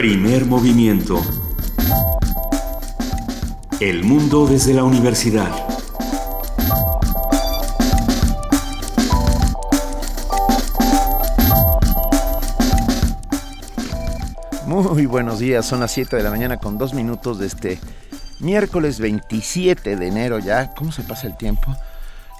Primer movimiento. El mundo desde la universidad. Muy buenos días, son las 7 de la mañana con dos minutos de este miércoles 27 de enero ya. ¿Cómo se pasa el tiempo?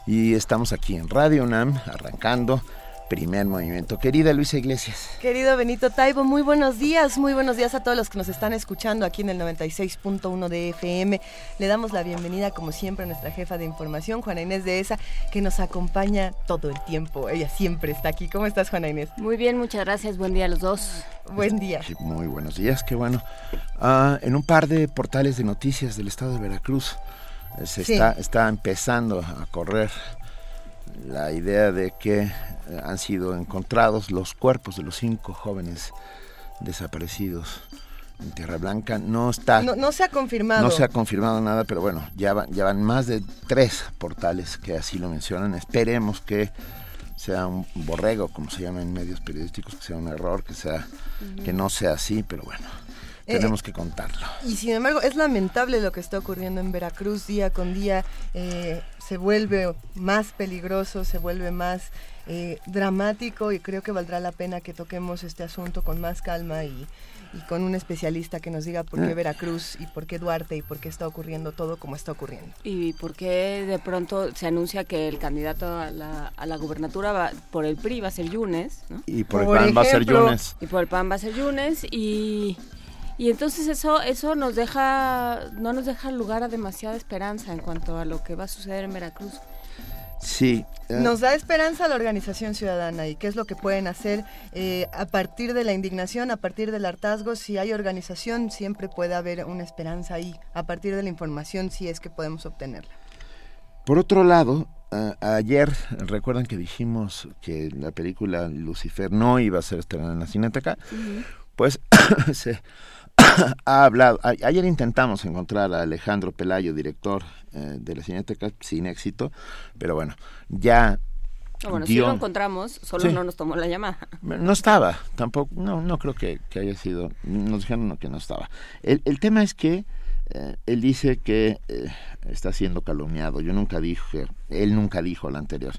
Y estamos aquí en Radio NAM arrancando primer movimiento. Querida Luisa Iglesias. Querido Benito Taibo, muy buenos días, muy buenos días a todos los que nos están escuchando aquí en el 96.1 de FM. Le damos la bienvenida, como siempre, a nuestra jefa de información, Juana Inés de ESA, que nos acompaña todo el tiempo. Ella siempre está aquí. ¿Cómo estás, Juana Inés? Muy bien, muchas gracias. Buen día a los dos. Buen día. muy buenos días, qué bueno. Ah, en un par de portales de noticias del estado de Veracruz eh, se está, está empezando a correr la idea de que han sido encontrados los cuerpos de los cinco jóvenes desaparecidos en Tierra Blanca. No está. No, se ha confirmado. No se ha confirmado nada, pero bueno, ya van, ya van más de tres portales que así lo mencionan. Esperemos que sea un borrego, como se llama en medios periodísticos, que sea un error, que sea, que no sea así, pero bueno. Eh, tenemos que contarlo. Y sin embargo, es lamentable lo que está ocurriendo en Veracruz día con día. Eh, se vuelve más peligroso, se vuelve más eh, dramático y creo que valdrá la pena que toquemos este asunto con más calma y, con un especialista que nos diga por qué Veracruz y por qué Duarte y por qué está ocurriendo todo como está ocurriendo. Y por qué de pronto se anuncia que el candidato a la, a la gubernatura va, por el PRI va a ser Yunes. Y por el PAN va a ser Yunes. Y por el PAN va a ser Yunes y... Y entonces eso, eso nos deja, no nos deja lugar a demasiada esperanza en cuanto a lo que va a suceder en Veracruz. Sí. Eh. Nos da esperanza la organización ciudadana y qué es lo que pueden hacer eh, a partir de la indignación, a partir del hartazgo. Si hay organización, siempre puede haber una esperanza ahí, a partir de la información, si es que podemos obtenerla. Por otro lado, ayer recuerdan que dijimos que la película Lucifer no iba a ser estrenada en la Cineteca, pues se ha hablado, ayer intentamos encontrar a Alejandro Pelayo, director eh, de la Cineteca, sin éxito, pero bueno, ya ah, bueno, si lo encontramos, solo no nos tomó la llamada. No estaba, tampoco, no, no creo que, haya sido, nos dijeron que no estaba. El, el tema es que eh, él dice que eh, está siendo calumniado, yo nunca dije, él nunca dijo la anterior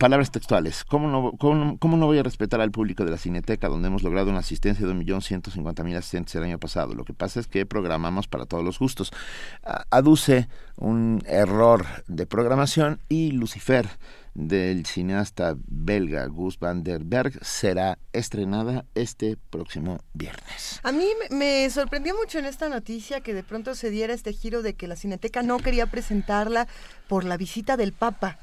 palabras textuales. ¿Cómo no, voy a respetar al público de la Cineteca, donde hemos logrado una asistencia de 1.150.000 asistentes el año pasado? Lo que pasa es que programamos para todos los gustos. aduce un error de programación y Lucifer del cineasta belga Gus van der Berg será estrenada este próximo viernes. A mí me sorprendió mucho en esta noticia que de pronto se diera este giro de que la Cineteca no quería presentarla por la visita del Papa.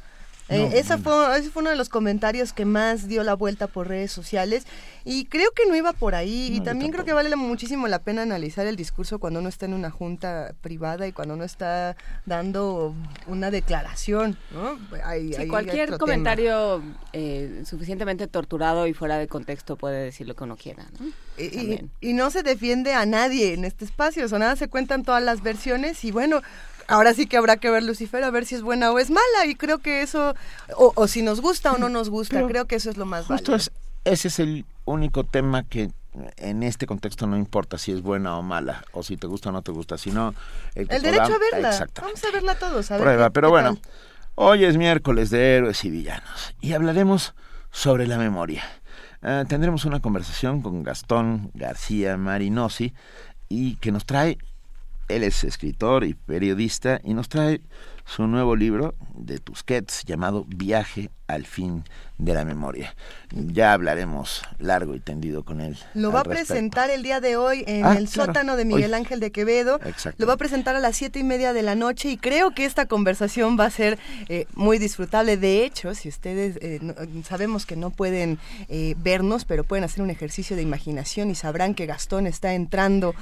Eh, esa fue, ese fue uno de los comentarios que más dio la vuelta por redes sociales y creo que no iba por ahí y también creo que vale muchísimo la pena analizar el discurso cuando uno está en una junta privada y cuando uno está dando una declaración. ¿no? cualquier comentario eh, suficientemente torturado y fuera de contexto puede decir lo que uno quiera. Y, y, no se defiende a nadie en este espacio, o nada se cuentan todas las versiones y bueno, ahora sí que habrá que ver Lucifer a ver si es buena o es mala y creo que eso o, si nos gusta o no nos gusta creo que eso es lo más justo es, ese es el único tema que en este contexto no importa si es buena o mala o si te gusta o no te gusta sino el, derecho a verla. Vamos a verla todos a prueba pero bueno hoy es miércoles de héroes y villanos y hablaremos sobre la memoria. Ah, tendremos una conversación con Gastón García Marinosi y que nos trae él es escritor y periodista y nos trae su nuevo libro de Tusquets llamado Viaje al fin de la memoria. Ya hablaremos largo y tendido con él. Lo va a presentar el día de hoy en ah, el sótano de Miguel Ángel de Quevedo. Lo va a presentar a las siete y media de la noche y creo que esta conversación va a ser eh, muy disfrutable. De hecho, si ustedes eh, sabemos que no pueden eh, vernos, pero pueden hacer un ejercicio de imaginación y sabrán que Gastón está entrando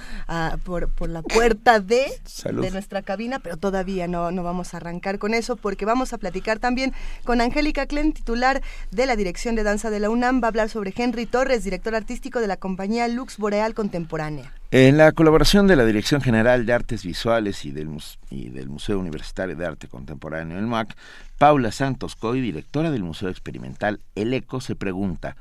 por, por, la puerta de, de nuestra cabina, pero todavía no, no vamos a arrancar con eso porque vamos a platicar también con Angélica titular de la Dirección de Danza de la UNAM, va a hablar sobre Henry Torres, director artístico de la compañía Lux Boreal Contemporánea. En la colaboración de la Dirección General de Artes Visuales y del, y del Museo Universitario de Arte Contemporáneo, el MAC, Paula Santos Coy, directora del Museo Experimental El Eco, se pregunta,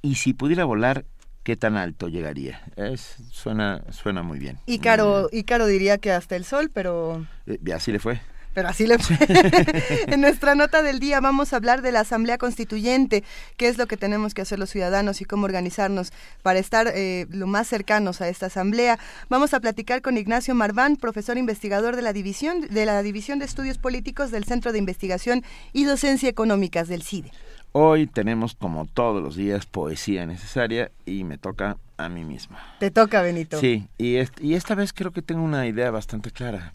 ¿y si pudiera volar qué tan alto llegaría. Es, suena, suena muy bien. Y Caro, y Caro diría que hasta el sol, pero... Eh, así le fue pero así le fue. en nuestra nota del día vamos a hablar de la Asamblea Constituyente, qué es lo que tenemos que hacer los ciudadanos y cómo organizarnos para estar eh, lo más cercanos a esta Asamblea. Vamos a platicar con Ignacio Marván, profesor investigador de la División de, la División de Estudios Políticos del Centro de Investigación y Docencia Económicas del CIDE. Hoy tenemos, como todos los días, poesía necesaria y me toca a mí misma. Te toca, Benito. Sí, y, y esta vez creo que tengo una idea bastante clara.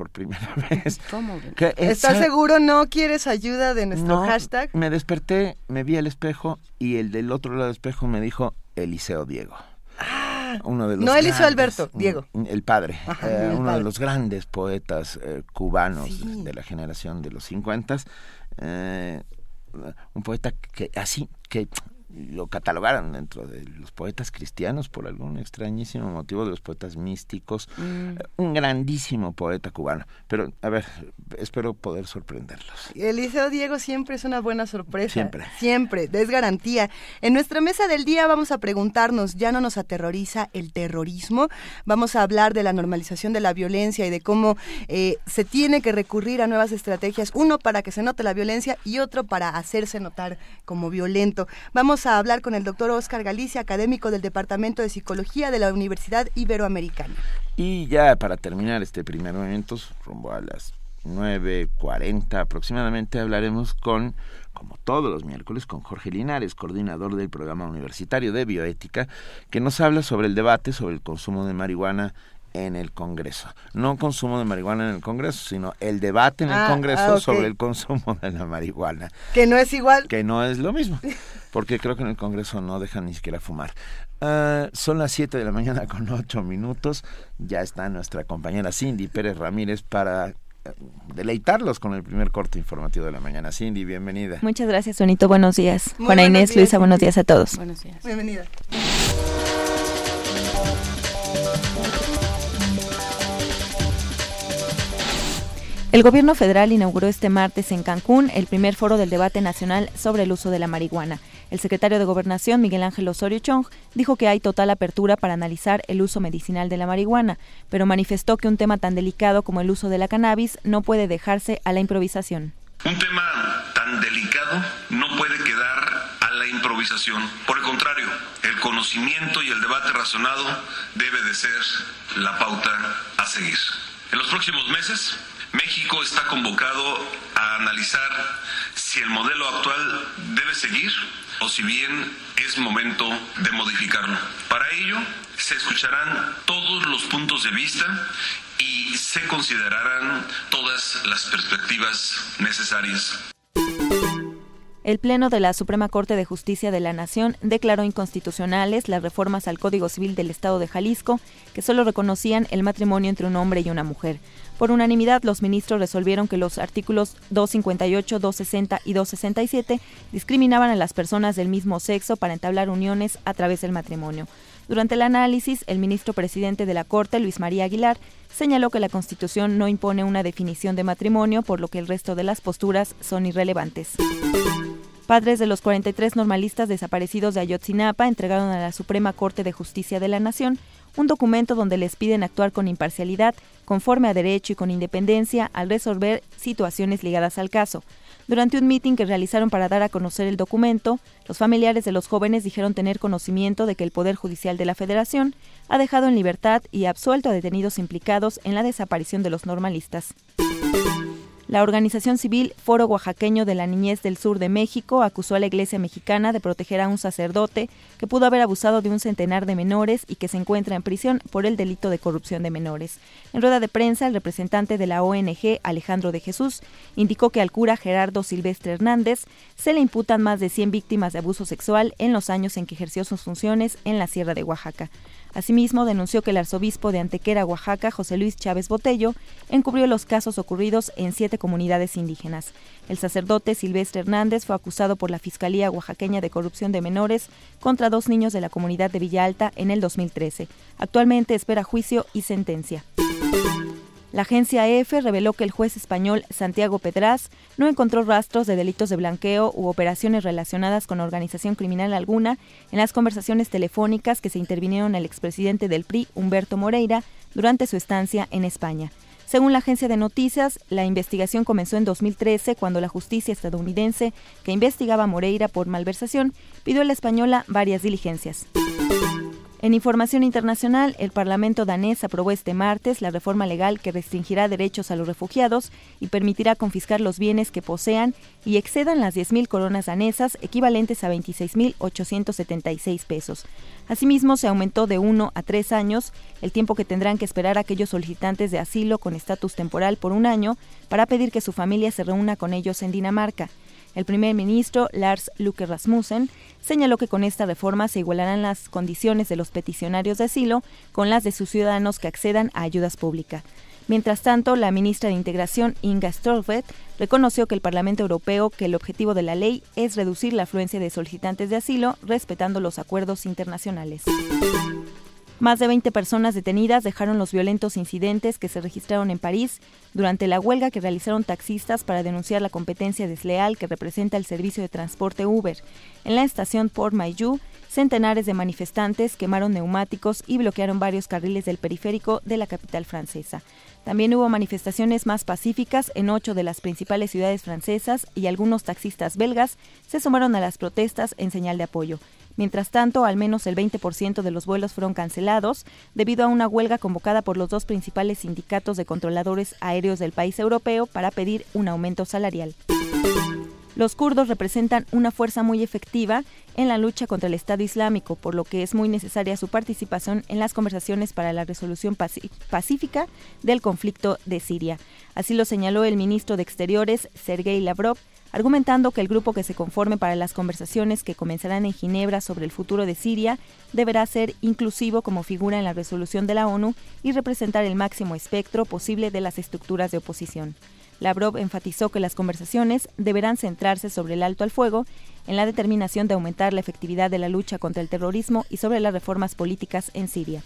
Por primera vez. ¿Cómo? ¿Estás seguro no quieres ayuda de nuestro hashtag? Me desperté, me vi al espejo y el del otro lado del espejo me dijo Eliseo Diego. Ah, uno de los no Eliseo Alberto, Diego. El padre, eh, uno de los grandes poetas eh, cubanos de la generación de los 50. Eh, un poeta que así, que lo catalogaron dentro de los poetas cristianos por algún extrañísimo motivo de los poetas místicos. Mm. Un grandísimo poeta cubano. Pero, a ver, espero poder sorprenderlos. Eliseo Diego siempre es una buena sorpresa. Siempre. Siempre, es garantía. En nuestra mesa del día vamos a preguntarnos, ¿ya no nos aterroriza el terrorismo? Vamos a hablar de la normalización de la violencia y de cómo eh, se tiene que recurrir a nuevas estrategias, uno para que se note la violencia y otro para hacerse notar como violento. Vamos a hablar con el doctor Oscar Galicia, académico del Departamento de Psicología de la Universidad Iberoamericana. Y ya para terminar este primer momento, rumbo a las 9.40 aproximadamente, hablaremos con, como todos los miércoles, con Jorge Linares, coordinador del programa universitario de bioética, que nos habla sobre el debate sobre el consumo de marihuana en el Congreso. No consumo de marihuana en el Congreso, sino el debate en el ah, Congreso ah, sobre el consumo de la marihuana. Que no es igual. Que no es lo mismo, porque creo que en el Congreso no dejan ni siquiera fumar. Ah, son las 7 de la mañana con 8 minutos. Ya está nuestra compañera Cindy Pérez Ramírez para eh, deleitarlos con el primer corte informativo de la mañana. Cindy, bienvenida. Muchas gracias, Sonito. Buenos días. Juana Inés, Luisa, buenos días a todos. Buenos días. Bienvenida. El gobierno federal inauguró este martes en Cancún el primer foro del debate nacional sobre el uso de la marihuana. El secretario de Gobernación, Miguel Ángel Osorio Chong, dijo que hay total apertura para analizar el uso medicinal de la marihuana, pero manifestó que un tema tan delicado como el uso de la cannabis no puede dejarse a la improvisación. Un tema tan delicado no puede quedar a la improvisación. Por el contrario, el conocimiento y el debate razonado debe de ser la pauta a seguir. En los próximos meses México está convocado a analizar si el modelo actual debe seguir o si bien es momento de modificarlo. Para ello, se escucharán todos los puntos de vista y se considerarán todas las perspectivas necesarias. El Pleno de la Suprema Corte de Justicia de la Nación declaró inconstitucionales las reformas al Código Civil del Estado de Jalisco, que solo reconocían el matrimonio entre un hombre y una mujer. Por unanimidad, los ministros resolvieron que los artículos 258, 260 y 267 discriminaban a las personas del mismo sexo para entablar uniones a través del matrimonio. Durante el análisis, el ministro presidente de la Corte, Luis María Aguilar, señaló que la Constitución no impone una definición de matrimonio, por lo que el resto de las posturas son irrelevantes. Padres de los 43 normalistas desaparecidos de Ayotzinapa entregaron a la Suprema Corte de Justicia de la Nación un documento donde les piden actuar con imparcialidad, conforme a derecho y con independencia al resolver situaciones ligadas al caso. Durante un mitin que realizaron para dar a conocer el documento, los familiares de los jóvenes dijeron tener conocimiento de que el Poder Judicial de la Federación ha dejado en libertad y absuelto a detenidos implicados en la desaparición de los normalistas. La organización civil Foro Oaxaqueño de la Niñez del Sur de México acusó a la Iglesia mexicana de proteger a un sacerdote que pudo haber abusado de un centenar de menores y que se encuentra en prisión por el delito de corrupción de menores. En rueda de prensa, el representante de la ONG, Alejandro de Jesús, indicó que al cura Gerardo Silvestre Hernández se le imputan más de 100 víctimas de abuso sexual en los años en que ejerció sus funciones en la Sierra de Oaxaca. Asimismo, denunció que el arzobispo de Antequera, Oaxaca, José Luis Chávez Botello, encubrió los casos ocurridos en siete comunidades indígenas. El sacerdote Silvestre Hernández fue acusado por la Fiscalía Oaxaqueña de corrupción de menores contra dos niños de la comunidad de Villa Alta en el 2013. Actualmente espera juicio y sentencia. La agencia EFE reveló que el juez español Santiago Pedraz no encontró rastros de delitos de blanqueo u operaciones relacionadas con organización criminal alguna en las conversaciones telefónicas que se intervinieron al expresidente del PRI, Humberto Moreira, durante su estancia en España. Según la agencia de noticias, la investigación comenzó en 2013 cuando la justicia estadounidense, que investigaba a Moreira por malversación, pidió a la española varias diligencias. En información internacional, el Parlamento danés aprobó este martes la reforma legal que restringirá derechos a los refugiados y permitirá confiscar los bienes que posean y excedan las 10.000 coronas danesas, equivalentes a 26.876 pesos. Asimismo, se aumentó de uno a tres años el tiempo que tendrán que esperar aquellos solicitantes de asilo con estatus temporal por un año para pedir que su familia se reúna con ellos en Dinamarca. El primer ministro, Lars Luke Rasmussen, señaló que con esta reforma se igualarán las condiciones de los peticionarios de asilo con las de sus ciudadanos que accedan a ayudas públicas. Mientras tanto, la ministra de Integración, Inga Stolvet, reconoció que el Parlamento Europeo que el objetivo de la ley es reducir la afluencia de solicitantes de asilo respetando los acuerdos internacionales. Más de 20 personas detenidas dejaron los violentos incidentes que se registraron en París durante la huelga que realizaron taxistas para denunciar la competencia desleal que representa el servicio de transporte Uber. En la estación Port Maillot, centenares de manifestantes quemaron neumáticos y bloquearon varios carriles del periférico de la capital francesa. También hubo manifestaciones más pacíficas en ocho de las principales ciudades francesas y algunos taxistas belgas se sumaron a las protestas en señal de apoyo. Mientras tanto, al menos el 20% de los vuelos fueron cancelados debido a una huelga convocada por los dos principales sindicatos de controladores aéreos del país europeo para pedir un aumento salarial. Los kurdos representan una fuerza muy efectiva en la lucha contra el Estado Islámico, por lo que es muy necesaria su participación en las conversaciones para la resolución pacífica del conflicto de Siria. Así lo señaló el ministro de Exteriores, Sergei Lavrov, argumentando que el grupo que se conforme para las conversaciones que comenzarán en Ginebra sobre el futuro de Siria deberá ser inclusivo como figura en la resolución de la ONU y representar el máximo espectro posible de las estructuras de oposición. Lavrov enfatizó que las conversaciones deberán centrarse sobre el alto al fuego, en la determinación de aumentar la efectividad de la lucha contra el terrorismo y sobre las reformas políticas en Siria.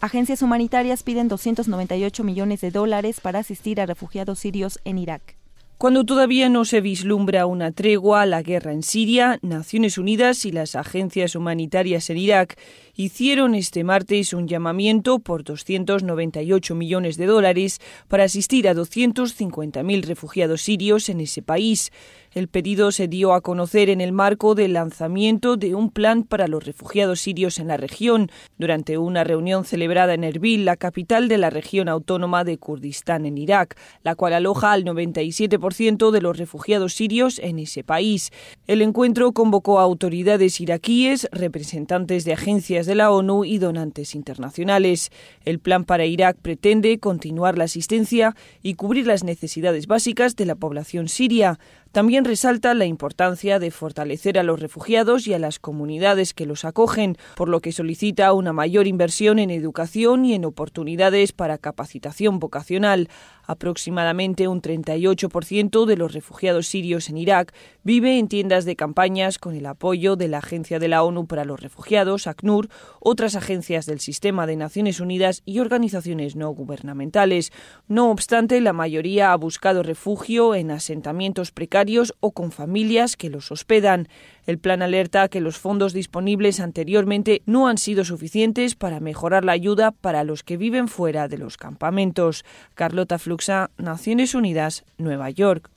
Agencias humanitarias piden 298 millones de dólares para asistir a refugiados sirios en Irak. Cuando todavía no se vislumbra una tregua a la guerra en Siria, Naciones Unidas y las agencias humanitarias en Irak hicieron este martes un llamamiento por 298 millones de dólares para asistir a 250.000 refugiados sirios en ese país. El pedido se dio a conocer en el marco del lanzamiento de un plan para los refugiados sirios en la región, durante una reunión celebrada en Erbil, la capital de la región autónoma de Kurdistán en Irak, la cual aloja al 97% de los refugiados sirios en ese país. El encuentro convocó a autoridades iraquíes, representantes de agencias de la ONU y donantes internacionales. El plan para Irak pretende continuar la asistencia y cubrir las necesidades básicas de la población siria, también resalta la importancia de fortalecer a los refugiados y a las comunidades que los acogen, por lo que solicita una mayor inversión en educación y en oportunidades para capacitación vocacional. Aproximadamente un 38% de los refugiados sirios en Irak vive en tiendas de campañas con el apoyo de la Agencia de la ONU para los Refugiados, ACNUR, otras agencias del Sistema de Naciones Unidas y organizaciones no gubernamentales. No obstante, la mayoría ha buscado refugio en asentamientos precarios o con familias que los hospedan. El plan alerta que los fondos disponibles anteriormente no han sido suficientes para mejorar la ayuda para los que viven fuera de los campamentos. Carlota Fluxa, Naciones Unidas, Nueva York.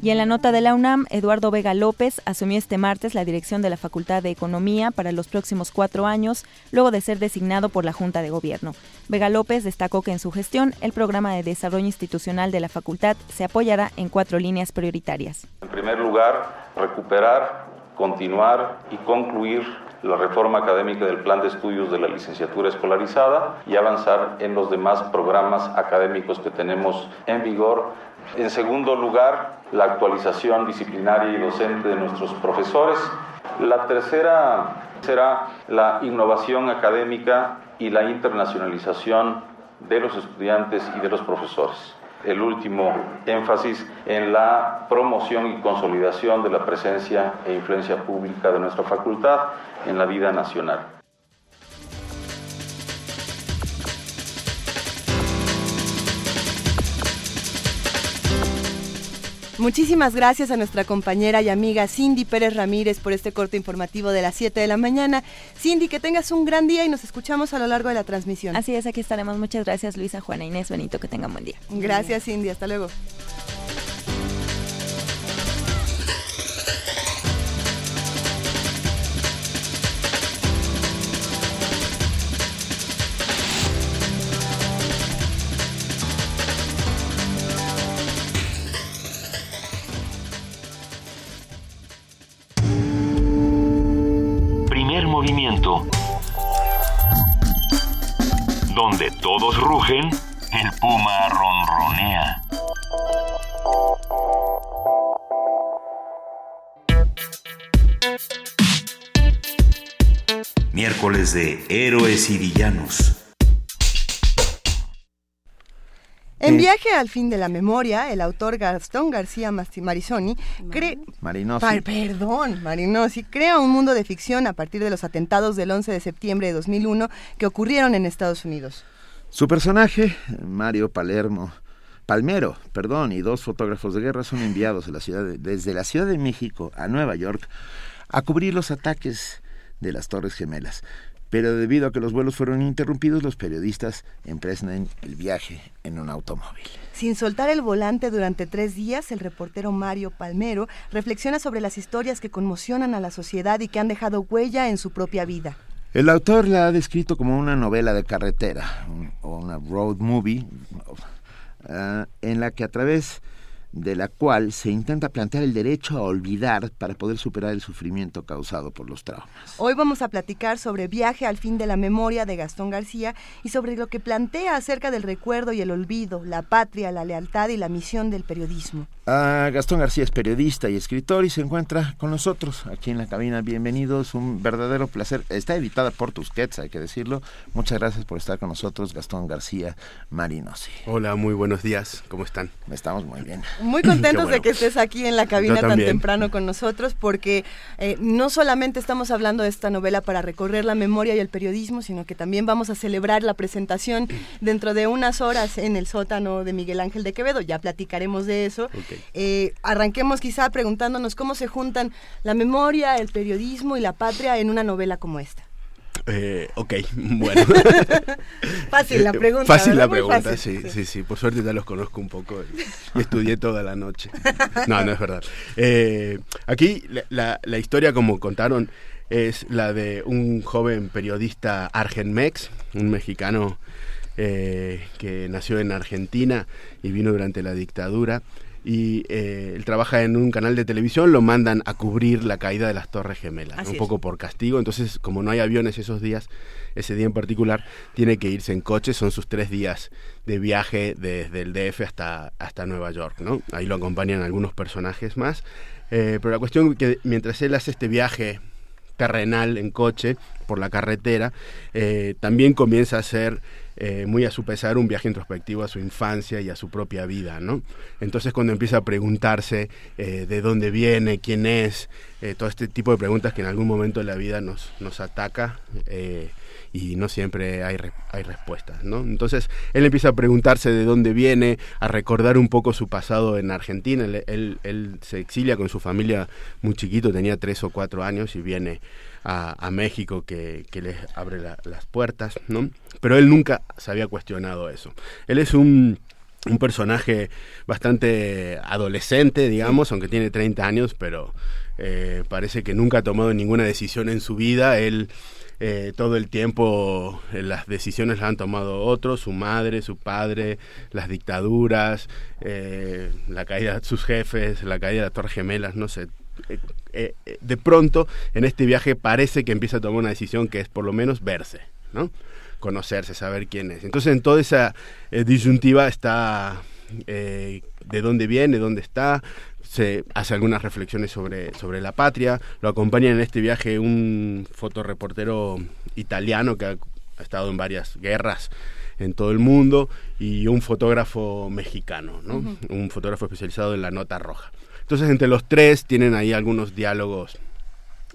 Y en la nota de la UNAM, Eduardo Vega López asumió este martes la dirección de la Facultad de Economía para los próximos cuatro años, luego de ser designado por la Junta de Gobierno. Vega López destacó que en su gestión el programa de desarrollo institucional de la facultad se apoyará en cuatro líneas prioritarias. En primer lugar, recuperar, continuar y concluir la reforma académica del plan de estudios de la licenciatura escolarizada y avanzar en los demás programas académicos que tenemos en vigor en segundo lugar, la actualización disciplinaria y docente de nuestros profesores. La tercera será la innovación académica y la internacionalización de los estudiantes y de los profesores. El último énfasis en la promoción y consolidación de la presencia e influencia pública de nuestra facultad en la vida nacional. Muchísimas gracias a nuestra compañera y amiga Cindy Pérez Ramírez por este corte informativo de las 7 de la mañana. Cindy, que tengas un gran día y nos escuchamos a lo largo de la transmisión. Así es, aquí estaremos. Muchas gracias Luisa, Juana, Inés, Benito, que tengan buen día. Gracias Cindy, hasta luego. Todos rugen, el puma ronronea. Miércoles de Héroes y Villanos. En Viaje al fin de la memoria, el autor Gastón García Marisoni crea... perdón, Marinosi crea un mundo de ficción a partir de los atentados del 11 de septiembre de 2001 que ocurrieron en Estados Unidos. Su personaje, Mario Palermo, Palmero, perdón, y dos fotógrafos de guerra son enviados la ciudad desde la Ciudad de México a Nueva York a cubrir los ataques de las Torres Gemelas pero debido a que los vuelos fueron interrumpidos, los periodistas emprenden el viaje en un automóvil. Sin soltar el volante durante tres días, el reportero Mario Palmero reflexiona sobre las historias que conmocionan a la sociedad y que han dejado huella en su propia vida. El autor la ha descrito como una novela de carretera o una road movie ah, en la que a través de la cual se intenta plantear el derecho a olvidar para poder superar el sufrimiento causado por los traumas. Hoy vamos a platicar sobre Viaje al fin de la memoria de Gastón García y sobre lo que plantea acerca del recuerdo y el olvido, la patria, la lealtad y la misión del periodismo. Ah, Gastón García es periodista y escritor y se encuentra con nosotros aquí en la cabina. Bienvenidos, un verdadero placer. Está editada por Tusquets, hay que decirlo. Muchas gracias por estar con nosotros, Gastón García Marinosi. Hola, muy buenos días, ¿cómo están? Estamos muy bien. Muy contentos de que estés aquí en la cabina tan temprano con nosotros, porque eh, no solamente estamos hablando de esta novela para recorrer la memoria y el periodismo, sino que también vamos a celebrar la presentación dentro de unas horas en el sótano de Miguel Ángel de Quevedo. Ya platicaremos de eso. Eh, arranquemos quizá preguntándonos cómo se juntan la memoria, el periodismo y la patria en una novela como esta. Eh, ok, bueno. fácil la pregunta. Fácil la pregunta, sí, sí, sí. Por suerte ya los conozco un poco y, estudié toda la noche. No, no es verdad. Eh, aquí la, la, historia, como contaron, es la de un joven periodista argenmex, un mexicano eh, que nació en Argentina y vino durante la dictadura y eh, él trabaja en un canal de televisión, lo mandan a cubrir la caída de las Torres Gemelas, un poco por castigo. Entonces, como no hay aviones esos días, ese día en particular, tiene que irse en coche. Son sus tres días de viaje desde el DF hasta, hasta Nueva York. ¿no? Ahí lo acompañan algunos personajes más. Eh, pero la cuestión es que mientras él hace este viaje terrenal en coche por la carretera, eh, también comienza a hacer eh, muy a su pesar, un viaje introspectivo a su infancia y a su propia vida, ¿no? Entonces cuando empieza a preguntarse eh, de dónde viene, quién es, eh, todo este tipo de preguntas que en algún momento de la vida nos, nos ataca y no siempre hay, hay respuestas, ¿no? Entonces él empieza a preguntarse de dónde viene, a recordar un poco su pasado en Argentina, él, él se exilia con su familia muy chiquito, tenía tres o cuatro años y viene a, México que, les abre las puertas, ¿no? Pero él nunca se había cuestionado eso. Él es un, un personaje bastante adolescente, digamos, aunque tiene 30 años, pero eh, parece que nunca ha tomado ninguna decisión en su vida. Él eh, todo el tiempo eh, las decisiones las han tomado otros, su madre, su padre, las dictaduras, la caída de sus jefes, la caída de las Torres Gemelas, no sé, eh, eh, de pronto en este viaje parece que empieza a tomar una decisión que es por lo menos verse, ¿no? Conocerse, saber quién es. Entonces en toda esa eh, disyuntiva está de dónde viene, dónde está, se hace algunas reflexiones sobre, sobre la patria, lo acompaña en este viaje un fotoreportero italiano que ha, estado en varias guerras en todo el mundo y un fotógrafo mexicano, ¿no? un fotógrafo especializado en la nota roja. Entonces, entre los tres tienen ahí algunos diálogos,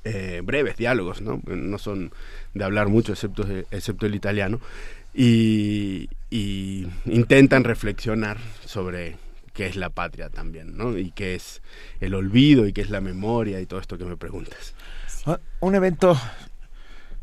eh, breves diálogos, ¿no? No son de hablar mucho, excepto, excepto el italiano. Y, intentan reflexionar sobre qué es la patria también, ¿no? Y qué es el olvido y qué es la memoria y todo esto que me preguntas. Ah, un evento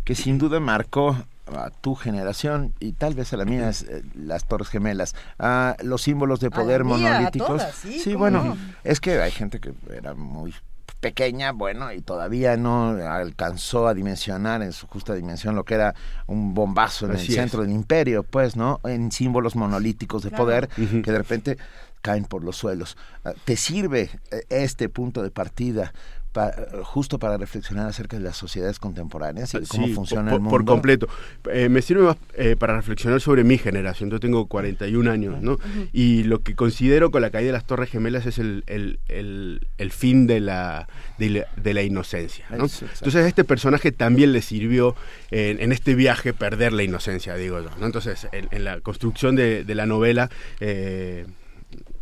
que sin duda marcó a tu generación y tal vez a la mía es eh, las Torres Gemelas, a los símbolos de poder monolíticos. sí, bueno, es que hay gente que era muy pequeña, bueno, y todavía no alcanzó a dimensionar en su justa dimensión lo que era un bombazo en el centro del imperio, pues, ¿no? En símbolos monolíticos de poder que de repente caen por los suelos. Ah, ¿Te sirve eh, este punto de partida justo para reflexionar acerca de las sociedades contemporáneas y cómo funciona el mundo. Por completo. Eh, me sirve más eh, para reflexionar sobre mi generación. Yo tengo 41 años, ¿no? Y lo que considero con la caída de las Torres Gemelas es el, el, el, fin de la, de la, inocencia, ¿no? Entonces a este personaje también le sirvió en, este viaje perder la inocencia, digo yo, ¿no? Entonces en, la construcción de, de la novela...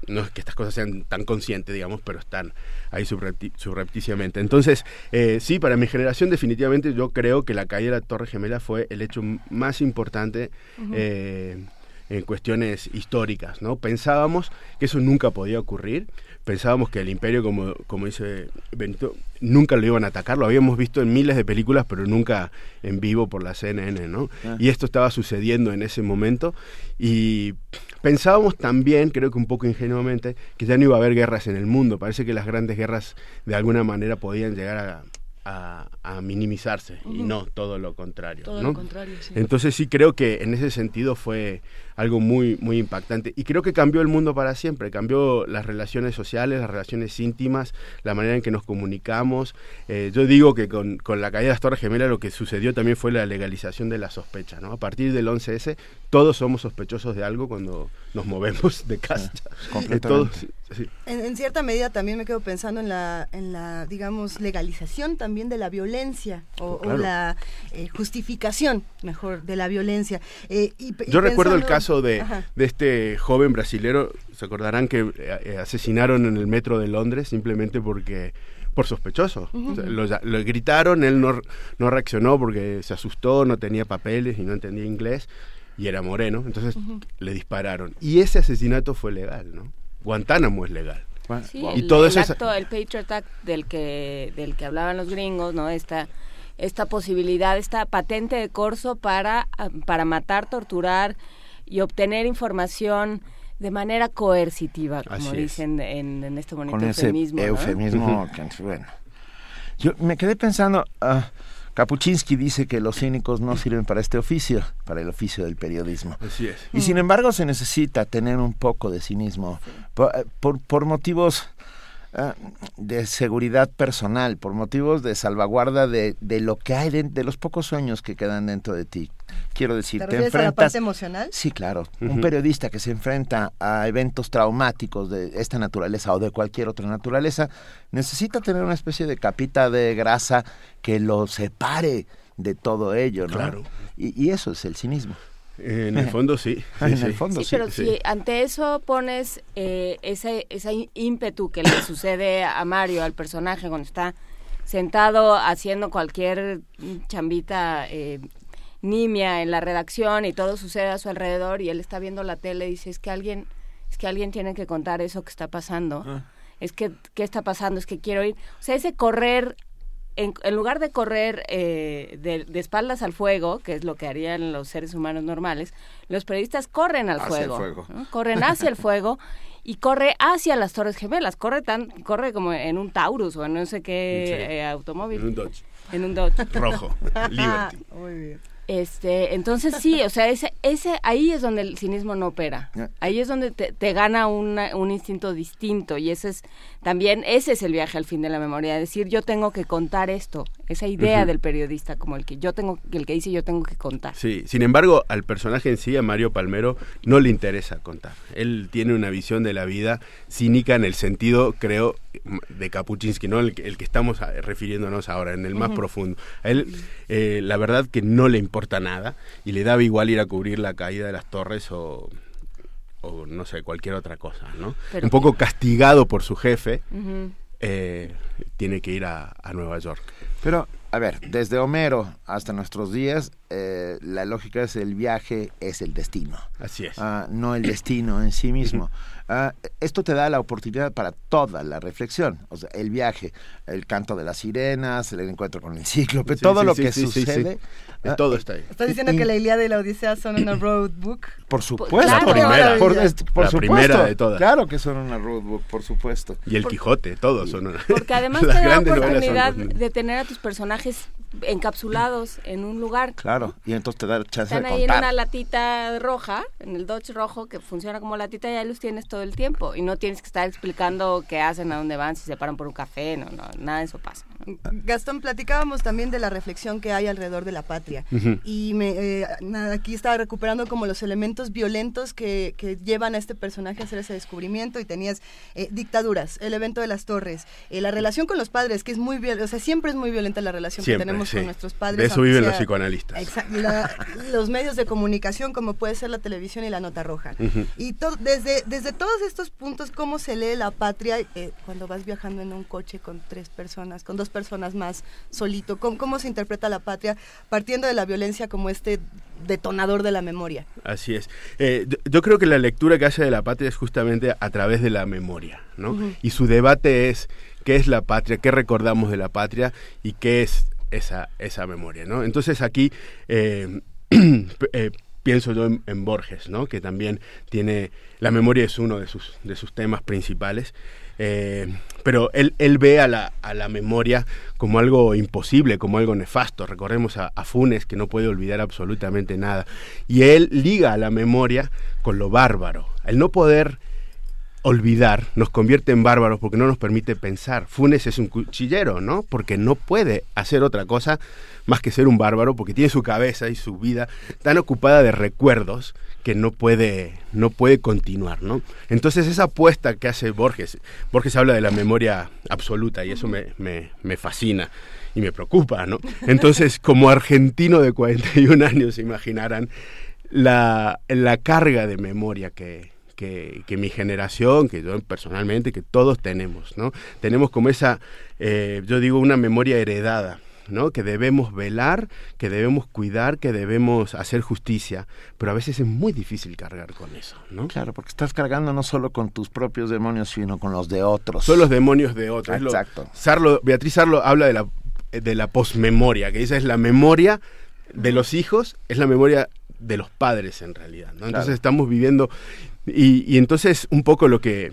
No es que estas cosas sean tan conscientes, digamos, pero están ahí subrepticiamente. Entonces, eh, sí, para mi generación definitivamente yo creo que la caída de la Torre Gemela fue el hecho más importante eh, en cuestiones históricas, ¿no? Pensábamos que eso nunca podía ocurrir, pensábamos que el imperio, como, como dice Benito, nunca lo iban a atacar, lo habíamos visto en miles de películas, pero nunca en vivo por la CNN, ¿no? Ah. Y esto estaba sucediendo en ese momento y pensábamos también, creo que un poco ingenuamente, que ya no iba a haber guerras en el mundo, parece que las grandes guerras de alguna manera podían llegar a, a, minimizarse y no todo lo contrario. Entonces sí creo que en ese sentido fue algo muy, muy impactante. Y creo que cambió el mundo para siempre, cambió las relaciones sociales, las relaciones íntimas, la manera en que nos comunicamos. Eh, yo digo que con, con, la caída de las Torres Gemelas lo que sucedió también fue la legalización de la sospecha. ¿no? A partir del 11S todos somos sospechosos de algo cuando nos movemos de casa. en, cierta medida también me quedo pensando en la, en la digamos, legalización también de la violencia o, la eh, justificación, mejor, de la violencia. Eh, yo recuerdo el caso de, este joven brasilero, se acordarán que eh, asesinaron en el metro de Londres simplemente porque por sospechoso. lo, gritaron, él no, no reaccionó porque se asustó, no tenía papeles y no entendía inglés y era moreno, entonces le dispararon. Y ese asesinato fue legal, ¿no? Guantánamo es legal. y todo el, acto, el Patriot Act del que, del que hablaban los gringos, ¿no? Esta esta posibilidad, esta patente de corso para, para matar, torturar y obtener información de manera coercitiva, como dicen en, este bonito Con eufemismo. eufemismo, bueno. Yo me quedé pensando, uh, Kapuczynski dice que los cínicos no sirven para este oficio, para el oficio del periodismo. Así es. Y sin embargo se necesita tener un poco de cinismo por, por, por motivos de seguridad personal, por motivos de salvaguarda de, de lo que hay, de, los pocos sueños que quedan dentro de ti. Quiero decir, ¿Te, enfrentas... A la parte emocional? Sí, claro. Un periodista que se enfrenta a eventos traumáticos de esta naturaleza o de cualquier otra naturaleza necesita tener una especie de capita de grasa que lo separe de todo ello, ¿no? Claro. Y, y eso es el cinismo. En el fondo sí. en el fondo sí. pero si ante eso pones eh, ese, ese ímpetu que le sucede a Mario, al personaje, cuando está sentado haciendo cualquier chambita eh, nimia en la redacción y todo sucede a su alrededor y él está viendo la tele y dice, es que alguien, es que alguien tiene que contar eso que está pasando. Ah. Es que, ¿qué está pasando? Es que quiero ir. O sea, ese correr en, lugar de correr eh, de, espaldas al fuego, que es lo que harían los seres humanos normales, los periodistas corren al fuego, corren hacia el fuego y corre hacia las Torres Gemelas, corre tan, corre como en un Taurus o en no sé qué eh, automóvil. En un Dodge. En un Dodge. Rojo. Liberty. Muy bien. Este, entonces sí, o sea, ese, ese, ahí es donde el cinismo no opera. Ahí es donde te, te gana un instinto distinto y ese es también, ese es el viaje al fin de la memoria, decir yo tengo que contar esto, esa idea del periodista como el que yo tengo, el que dice yo tengo que contar. Sí, sin embargo, al personaje en sí, a Mario Palmero, no le interesa contar. Él tiene una visión de la vida cínica en el sentido, creo, de Kapuczynski, ¿no? El, que estamos refiriéndonos ahora, en el más profundo. A él, eh, la verdad que no le importa nada y le daba igual ir a cubrir la caída de las torres o, o no sé, cualquier otra cosa, ¿no? Un poco castigado por su jefe, eh, tiene que ir a, Nueva York. Pero, a ver, desde Homero hasta nuestros días, eh, la lógica es el viaje es el destino. Así es. Ah, no el destino en sí mismo. Ah, esto te da la oportunidad para toda la reflexión, o sea, el viaje, el canto de las sirenas, el encuentro con el cíclope, todo lo que sucede. Ah, todo está ahí. Estás diciendo que la Ilíada y la Odisea son una road book. Por supuesto, la primera, por, la primera de todas. Claro que son una road book, por supuesto. Y el Quijote, todos son una. Porque además te da la oportunidad de tener a tus personajes encapsulados en un lugar. Claro, y entonces te da chance Están de ahí en una latita roja, en el Dodge rojo, que funciona como latita y ahí los tienes todo el tiempo. Y no tienes que estar explicando qué hacen, a dónde van, si se paran por un café, no, no, nada de eso pasa. Gastón, platicábamos también de la reflexión que hay alrededor de la patria. Y me, eh, aquí estaba recuperando como los elementos violentos que, llevan a este personaje a hacer ese descubrimiento. Y tenías eh, dictaduras, el evento de las torres, eh, la relación con los padres, que es muy violenta, o sea, siempre es muy violenta la relación que tenemos con nuestros padres. De eso viven los psicoanalistas. los medios de comunicación, como puede ser la televisión y la nota roja. Y desde, desde todos estos puntos, ¿cómo se lee la patria cuando vas viajando en un coche con tres personas, con dos personas? Personas más solito? ¿Cómo, se interpreta la patria partiendo de la violencia como este detonador de la memoria? Así es. Eh, yo, creo que la lectura que hace de la patria es justamente a través de la memoria, ¿no? Y su debate es qué es la patria, qué recordamos de la patria y qué es esa, esa memoria, ¿no? Entonces aquí... Eh, eh, pienso yo en, Borges, ¿no? que también tiene, la memoria es uno de sus, de sus temas principales, eh, pero él, él ve a la, a la, memoria como algo imposible, como algo nefasto. Recordemos a, Funes que no puede olvidar absolutamente nada. Y él liga a la memoria con lo bárbaro. El no poder olvidar nos convierte en bárbaros porque no nos permite pensar. Funes es un cuchillero, ¿no? Porque no puede hacer otra cosa más que ser un bárbaro porque tiene su cabeza y su vida tan ocupada de recuerdos que no puede, no puede continuar, ¿no? Entonces esa apuesta que hace Borges, Borges habla de la memoria absoluta y eso me, me, fascina y me preocupa, ¿no? Entonces, como argentino de 41 años, imaginarán la, la carga de memoria que, que, mi generación, que yo personalmente, que todos tenemos, ¿no? Tenemos como esa, eh, yo digo, una memoria heredada ¿no? que debemos velar, que debemos cuidar, que debemos hacer justicia, pero a veces es muy difícil cargar con eso. ¿no? Claro, porque estás cargando no solo con tus propios demonios, sino con los de otros. Son los demonios de otros. Exacto. Sarlo, Beatriz Sarlo habla de la, de la posmemoria, que esa es la memoria de los hijos, es la memoria de los padres en realidad. ¿no? Entonces estamos viviendo y, y, entonces un poco lo que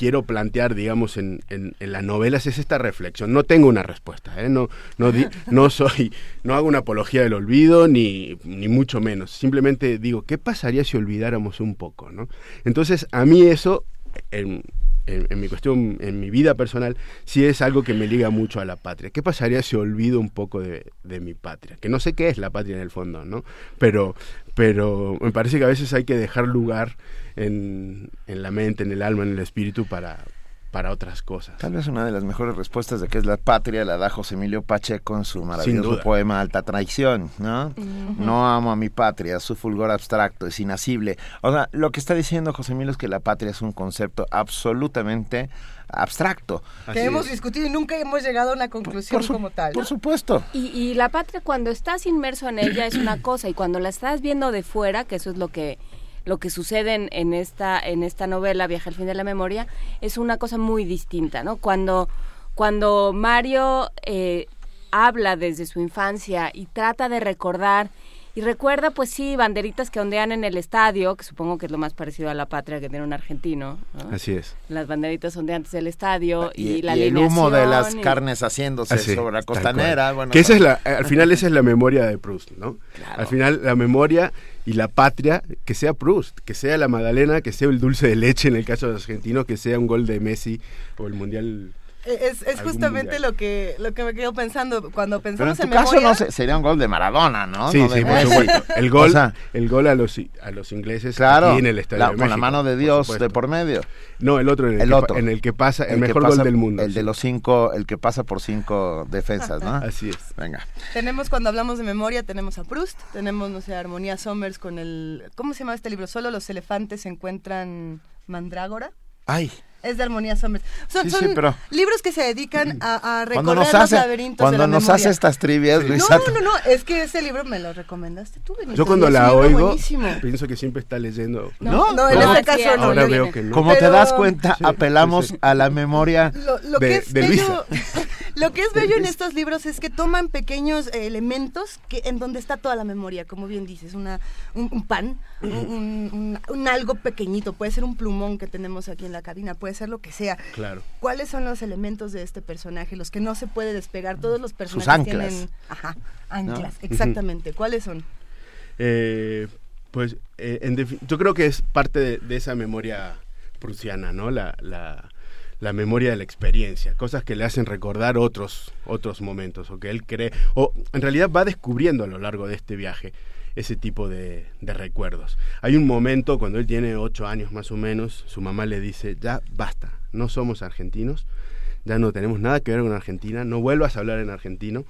quiero plantear, digamos, en, en, las novelas es esta reflexión. No tengo una respuesta, ¿eh? no, no, no soy, no hago una apología del olvido, ni, ni mucho menos. Simplemente digo, ¿qué pasaría si olvidáramos un poco? ¿no? Entonces, a mí eso, en, en, mi cuestión, en mi vida personal, sí es algo que me liga mucho a la patria. ¿Qué pasaría si olvido un poco de, de, mi patria? Que no sé qué es la patria en el fondo, ¿no? Pero, pero me parece que a veces hay que dejar lugar en, en la mente, en el alma, en el espíritu para, para otras cosas. Tal vez una de las mejores respuestas de qué es la patria la da José Emilio Pacheco en su maravilloso poema Alta Traición, ¿no? No amo a mi patria, su fulgor abstracto es inasible. O sea, lo que está diciendo José Emilio es que la patria es un concepto absolutamente abstracto. que hemos discutido y nunca hemos llegado a una conclusión como tal. Por supuesto. Y, y la patria cuando estás inmerso en ella es una cosa y cuando la estás viendo de fuera, que eso es lo que lo que sucede en, esta en esta novela Viaje al fin de la memoria es una cosa muy distinta, ¿no? Cuando cuando Mario eh, habla desde su infancia y trata de recordar y recuerda, pues sí, banderitas que ondean en el estadio, que supongo que es lo más parecido a la patria que tiene un argentino. Así es. Las banderitas ondeantes del estadio ah, y, la y el humo de las carnes haciéndose sobre la costanera. que esa es la, al final esa es la memoria de Proust, ¿no? Al final la memoria y la patria, que sea Proust, que sea la Magdalena, que sea el dulce de leche en el caso de los argentinos, que sea un gol de Messi o el Mundial es, es justamente lo que lo que me quedo pensando cuando pensamos Pero en, tu caso no sería un gol de Maradona, ¿no? Sí, sí, por supuesto. El gol, el gol a los a los ingleses claro, en el estadio con la mano de Dios de por medio. No, el otro en el, que, otro, en el que pasa el, mejor gol del mundo. El de los cinco, el que pasa por cinco defensas, ¿no? Así es. Venga. Tenemos cuando hablamos de memoria tenemos a Proust, tenemos no sé, Armonía Somers con el ¿cómo se llama este libro? Solo los elefantes se encuentran mandrágora. Ay. Es de Armonía Summers. Son, libros que se dedican a, a recorrer los laberintos Cuando nos hace estas trivias, Luisa. No, no, no, es que ese libro me lo recomendaste tú, Yo cuando la oigo, pienso que siempre está leyendo. No, no, en este caso no. Ahora veo que no. Como te das cuenta, apelamos a la memoria lo, que es bello, Lo que es bello en estos libros es que toman pequeños elementos que en donde está toda la memoria, como bien dices, una, un, pan, un, un, algo pequeñito, puede ser un plumón que tenemos aquí en la cabina, puede ser lo que sea. Claro. ¿Cuáles son los elementos de este personaje, los que no se puede despegar? Todos los personajes tienen ajá, anclas, exactamente. ¿Cuáles son? Eh, pues eh, yo creo que es parte de, esa memoria prusiana, ¿no? La, la, la, memoria de la experiencia, cosas que le hacen recordar otros, otros momentos, o que él cree, o en realidad va descubriendo a lo largo de este viaje ese tipo de, de, recuerdos. Hay un momento cuando él tiene ocho años más o menos, su mamá le dice, ya basta, no somos argentinos, ya no tenemos nada que ver con Argentina, no vuelvas a hablar en argentino.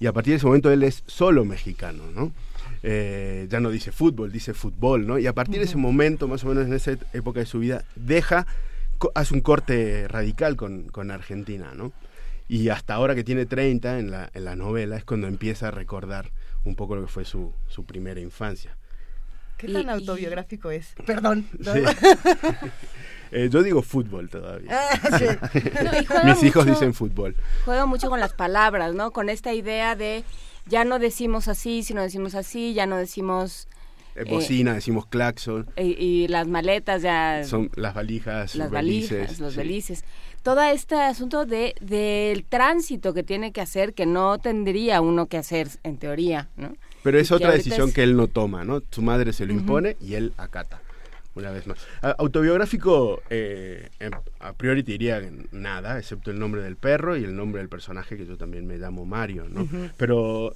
Y a partir de ese momento él es solo mexicano, ¿no? Eh, ya no dice fútbol, dice fútbol, ¿no? Y a partir de ese momento, más o menos en esa época de su vida, deja, hace un corte radical con, con Argentina, ¿no? Y hasta ahora que tiene 30 en la, en la novela es cuando empieza a recordar un poco lo que fue su, su primera infancia. ¿Qué tan autobiográfico es? Perdón. Eh, yo digo fútbol todavía. Ah, Mis hijos dicen fútbol. Juego mucho con las palabras, ¿no? Con esta idea de ya no decimos así, sino decimos así, ya no decimos... Eh, bocina, decimos claxon. Y, las maletas ya... Son las valijas, las valijas, los belices todo este asunto de del tránsito que tiene que hacer que no tendría uno que hacer en teoría, ¿no? Pero es otra decisión que él no toma, ¿no? Su madre se lo impone y él acata. Una vez más. autobiográfico, eh, a priori te diría nada, excepto el nombre del perro y el nombre del personaje, que yo también me llamo Mario, ¿no? Pero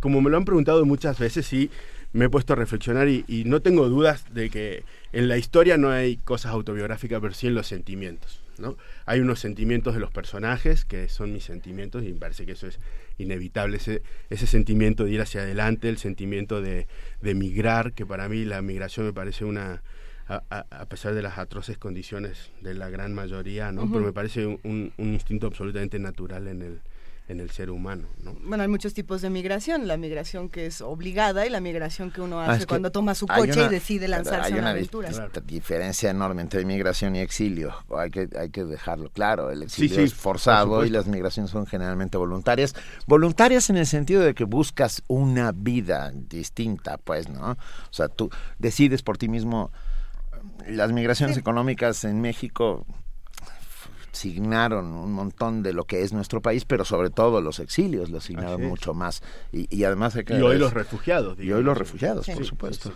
como me lo han preguntado muchas veces, sí, me he puesto a reflexionar y, y no tengo dudas de que en la historia no hay cosas autobiográficas, pero sí en los sentimientos. ¿no? Hay unos sentimientos de los personajes que son mis sentimientos y me parece que eso es inevitable, ese, ese sentimiento de ir hacia adelante, el sentimiento de, de migrar, que para mí la migración me parece una, a, pesar de las atroces condiciones de la gran mayoría, ¿no? Pero me parece un, un, instinto absolutamente natural en el, en el ser humano. ¿no? Bueno, hay muchos tipos de migración, la migración que es obligada y la migración que uno ah, hace cuando toma su coche y decide lanzarse a una aventura. Hay una diferencia enorme entre migración y exilio, hay que, hay que dejarlo claro, el exilio es forzado y las migraciones son generalmente voluntarias. Voluntarias en el sentido de que buscas una vida distinta, pues, ¿no? O sea, tú decides por ti mismo las migraciones económicas en México signaron un montón de lo que es nuestro país, pero sobre todo los exilios lo signaron mucho más. Y, además hay que... Y hoy los refugiados. Y hoy los refugiados, por supuesto.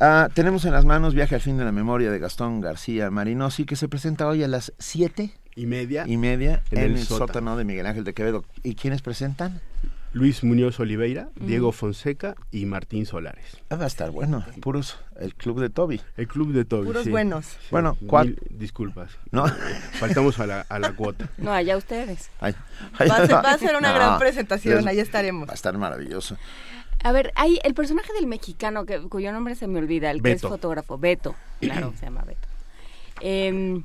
Ah, tenemos en las manos Viaje al fin de la memoria de Gastón García Marinosi, que se presenta hoy a las 7 y media, y media en, el, sótano de Miguel Ángel de Quevedo. ¿Y quiénes presentan? Luis Muñoz Oliveira, Diego Fonseca y Martín Solares. Ah, va a estar bueno, puros, el club de Toby. El club de Toby, Puros buenos. Bueno, ¿cuál? disculpas. ¿No? Faltamos a la, a la cuota. No, allá ustedes. va, a ser, una gran presentación, ahí estaremos. Va a estar maravilloso. A ver, hay el personaje del mexicano, que, cuyo nombre se me olvida, el que es fotógrafo, Beto, claro, se llama Beto. Eh,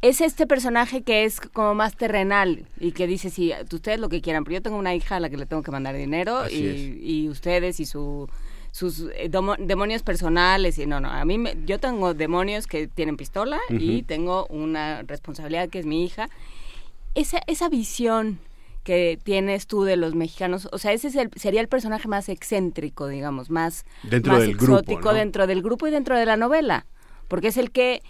es este personaje que es como más terrenal y que dice, sí, ustedes lo que quieran, pero yo tengo una hija a la que le tengo que mandar dinero y, ustedes y su, sus eh, demonios personales y no, no, a mí yo tengo demonios que tienen pistola y tengo una responsabilidad que es mi hija. Esa, esa visión que tienes tú de los mexicanos, o sea, ese sería el personaje más excéntrico, digamos, más, dentro del exótico dentro del grupo y dentro de la novela, porque es el que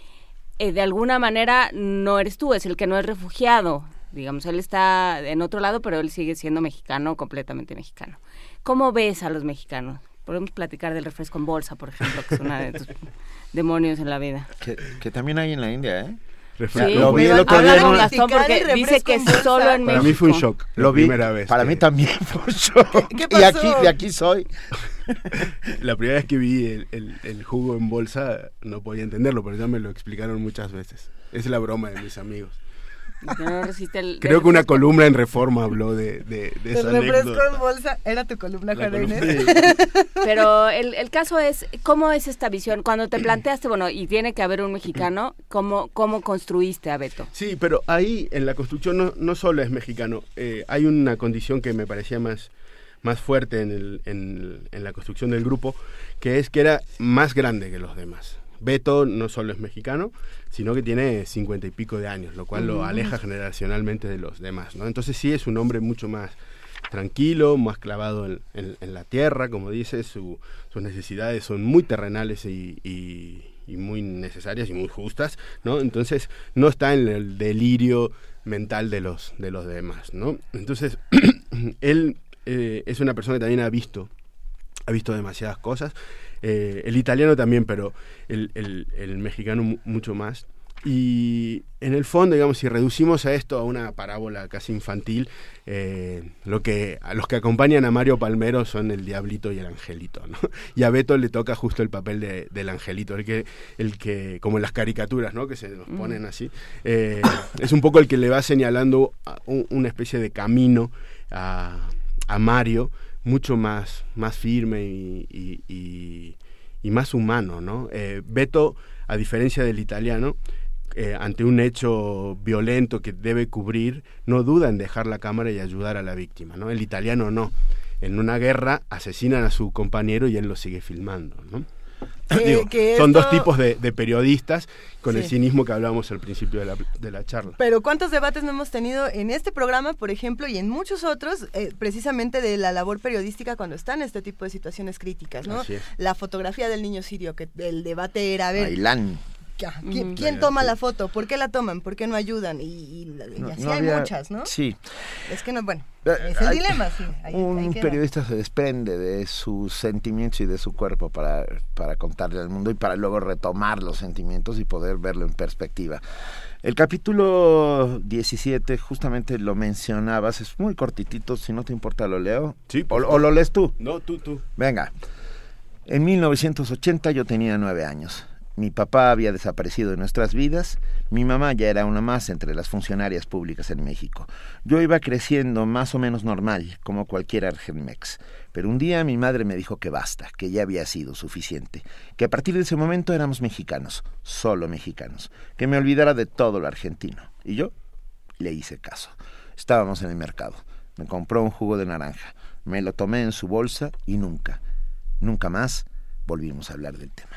eh, de alguna manera no eres tú, es el que no es refugiado. Digamos, él está en otro lado, pero él sigue siendo mexicano, completamente mexicano. ¿Cómo ves a los mexicanos? Podemos platicar del refresco en bolsa, por ejemplo, que es una de tus demonios en la vida. Que, también hay en la India, ¿eh? Sí, lo vi el otro día porque dice que es solo en México. Para mí fue un shock. Lo vi. Primera vez. Para mí también fue un shock. ¿Qué pasó? Y aquí, de aquí soy. la primera vez que vi el, jugo en bolsa no podía entenderlo, pero ya me lo explicaron muchas veces. Es la broma de mis amigos. Creo que una columna en Reforma habló de, de, de esa El refresco en bolsa era tu columna, Juan Pero el, el, caso es, ¿cómo es esta visión? Cuando te planteaste, bueno, y tiene que haber un mexicano, ¿cómo, cómo construiste a Beto? Sí, pero ahí en la construcción no, no solo es mexicano, eh, hay una condición que me parecía más más fuerte en, el, en, en, la construcción del grupo, que es que era más grande que los demás. Beto no solo es mexicano, sino que tiene cincuenta y pico de años, lo cual lo aleja generacionalmente de los demás. ¿no? Entonces sí es un hombre mucho más tranquilo, más clavado en, en, la tierra, como dice, su, sus necesidades son muy terrenales y, y, y, muy necesarias y muy justas, ¿no? Entonces no está en el delirio mental de los, de los demás, ¿no? Entonces él eh, es una persona que también ha visto, ha visto demasiadas cosas eh, el italiano también, pero el, el, mexicano mucho más. Y en el fondo, digamos, si reducimos a esto a una parábola casi infantil, eh, lo que, a los que acompañan a Mario Palmero son el diablito y el angelito, ¿no? Y a Beto le toca justo el papel de, del angelito, el que, el que, como en las caricaturas, ¿no? Que se nos ponen así, eh, es un poco el que le va señalando una especie de camino a, a Mario mucho más, más firme y, y, más humano, ¿no? Eh, Beto, a diferencia del italiano, eh, ante un hecho violento que debe cubrir, no duda en dejar la cámara y ayudar a la víctima, ¿no? El italiano no. En una guerra asesinan a su compañero y él lo sigue filmando, ¿no? son dos tipos de, periodistas con el cinismo que hablábamos al principio de la, de la, charla. Pero ¿cuántos debates no hemos tenido en este programa, por ejemplo, y en muchos otros, eh, precisamente de la labor periodística cuando están en este tipo de situaciones críticas, ¿no? La fotografía del niño sirio, que el debate era, a ver, ¿Quién, toma la foto? ¿Por qué la toman? ¿Por qué no ayudan? Y, así hay muchas, ¿no? Sí. Es que no, bueno, eh, es el dilema, sí. un periodista se desprende de sus sentimientos y de su cuerpo para, para contarle al mundo y para luego retomar los sentimientos y poder verlo en perspectiva. El capítulo 17, justamente lo mencionabas, es muy cortitito, si no te importa lo leo. Sí. O, o lo lees tú. No, tú, tú. Venga. En 1980 yo tenía nueve años. Mi papá había desaparecido de nuestras vidas, mi mamá ya era una más entre las funcionarias públicas en México. Yo iba creciendo más o menos normal, como cualquier argenmex. Pero un día mi madre me dijo que basta, que ya había sido suficiente, que a partir de ese momento éramos mexicanos, solo mexicanos, que me olvidara de todo lo argentino. Y yo le hice caso. Estábamos en el mercado. Me compró un jugo de naranja. Me lo tomé en su bolsa y nunca, nunca más volvimos a hablar del tema.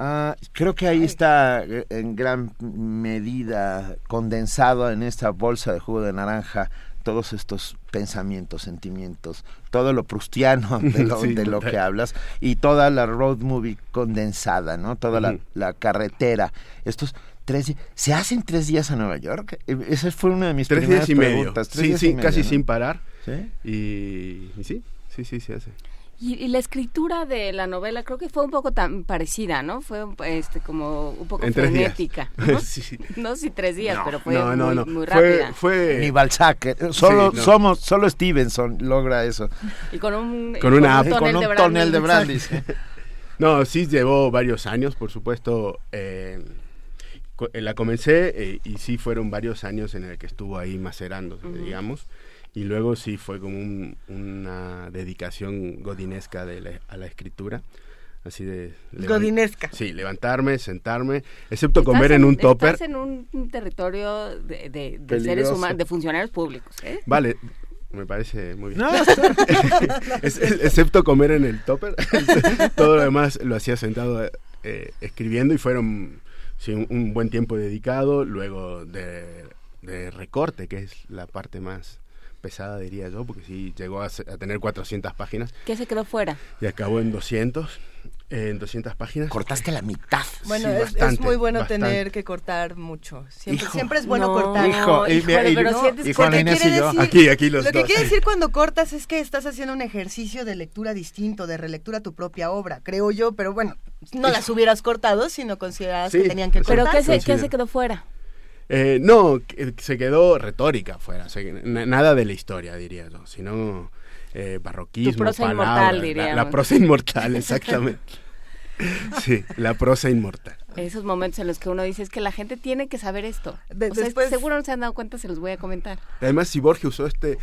Ah, creo que ahí está eh, en gran medida condensado en esta bolsa de jugo de naranja todos estos pensamientos, sentimientos, todo lo prustiano de lo, de lo que hablas y toda la road movie condensada, ¿no? Toda la, la, carretera. Estos tres ¿Se hacen tres días a Nueva York? E, esa fue una de mis tres primeras días y preguntas. Medio. sí, sí, casi sin parar. ¿Sí? Y, y sí, sí, sí, se hace. Y, la escritura de la novela creo que fue un poco tan parecida, ¿no? Fue este como un poco frenética. ¿no? sí. no si tres días, pero fue muy, rápida. Fue, Ni Balzac, eh, solo somos, solo Stevenson logra eso. Y con un, con una, tonel, de brandy. no, sí llevó varios años, por supuesto. Eh, la comencé eh, y sí fueron varios años en el que estuvo ahí macerando, digamos y luego sí fue como una dedicación godinesca de a la escritura así de godinesca sí levantarme sentarme excepto comer en, un topper estás en un territorio de, de, seres humanos de funcionarios públicos ¿eh? vale me parece muy bien. excepto comer en el topper, todo lo demás lo hacía sentado eh, escribiendo y fueron sí, un, buen tiempo dedicado, luego de, de, recorte, que es la parte más pesada, diría yo, porque sí llegó a, tener 400 páginas. ¿Qué se quedó fuera? Y acabó en 200, en 200 páginas. Cortaste la mitad. Bueno, es, muy bueno tener que cortar mucho. Siempre, siempre es bueno cortar. Hijo, pero sientes y aquí, aquí los Lo que quiere decir cuando cortas es que estás haciendo un ejercicio de lectura distinto, de relectura a tu propia obra, creo yo, pero bueno, no las hubieras cortado si no consideras que tenían que cortar. ¿Pero qué se, qué se quedó fuera? Eh, no, se quedó retórica fuera, nada de la historia, diría yo, sino eh, barroquismo, prosa inmortal, diría. La, prosa inmortal, exactamente. Sí, la prosa inmortal. Esos momentos en los que uno dice es que la gente tiene que saber esto. después... seguro no se han dado cuenta, se los voy a comentar. Además, si Borges usó este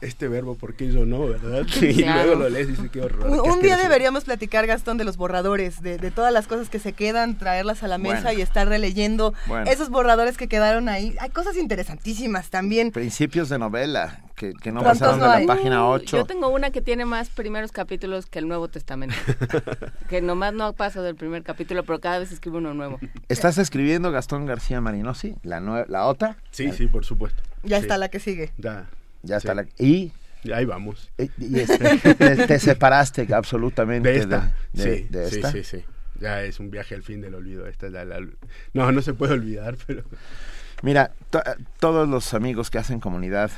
este verbo, porque yo no, verdad? Y luego lo lees y dices, qué horror. Un, día deberíamos platicar, Gastón, de los borradores, de, todas las cosas que se quedan, traerlas a la mesa y estar releyendo esos borradores que quedaron ahí. Hay cosas interesantísimas también. Principios de novela, que, no pasaron de la página 8. Yo tengo una que tiene más primeros capítulos que el Nuevo Testamento. que nomás no paso del primer capítulo, pero cada vez escribo uno nuevo. ¿Estás escribiendo Gastón García Marinosi? ¿La, la otra? Sí, sí, por supuesto. Ya está la que sigue. Ya. Ya está la... Y... ahí vamos. Y, este, te, separaste absolutamente de esta. sí, sí, sí, Ya es un viaje al fin del olvido. Esta No, no se puede olvidar, pero... Mira, todos los amigos que hacen comunidad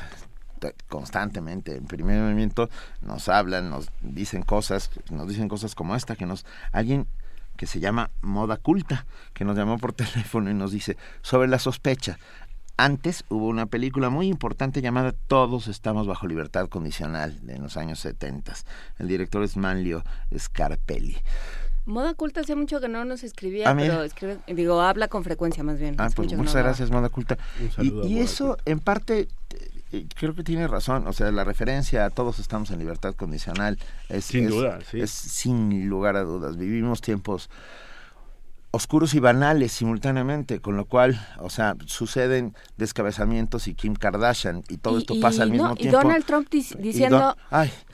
constantemente en primer movimiento nos hablan, nos dicen cosas, nos dicen cosas como esta, que nos... Alguien que se llama Moda Culta, que nos llamó por teléfono y nos dice sobre la sospecha. Antes hubo una película muy importante llamada Todos estamos bajo libertad condicional en los años 70. El director es Manlio Scarpelli. Moda Culta hace mucho que no nos escribía, ah, pero escribe, digo, habla con frecuencia más bien. Ah, pues muchas gracias, Moda Culta. y, eso, en parte, eh, creo que tiene razón. O sea, la referencia a todos estamos en libertad condicional es, sin duda, sí. es sin lugar a dudas. Vivimos tiempos oscuros y banales simultáneamente, con lo cual, o sea, suceden descabezamientos y Kim Kardashian y todo esto pasa al mismo tiempo. Y Donald Trump diciendo,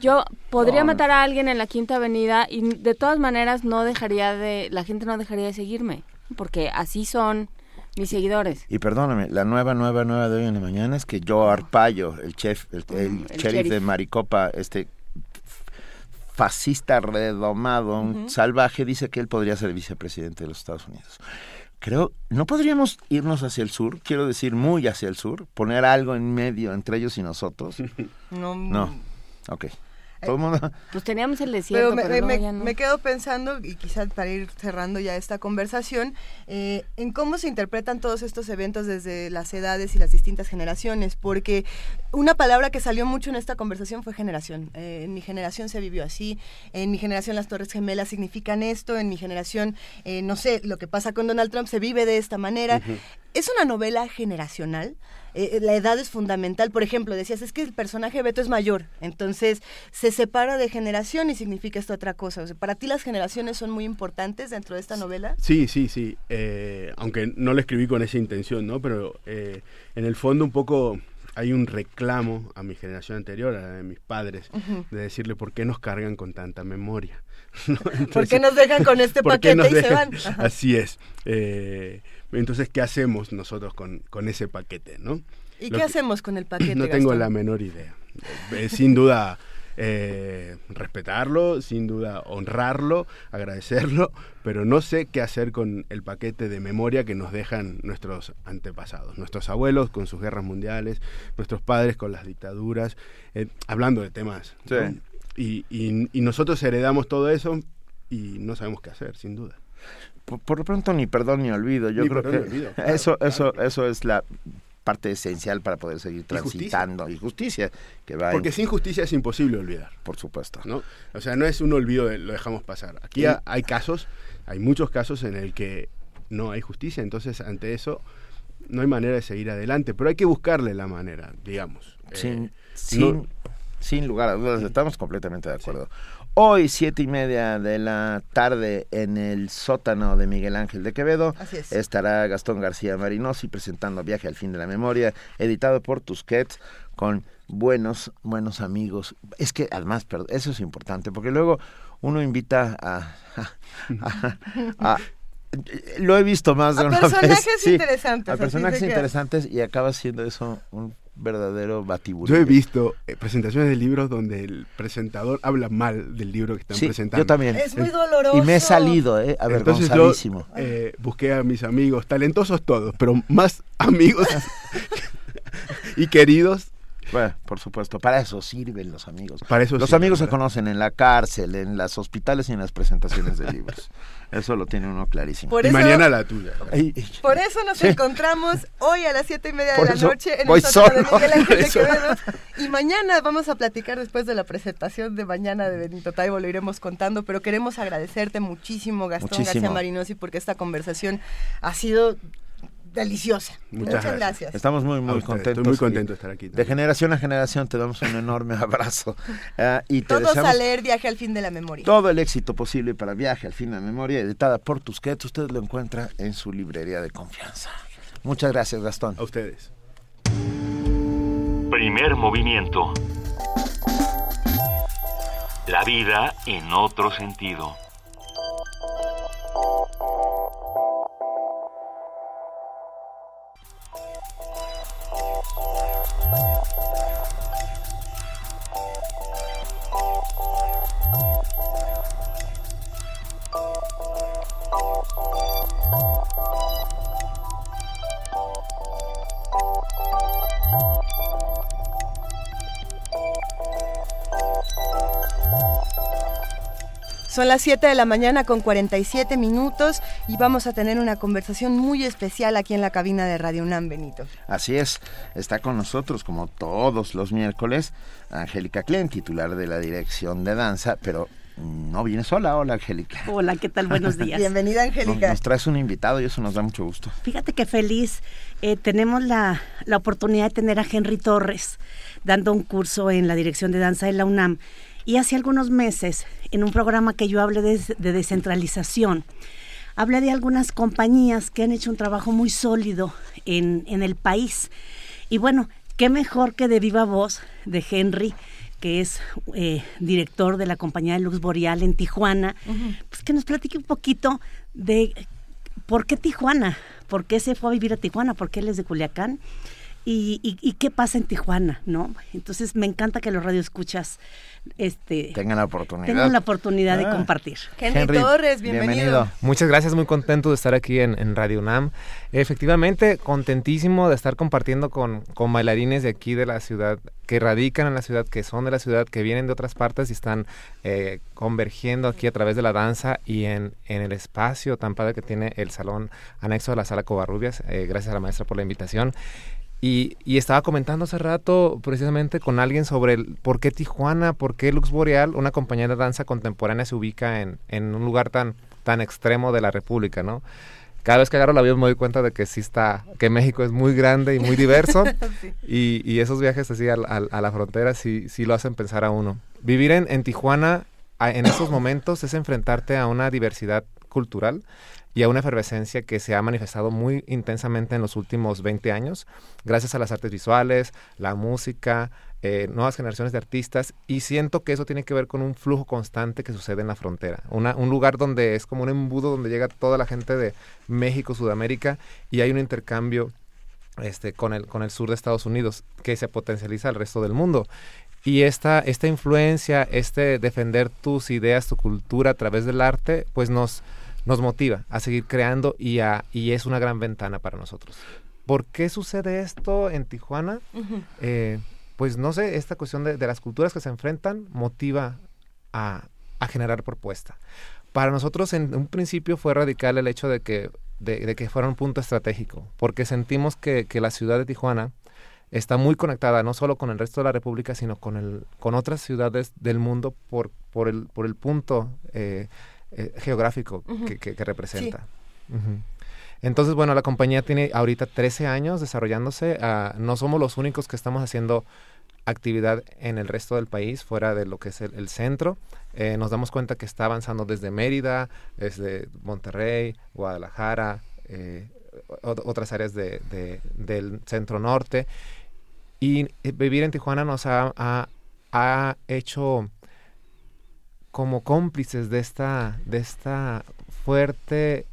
yo podría matar a alguien en la Quinta Avenida y de todas maneras no dejaría de, la gente no dejaría de seguirme, porque así son mis seguidores. Y perdóname, la nueva, nueva, nueva de hoy en la mañana es que Joe Arpaio, el chef, el, sheriff de Maricopa, este fascista redomado, un salvaje, dice que él podría ser vicepresidente de los Estados Unidos. Creo, ¿no podríamos irnos hacia el sur? Quiero decir, muy hacia el sur, poner algo en medio entre ellos y nosotros. No. No. Ok. Pues teníamos el desierto, pero, me, quedo pensando, y quizás para ir cerrando ya esta conversación, eh, en cómo se interpretan todos estos eventos desde las edades y las distintas generaciones, porque una palabra que salió mucho en esta conversación fue generación. Eh, en mi generación se vivió así, en mi generación las Torres Gemelas significan esto, en mi generación, eh, no sé, lo que pasa con Donald Trump se vive de esta manera. ¿Es una novela generacional? Eh, la edad es fundamental. Por ejemplo, decías, es que el personaje Beto es mayor, entonces se separa de generación y significa esto otra cosa. O sea, ¿Para ti las generaciones son muy importantes dentro de esta novela? Sí, sí, sí. Eh, aunque no lo escribí con esa intención, ¿no? Pero eh, en el fondo un poco hay un reclamo a mi generación anterior, a la de mis padres, de decirle por qué nos cargan con tanta memoria. ¿Por qué nos dejan con este paquete y se van? Así es. Eh, entonces, ¿qué hacemos nosotros con, con ese paquete? ¿no? ¿Y qué hacemos con el paquete? No tengo la menor idea. Eh, sin duda, eh, respetarlo, sin duda honrarlo, agradecerlo, pero no sé qué hacer con el paquete de memoria que nos dejan nuestros antepasados, nuestros abuelos con sus guerras mundiales, nuestros padres con las dictaduras, eh, hablando de temas. Y, y, nosotros heredamos todo eso y no sabemos qué hacer, sin duda por, lo pronto ni perdón ni olvido. Yo creo que eso, eso, eso es la parte esencial para poder seguir transitando y justicia, que va porque sin justicia es imposible olvidar. Por supuesto. No o sea no es un olvido de, lo dejamos pasar. Aquí hay casos hay muchos casos en el que no hay justicia entonces ante eso no hay manera de seguir adelante pero hay que buscarle la manera digamos. Sin eh, sin, sin lugar a dudas estamos completamente de acuerdo Hoy, siete y media de la tarde, en el sótano de Miguel Ángel de Quevedo, estará Gastón García Marinosi presentando Viaje al fin de la memoria, editado por Tusquets, con buenos, buenos amigos. Es que además, perdón, eso es importante, porque luego uno invita a, lo he visto más de una vez. Personajes interesantes. A personajes interesantes y acaba siendo eso un verdadero batiburrillo. Yo he visto eh, presentaciones de libros donde el presentador habla mal del libro que están presentando. Yo también. Es muy doloroso. Y me he salido, eh, avergonzadísimo. Entonces yo eh, busqué a mis amigos, talentosos todos, pero más amigos y queridos Bueno, por supuesto, para eso sirven los amigos. Para eso los amigos se conocen en la cárcel, en los hospitales y en las presentaciones de libros. Eso lo tiene uno clarísimo. y mañana la tuya. Por eso nos encontramos hoy a las siete y media de la noche en el sótano de Miguel Ángel de Quevedo. Y mañana vamos a platicar después de la presentación de mañana de Benito Taibo, lo iremos contando, pero queremos agradecerte muchísimo, Gastón García Marinosi, porque esta conversación ha sido deliciosa. Muchas, gracias. Estamos muy, muy contentos. Estoy muy contento de estar aquí. De generación a generación te damos un enorme abrazo. Uh, y Todos a leer Viaje al fin de la memoria. Todo el éxito posible para Viaje al fin de la memoria, editada por Tusquets. Usted lo encuentra en su librería de confianza. Muchas gracias, Gastón. A ustedes. Primer movimiento. La vida en otro sentido. Son las 7 de la mañana con 47 minutos y vamos a tener una conversación muy especial aquí en la cabina de Radio UNAM, Benito. Así es, está con nosotros como todos los miércoles Angélica Klein, titular de la Dirección de Danza, pero no viene sola. Hola, Angélica. Hola, ¿qué tal? Buenos días. Bienvenida, Angélica. Nos, traes un invitado y eso nos da mucho gusto. Fíjate que feliz. Eh, tenemos la, la oportunidad de tener a Henry Torres dando un curso en la Dirección de Danza de la UNAM y hace algunos meses, en un programa que yo hablé de, descentralización, hablé de algunas compañías que han hecho un trabajo muy sólido en, el país. Y bueno, qué mejor que de viva voz de Henry, que es eh, director de la compañía de Lux Boreal en Tijuana, pues que nos platique un poquito de por qué Tijuana, por qué se fue a vivir a Tijuana, por qué él es de Culiacán y, y, qué pasa en Tijuana, ¿no? Entonces me encanta que los radioescuchas este, tengan la oportunidad, tengan la oportunidad de ah. compartir. Henry, Torres, bienvenido. Muchas gracias, muy contento de estar aquí en, Radio UNAM. Efectivamente, contentísimo de estar compartiendo con, con bailarines de aquí de la ciudad, que radican en la ciudad, que son de la ciudad, que vienen de otras partes y están eh, convergiendo aquí a través de la danza y en, en, el espacio tan padre que tiene el salón anexo de la sala Covarrubias. Eh, gracias a la maestra por la invitación. Y, estaba comentando hace rato precisamente con alguien sobre el, por qué Tijuana, por qué Lux Boreal, una compañía de danza contemporánea, se ubica en, en un lugar tan, tan extremo de la República, ¿no? Cada vez que agarro la avión me doy cuenta de que sí está, que México es muy grande y muy diverso y, y, esos viajes así a, a, la frontera sí, sí lo hacen pensar a uno. Vivir en, en Tijuana en estos momentos es enfrentarte a una diversidad cultural y a una efervescencia que se ha manifestado muy intensamente en los últimos 20 años, gracias a las artes visuales, la música, eh, nuevas generaciones de artistas, y siento que eso tiene que ver con un flujo constante que sucede en la frontera, un lugar donde es como un embudo donde llega toda la gente de México, Sudamérica, y hay un intercambio este, con, el, con el sur de Estados Unidos que se potencializa al resto del mundo. Y esta, esta influencia, este defender tus ideas, tu cultura a través del arte, pues nos, nos motiva a seguir creando y, a, y es una gran ventana para nosotros. ¿Por qué sucede esto en Tijuana? Eh, pues no sé, esta cuestión de, las culturas que se enfrentan motiva a, generar propuesta. Para nosotros en un principio fue radical el hecho de que, de, que fuera un punto estratégico, porque sentimos que, la ciudad de Tijuana está muy conectada no solo con el resto de la República, sino con, el, con otras ciudades del mundo por, por, el, por el punto eh, eh, geográfico que, representa. Entonces, bueno, la compañía tiene ahorita 13 años desarrollándose. Ah, no somos los únicos que estamos haciendo actividad en el resto del país, fuera de lo que es el, centro. Eh, nos damos cuenta que está avanzando desde Mérida, desde Monterrey, Guadalajara, eh, otras áreas de, del centro norte. Y vivir en Tijuana nos ha, ha hecho como cómplices de esta, de esta fuerte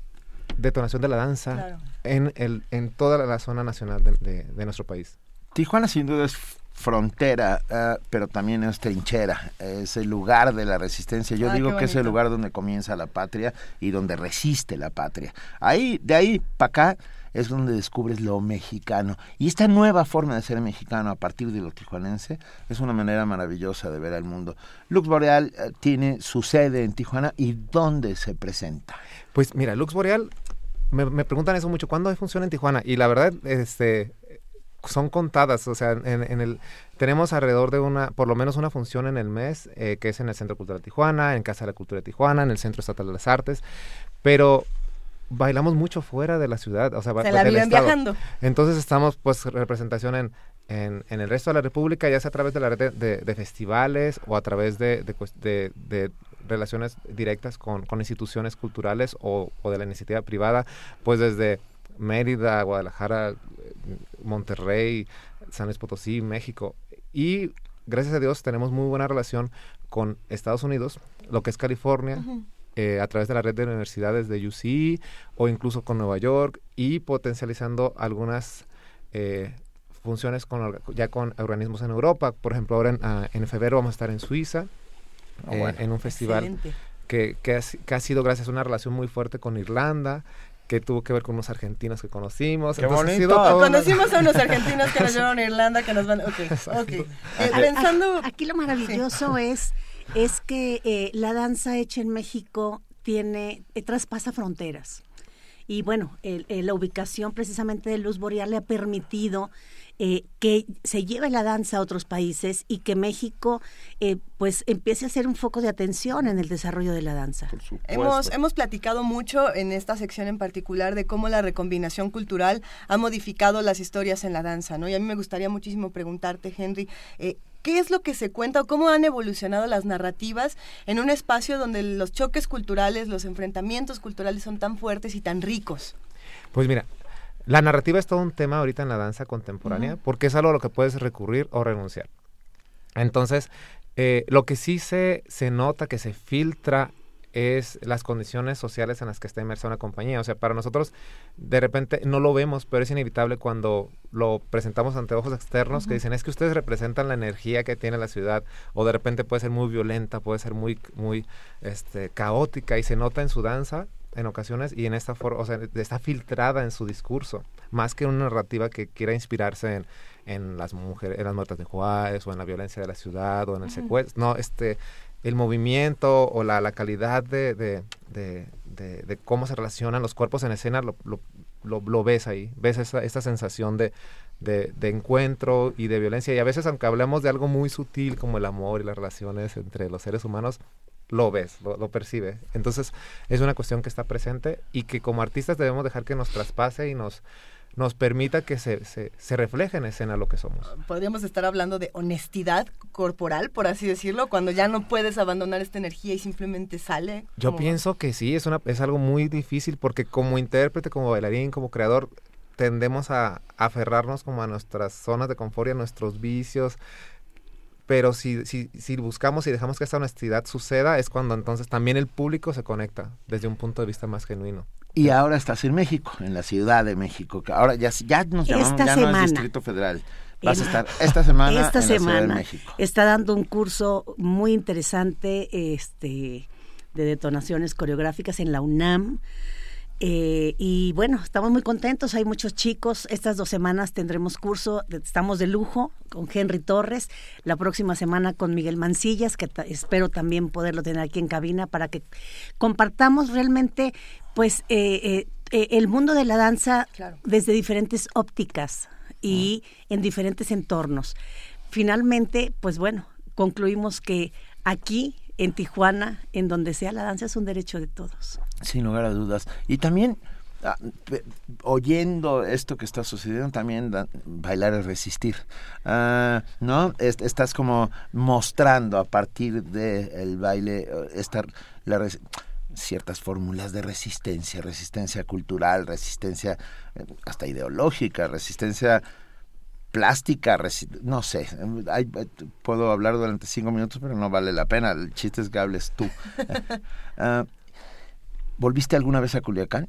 detonación de la danza en, el, en toda la zona nacional de, nuestro país. Tijuana sin duda es frontera, ah, pero también es trinchera, es el lugar de la resistencia. Yo ah, digo que es el lugar donde comienza la patria y donde resiste la patria. Ahí, de ahí para acá es donde descubres lo mexicano. Y esta nueva forma de ser mexicano a partir de lo tijuanense es una manera maravillosa de ver al mundo. Lux Boreal eh, tiene su sede en Tijuana y ¿dónde se presenta? Pues mira, Lux Boreal, me, preguntan eso mucho, ¿cuándo hay función en Tijuana? Y la verdad, este, son contadas, o sea, en, el tenemos alrededor de una, por lo menos una función en el mes, eh, que es en el Centro Cultural de Tijuana, en Casa de la Cultura de Tijuana, en el Centro Estatal de las Artes, pero bailamos mucho fuera de la ciudad, o sea, Se la viven viajando. Entonces estamos, pues, representación en, en, en, el resto de la República, ya sea a través de la red de, festivales o a través de, de relaciones directas con, con instituciones culturales o, o de la iniciativa privada, pues desde Mérida, Guadalajara, Monterrey, San Luis Potosí, México. Y gracias a Dios tenemos muy buena relación con Estados Unidos, lo que es California, eh, a través de la red de universidades de UC o incluso con Nueva York y potencializando algunas eh, funciones con, ya con organismos en Europa. Por ejemplo, ahora en, ah, febrero vamos a estar en Suiza ah, eh, en un festival que, que, ha, sido gracias a una relación muy fuerte con Irlanda que tuvo que ver con unos argentinos que conocimos. ¡Qué bonito! Conocimos a unos argentinos que nos llevaron a Irlanda, que nos van... Ok, ok. Eh, pensando... Aquí lo maravilloso es, es que eh, la danza hecha en México tiene, eh, traspasa fronteras. Y bueno, la ubicación precisamente de Luz Boreal le ha permitido eh, que se lleve la danza a otros países y que México eh, pues empiece a ser un foco de atención en el desarrollo de la danza. Hemos, hemos platicado mucho en esta sección en particular de cómo la recombinación cultural ha modificado las historias en la danza, ¿no? Y a mí me gustaría muchísimo preguntarte, Henry, eh, ¿Qué es lo que se cuenta o cómo han evolucionado las narrativas en un espacio donde los choques culturales, los enfrentamientos culturales son tan fuertes y tan ricos? Pues mira, la narrativa es todo un tema ahorita en la danza contemporánea porque es algo a lo que puedes recurrir o renunciar. Entonces, eh, lo que sí se, se nota que se filtra es las condiciones sociales en las que está inmersa una compañía. O sea, para nosotros de repente no lo vemos, pero es inevitable cuando lo presentamos ante ojos externos que dicen es que ustedes representan la energía que tiene la ciudad o de repente puede ser muy violenta, puede ser muy, muy este, caótica y se nota en su danza en ocasiones y en esta forma, o sea, está filtrada en su discurso, más que una narrativa que quiera inspirarse en, en las mujeres, en las muertes de Juárez o en la violencia de la ciudad o en el secuestro, no, este, el movimiento o la, la calidad de, de, de, cómo se relacionan los cuerpos en escena lo, lo, lo, ves ahí, ves esa, esta sensación de, encuentro y de violencia. Y a veces, aunque hablemos de algo muy sutil como el amor y las relaciones entre los seres humanos, lo ves, lo, lo percibe. Entonces es una cuestión que está presente y que como artistas debemos dejar que nos traspase y nos, nos permita que se, se, se, refleje en escena lo que somos. Podríamos estar hablando de honestidad corporal, por así decirlo, cuando ya no puedes abandonar esta energía y simplemente sale. Yo pienso que sí, es, una, es algo muy difícil porque como intérprete, como bailarín, como creador, tendemos a aferrarnos como a nuestras zonas de confort y a nuestros vicios, pero si, si, si buscamos y dejamos que esta honestidad suceda, es cuando entonces también el público se conecta desde un punto de vista más genuino. Y ahora estás en México, en la Ciudad de México, que ahora ya, ya nos llamamos, ya no es Distrito Federal. Vas a estar esta semana esta en semana la Ciudad de México. Está dando un curso muy interesante este, de detonaciones coreográficas en la UNAM. Eh, y bueno, estamos muy contentos, hay muchos chicos. Estas dos semanas tendremos curso, estamos de lujo con Henry Torres, la próxima semana con Miguel Mancillas, que espero también poderlo tener aquí en cabina para que compartamos realmente pues eh, eh, el mundo de la danza desde diferentes ópticas y en diferentes entornos. Finalmente, pues bueno, concluimos que aquí en Tijuana, en donde sea la danza, es un derecho de todos. Sin lugar a dudas. Y también, ah, oyendo esto que está sucediendo, también bailar es resistir. Ah, ¿No? estás como mostrando a partir del el baile, eh, estar la ciertas fórmulas de resistencia, resistencia cultural, resistencia eh, hasta ideológica, resistencia plástica, no sé, puedo hablar durante cinco minutos, pero no vale la pena, el chiste es que hables tú. Ah, ¿Volviste alguna vez a Culiacán?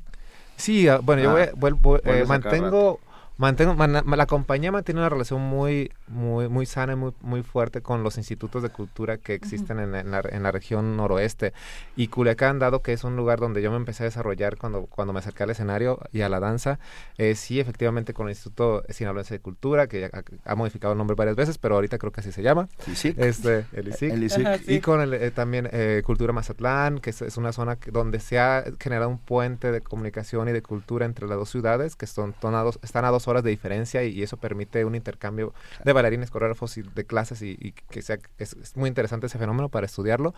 Sí, ah, bueno, yo ah, vuelvo, eh, mantengo mantengo, la compañía mantiene una relación muy, muy, muy sana y muy, muy fuerte con los institutos de cultura que existen en, la, en, la, región noroeste. Y Culiacán, dado que es un lugar donde yo me empecé a desarrollar cuando, cuando me acerqué al escenario y a la danza, eh, sí, efectivamente, con el Instituto Sinaloense de Cultura, que ha, modificado el nombre varias veces, pero ahorita creo que así se llama. Este, el ISIC. Y con el, eh, también eh, Cultura Mazatlán, que es, una zona donde se ha generado un puente de comunicación y de cultura entre las dos ciudades, que son, están a dos horas de diferencia y, eso permite un intercambio de bailarines, coreógrafos y de clases y, que sea, es, muy interesante ese fenómeno para estudiarlo.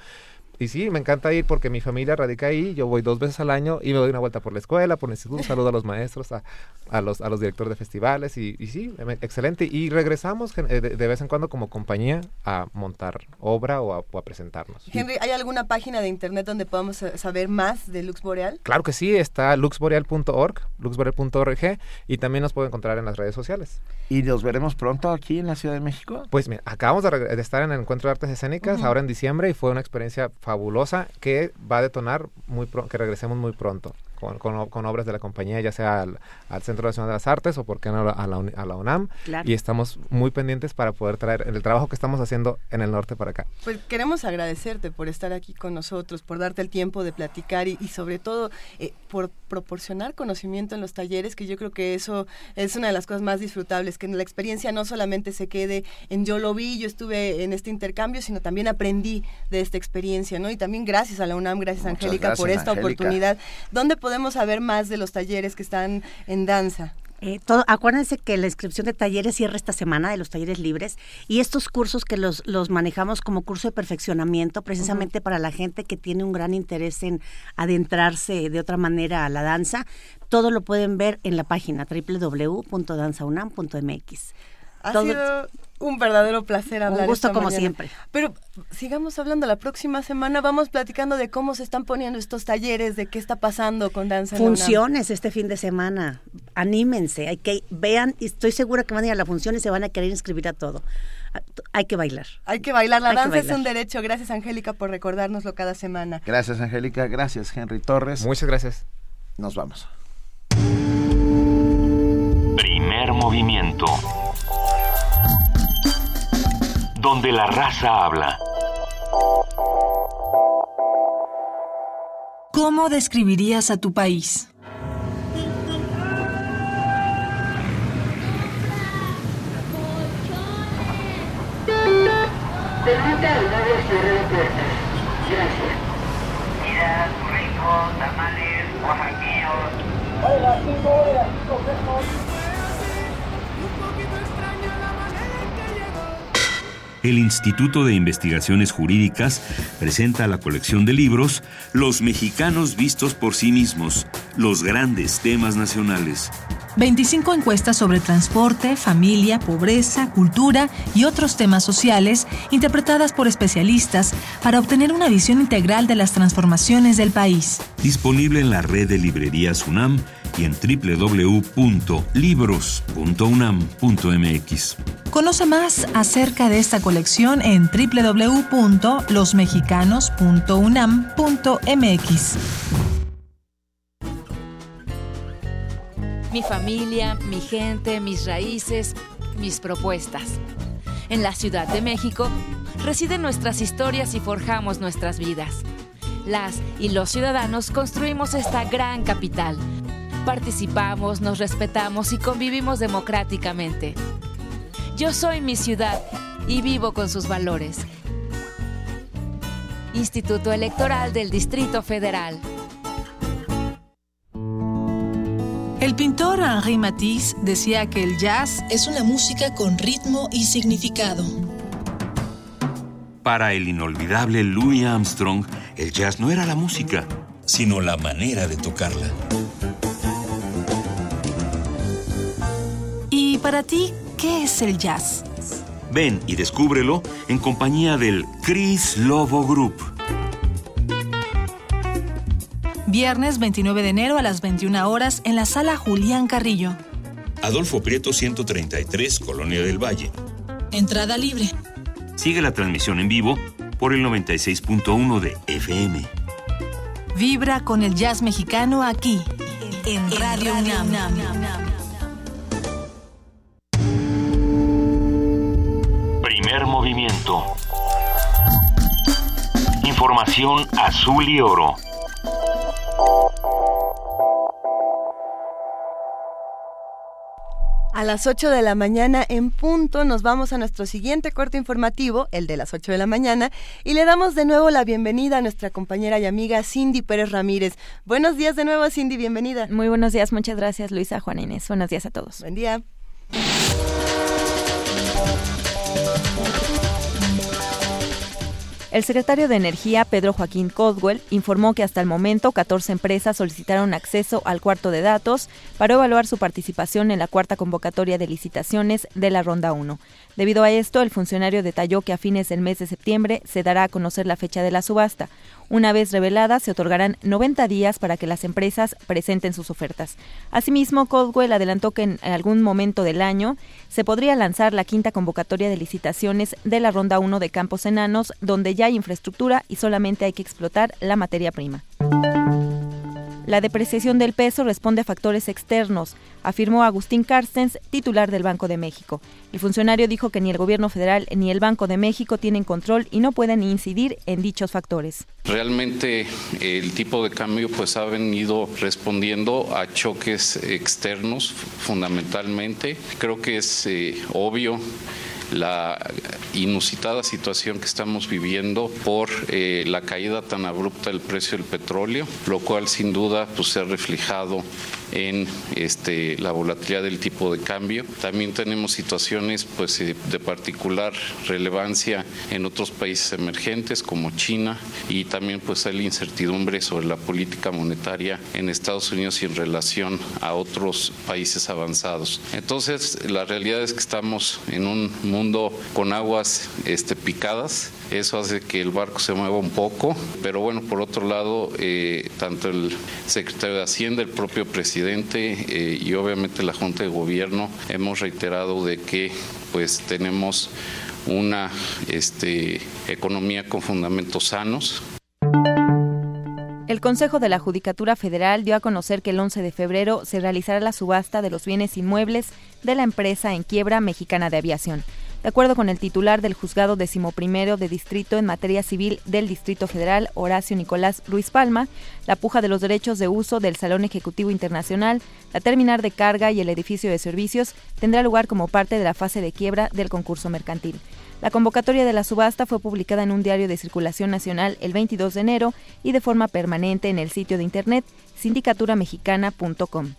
Y sí, me encanta ir porque mi familia radica ahí, yo voy dos veces al año y me doy una vuelta por la escuela, por el instituto, saludo a los maestros, a, a los, a los directores de festivales y, y sí, excelente. Y regresamos eh, de, vez en cuando como compañía a montar obra o a, presentarnos. Henry, ¿hay alguna página de internet donde podamos saber más de Lux Boreal? Claro que sí, está luxboreal.org, luxboreal.org y también nos puede encontrar en las redes sociales. ¿Y los veremos pronto aquí en la Ciudad de México? Pues mira, acabamos de, estar en el Encuentro de Artes Escénicas ahora en diciembre y fue una experiencia fabulosa que va a detonar muy pronto, que regresemos muy pronto con, obras de la compañía, ya sea al, Centro Nacional de las Artes o por qué no a la, a la UNAM. Y estamos muy pendientes para poder traer el trabajo que estamos haciendo en el norte para acá. Pues queremos agradecerte por estar aquí con nosotros, por darte el tiempo de platicar y, sobre todo eh, por proporcionar conocimiento en los talleres, que yo creo que eso es una de las cosas más disfrutables, que la experiencia no solamente se quede en yo lo vi, yo estuve en este intercambio, sino también aprendí de esta experiencia, ¿no? Y también gracias a la UNAM, gracias Angélica por esta oportunidad. ¿Dónde podemos saber más de los talleres que están en danza? Eh, todo, acuérdense que la inscripción de talleres cierra esta semana, de los talleres libres, y estos cursos que los, los manejamos como curso de perfeccionamiento, precisamente para la gente que tiene un gran interés en adentrarse de otra manera a la danza, todo lo pueden ver en la página www.danzaunam.mx. Ha sido un verdadero placer hablar. Un gusto como siempre. Pero sigamos hablando la próxima semana. Vamos platicando de cómo se están poniendo estos talleres, de qué está pasando con danza. Funciones este fin de semana. Anímense, hay que vean. Y estoy segura que van a ir a la función y se van a querer inscribir a todo. Hay que bailar. Hay que bailar. La danza es un derecho. Gracias, Angélica, por recordárnoslo cada semana. Gracias, Angélica. Gracias, Henry Torres. Muchas gracias. Nos vamos. Primer movimiento donde la raza habla. ¿Cómo describirías a tu país? Permita al nuevo cierre de puertas. Gracias. Mira, burritos, tamales, oaxaquillos. Hola, cinco horas, cinco el Instituto de Investigaciones Jurídicas presenta la colección de libros Los mexicanos vistos por sí mismos, los grandes temas nacionales. 25 encuestas sobre transporte, familia, pobreza, cultura y otros temas sociales interpretadas por especialistas para obtener una visión integral de las transformaciones del país. Disponible en la red de librerías UNAM y en www.libros.unam.mx. Conoce más acerca de esta colección en www.losmexicanos.unam.mx. Mi familia, mi gente, mis raíces, mis propuestas. En la Ciudad de México residen nuestras historias y forjamos nuestras vidas. Las y los ciudadanos construimos esta gran capital. Participamos, nos respetamos y convivimos democráticamente. Yo soy mi ciudad y vivo con sus valores. Instituto Electoral del Distrito Federal. El pintor Henri Matisse decía que el jazz es una música con ritmo y significado. Para el inolvidable Louis Armstrong, el jazz no era la música, sino la manera de tocarla. Para ti ¿Qué es el jazz? Ven y descúbrelo en compañía del Chris Lobo Group. Viernes 29 de enero a las 21 horas en la sala Julián Carrillo. Adolfo Prieto 133, Colonia del Valle. Entrada libre. Sigue la transmisión en vivo por el 96.1 de FM. Vibra con el jazz mexicano aquí, en, Radio, movimiento. Información azul y oro. A las 8 de la mañana en punto nos vamos a nuestro siguiente corte informativo, el de las 8 de la mañana, y le damos de nuevo la bienvenida a nuestra compañera y amiga Cindy Pérez Ramírez. Buenos días de nuevo, Cindy, bienvenida. Muy buenos días, muchas gracias Luisa, Juan Inés. Buenos días a todos. Buen día. El secretario de Energía, Pedro Joaquín Codwell, informó que hasta el momento 14 empresas solicitaron acceso al cuarto de datos para evaluar su participación en la cuarta convocatoria de licitaciones de la Ronda 1. Debido a esto, el funcionario detalló que a fines del mes de septiembre se dará a conocer la fecha de la subasta. Una vez revelada, se otorgarán 90 días para que las empresas presenten sus ofertas. Asimismo, Caldwell adelantó que en algún momento del año se podría lanzar la quinta convocatoria de licitaciones de la Ronda 1 de Campos Enanos, donde ya hay infraestructura y solamente hay que explotar la materia prima. La depreciación del peso responde a factores externos, afirmó Agustín Carstens, titular del Banco de México. El funcionario dijo que ni el gobierno federal ni el Banco de México tienen control y no pueden incidir en dichos factores. Realmente el tipo de cambio pues ha venido respondiendo a choques externos fundamentalmente. Creo que es eh, obvio la inusitada situación que estamos viviendo por eh, la caída tan abrupta del precio del petróleo, lo cual sin duda pues, se ha reflejado en este, la volatilidad del tipo de cambio. También tenemos situaciones pues, eh, de particular relevancia en otros países emergentes como China y también pues, hay incertidumbre sobre la política monetaria en Estados Unidos y en relación a otros países avanzados. Entonces, la realidad es que estamos en un mundo con aguas este, picadas. Eso hace que el barco se mueva un poco, pero bueno, por otro lado, eh, tanto el secretario de Hacienda, el propio presidente eh, y obviamente la Junta de Gobierno hemos reiterado de que pues tenemos una este, economía con fundamentos sanos, el Consejo de la Judicatura Federal dio a conocer que el 11 de febrero se realizará la subasta de los bienes inmuebles de la empresa en quiebra mexicana de aviación. De acuerdo con el titular del juzgado decimoprimero de distrito en materia civil del Distrito Federal, Horacio Nicolás Ruiz Palma, la puja de los derechos de uso del Salón Ejecutivo Internacional, la terminal de carga y el edificio de servicios tendrá lugar como parte de la fase de quiebra del concurso mercantil. La convocatoria de la subasta fue publicada en un diario de circulación nacional el 22 de enero y de forma permanente en el sitio de internet sindicaturamexicana.com.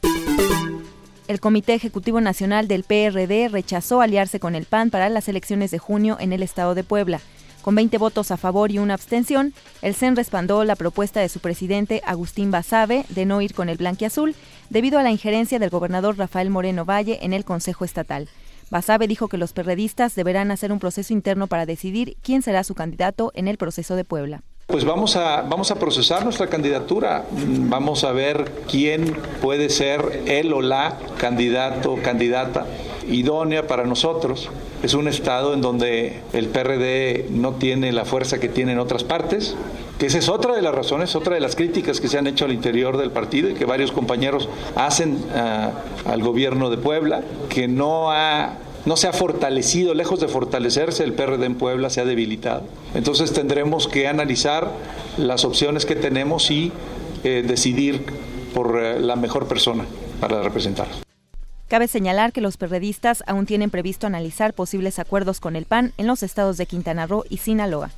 El Comité Ejecutivo Nacional del PRD rechazó aliarse con el PAN para las elecciones de junio en el estado de Puebla. Con 20 votos a favor y una abstención, el CEN respaldó la propuesta de su presidente Agustín Basabe de no ir con el blanquiazul debido a la injerencia del gobernador Rafael Moreno Valle en el Consejo Estatal. Basabe dijo que los perredistas deberán hacer un proceso interno para decidir quién será su candidato en el proceso de Puebla. Pues vamos a, vamos a procesar nuestra candidatura, vamos a ver quién puede ser él o la candidato o candidata idónea para nosotros. Es un estado en donde el PRD no tiene la fuerza que tiene en otras partes, que esa es otra de las razones, otra de las críticas que se han hecho al interior del partido y que varios compañeros hacen ah, al gobierno de Puebla, que no ha no se ha fortalecido, lejos de fortalecerse, el PRD en Puebla se ha debilitado. Entonces tendremos que analizar las opciones que tenemos y eh, decidir por eh, la mejor persona para representar. Cabe señalar que los perredistas aún tienen previsto analizar posibles acuerdos con el PAN en los estados de Quintana Roo y Sinaloa.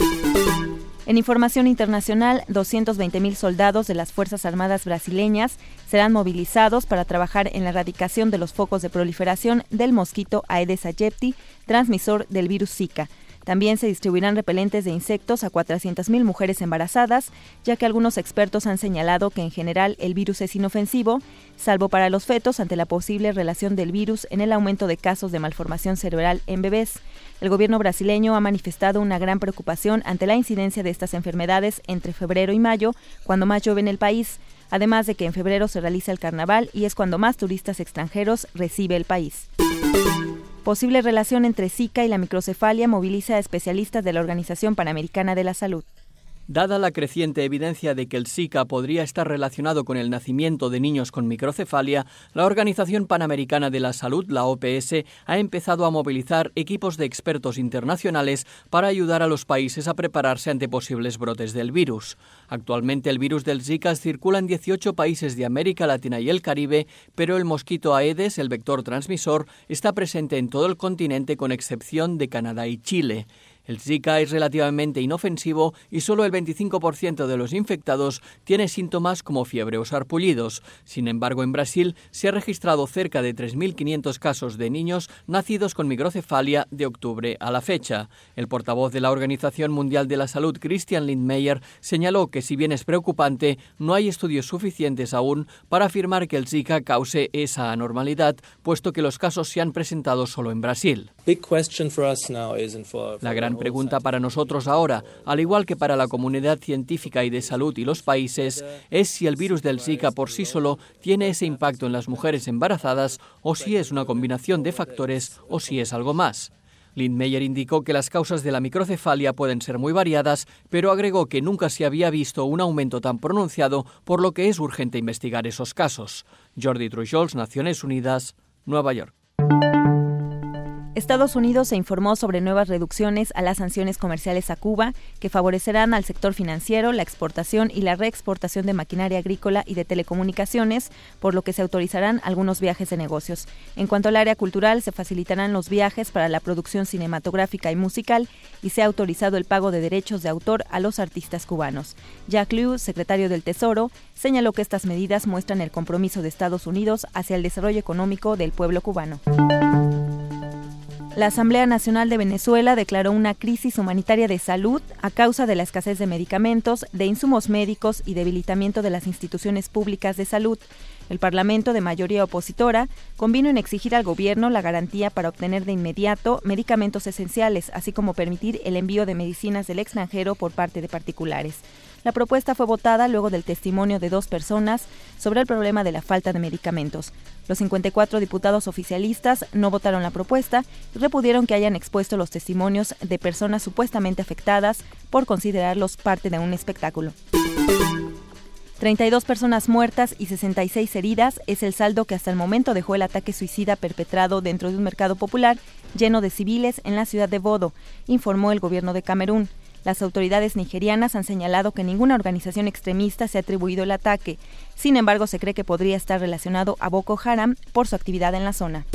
En información internacional, 220.000 soldados de las Fuerzas Armadas brasileñas serán movilizados para trabajar en la erradicación de los focos de proliferación del mosquito Aedes aegypti, transmisor del virus Zika. También se distribuirán repelentes de insectos a 400.000 mujeres embarazadas, ya que algunos expertos han señalado que en general el virus es inofensivo, salvo para los fetos ante la posible relación del virus en el aumento de casos de malformación cerebral en bebés. El gobierno brasileño ha manifestado una gran preocupación ante la incidencia de estas enfermedades entre febrero y mayo, cuando más llueve en el país, además de que en febrero se realiza el carnaval y es cuando más turistas extranjeros recibe el país. Posible relación entre Zika y la microcefalia moviliza a especialistas de la Organización Panamericana de la Salud. Dada la creciente evidencia de que el Zika podría estar relacionado con el nacimiento de niños con microcefalia, la Organización Panamericana de la Salud, la OPS, ha empezado a movilizar equipos de expertos internacionales para ayudar a los países a prepararse ante posibles brotes del virus. Actualmente el virus del Zika circula en 18 países de América Latina y el Caribe, pero el mosquito Aedes, el vector transmisor, está presente en todo el continente con excepción de Canadá y Chile. El Zika es relativamente inofensivo y solo el 25% de los infectados tiene síntomas como fiebre o sarpullidos. Sin embargo, en Brasil se ha registrado cerca de 3.500 casos de niños nacidos con microcefalia de octubre a la fecha. El portavoz de la Organización Mundial de la Salud, Christian Lindmeier, señaló que si bien es preocupante, no hay estudios suficientes aún para afirmar que el Zika cause esa anormalidad, puesto que los casos se han presentado solo en Brasil. La gran pregunta para nosotros ahora, al igual que para la comunidad científica y de salud y los países, es si el virus del Zika por sí solo tiene ese impacto en las mujeres embarazadas o si es una combinación de factores o si es algo más. Lindmeyer indicó que las causas de la microcefalia pueden ser muy variadas, pero agregó que nunca se había visto un aumento tan pronunciado, por lo que es urgente investigar esos casos. Jordi Trujols, Naciones Unidas, Nueva York. Estados Unidos se informó sobre nuevas reducciones a las sanciones comerciales a Cuba que favorecerán al sector financiero, la exportación y la reexportación de maquinaria agrícola y de telecomunicaciones, por lo que se autorizarán algunos viajes de negocios. En cuanto al área cultural, se facilitarán los viajes para la producción cinematográfica y musical y se ha autorizado el pago de derechos de autor a los artistas cubanos. Jack Lew, secretario del Tesoro, señaló que estas medidas muestran el compromiso de Estados Unidos hacia el desarrollo económico del pueblo cubano. La Asamblea Nacional de Venezuela declaró una crisis humanitaria de salud a causa de la escasez de medicamentos, de insumos médicos y debilitamiento de las instituciones públicas de salud. El Parlamento, de mayoría opositora, convino en exigir al gobierno la garantía para obtener de inmediato medicamentos esenciales, así como permitir el envío de medicinas del extranjero por parte de particulares. La propuesta fue votada luego del testimonio de dos personas sobre el problema de la falta de medicamentos. Los 54 diputados oficialistas no votaron la propuesta y repudieron que hayan expuesto los testimonios de personas supuestamente afectadas por considerarlos parte de un espectáculo. 32 personas muertas y 66 heridas es el saldo que hasta el momento dejó el ataque suicida perpetrado dentro de un mercado popular lleno de civiles en la ciudad de Bodo, informó el gobierno de Camerún. Las autoridades nigerianas han señalado que ninguna organización extremista se ha atribuido el ataque. Sin embargo, se cree que podría estar relacionado a Boko Haram por su actividad en la zona.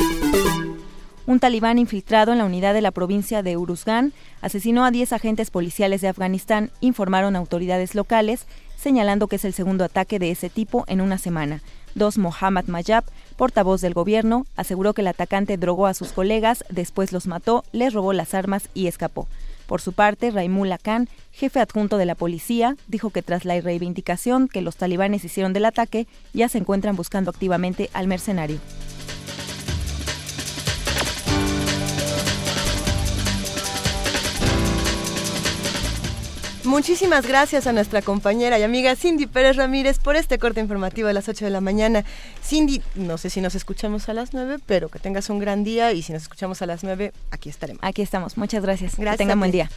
Un talibán infiltrado en la unidad de la provincia de Uruzgan asesinó a 10 agentes policiales de Afganistán, informaron autoridades locales, señalando que es el segundo ataque de ese tipo en una semana. Dos Mohammad Mayab, portavoz del gobierno, aseguró que el atacante drogó a sus colegas, después los mató, les robó las armas y escapó. Por su parte, Raimullah Khan, jefe adjunto de la policía, dijo que tras la reivindicación que los talibanes hicieron del ataque, ya se encuentran buscando activamente al mercenario. Muchísimas gracias a nuestra compañera y amiga Cindy Pérez Ramírez por este corte informativo de las 8 de la mañana. Cindy, no sé si nos escuchamos a las 9, pero que tengas un gran día y si nos escuchamos a las 9, aquí estaremos. Aquí estamos. Muchas gracias. Gracias. Que tengan buen día.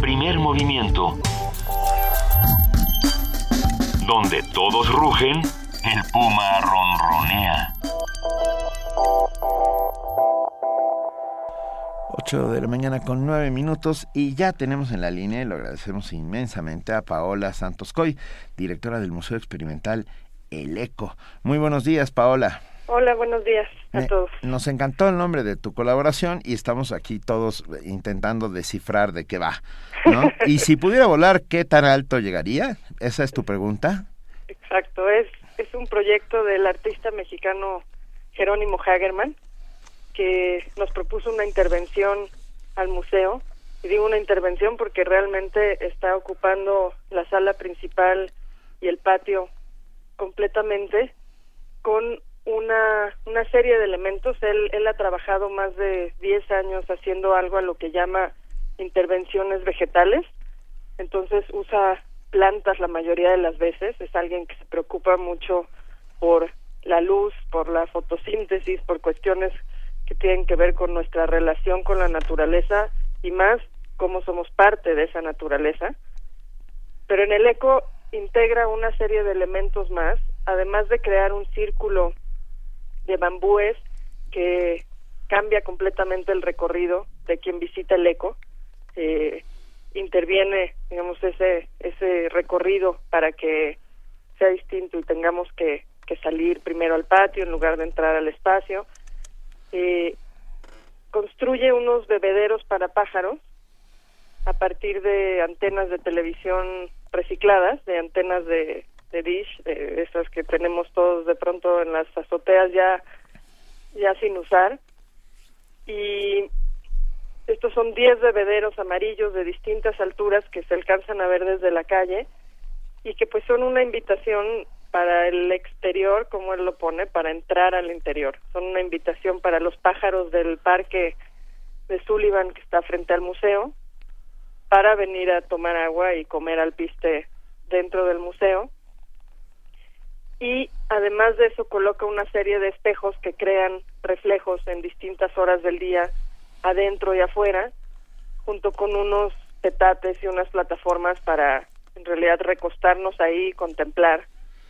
Primer movimiento donde todos rugen, el puma ronronea. 8 de la mañana con 9 minutos y ya tenemos en la línea lo agradecemos inmensamente a Paola Santos Coy, directora del Museo Experimental El Eco. Muy buenos días, Paola. Hola, buenos días a todos. Nos encantó el nombre de tu colaboración y estamos aquí todos intentando descifrar de qué va. ¿no? y si pudiera volar, ¿qué tan alto llegaría? ¿Esa es tu pregunta? Exacto, es, es un proyecto del artista mexicano Jerónimo Hagerman que nos propuso una intervención al museo. Y digo una intervención porque realmente está ocupando la sala principal y el patio completamente con una, una serie de elementos. Él, él ha trabajado más de 10 años haciendo algo a lo que llama intervenciones vegetales. Entonces usa plantas la mayoría de las veces, es alguien que se preocupa mucho por la luz, por la fotosíntesis, por cuestiones que tienen que ver con nuestra relación con la naturaleza y más cómo somos parte de esa naturaleza. Pero en el eco integra una serie de elementos más, además de crear un círculo de bambúes que cambia completamente el recorrido de quien visita el eco. Eh, interviene, digamos, ese, ese recorrido para que sea distinto y tengamos que, que salir primero al patio en lugar de entrar al espacio. Eh, construye unos bebederos para pájaros a partir de antenas de televisión recicladas, de antenas de, de dish, de esas que tenemos todos de pronto en las azoteas ya, ya sin usar. Y estos son 10 bebederos amarillos de distintas alturas que se alcanzan a ver desde la calle y que pues son una invitación para el exterior, como él lo pone, para entrar al interior. Son una invitación para los pájaros del parque de Sullivan que está frente al museo, para venir a tomar agua y comer al piste dentro del museo. Y además de eso coloca una serie de espejos que crean reflejos en distintas horas del día adentro y afuera, junto con unos petates y unas plataformas para en realidad recostarnos ahí y contemplar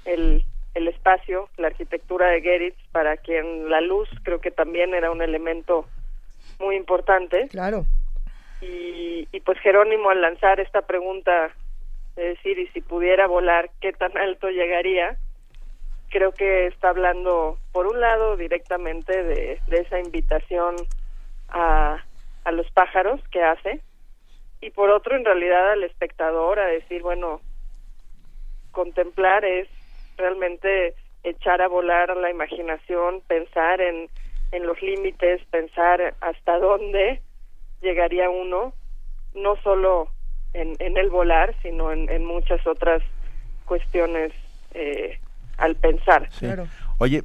el, el espacio, la arquitectura de Geritz, para quien la luz creo que también era un elemento muy importante. Claro. Y, y pues Jerónimo al lanzar esta pregunta de decir, y si pudiera volar, ¿qué tan alto llegaría? Creo que está hablando, por un lado, directamente de, de esa invitación a, a los pájaros que hace, y por otro, en realidad, al espectador a decir, bueno, contemplar es realmente echar a volar la imaginación, pensar en, en los límites, pensar hasta dónde llegaría uno, no solo en, en el volar, sino en, en muchas otras cuestiones eh, al pensar. Oye,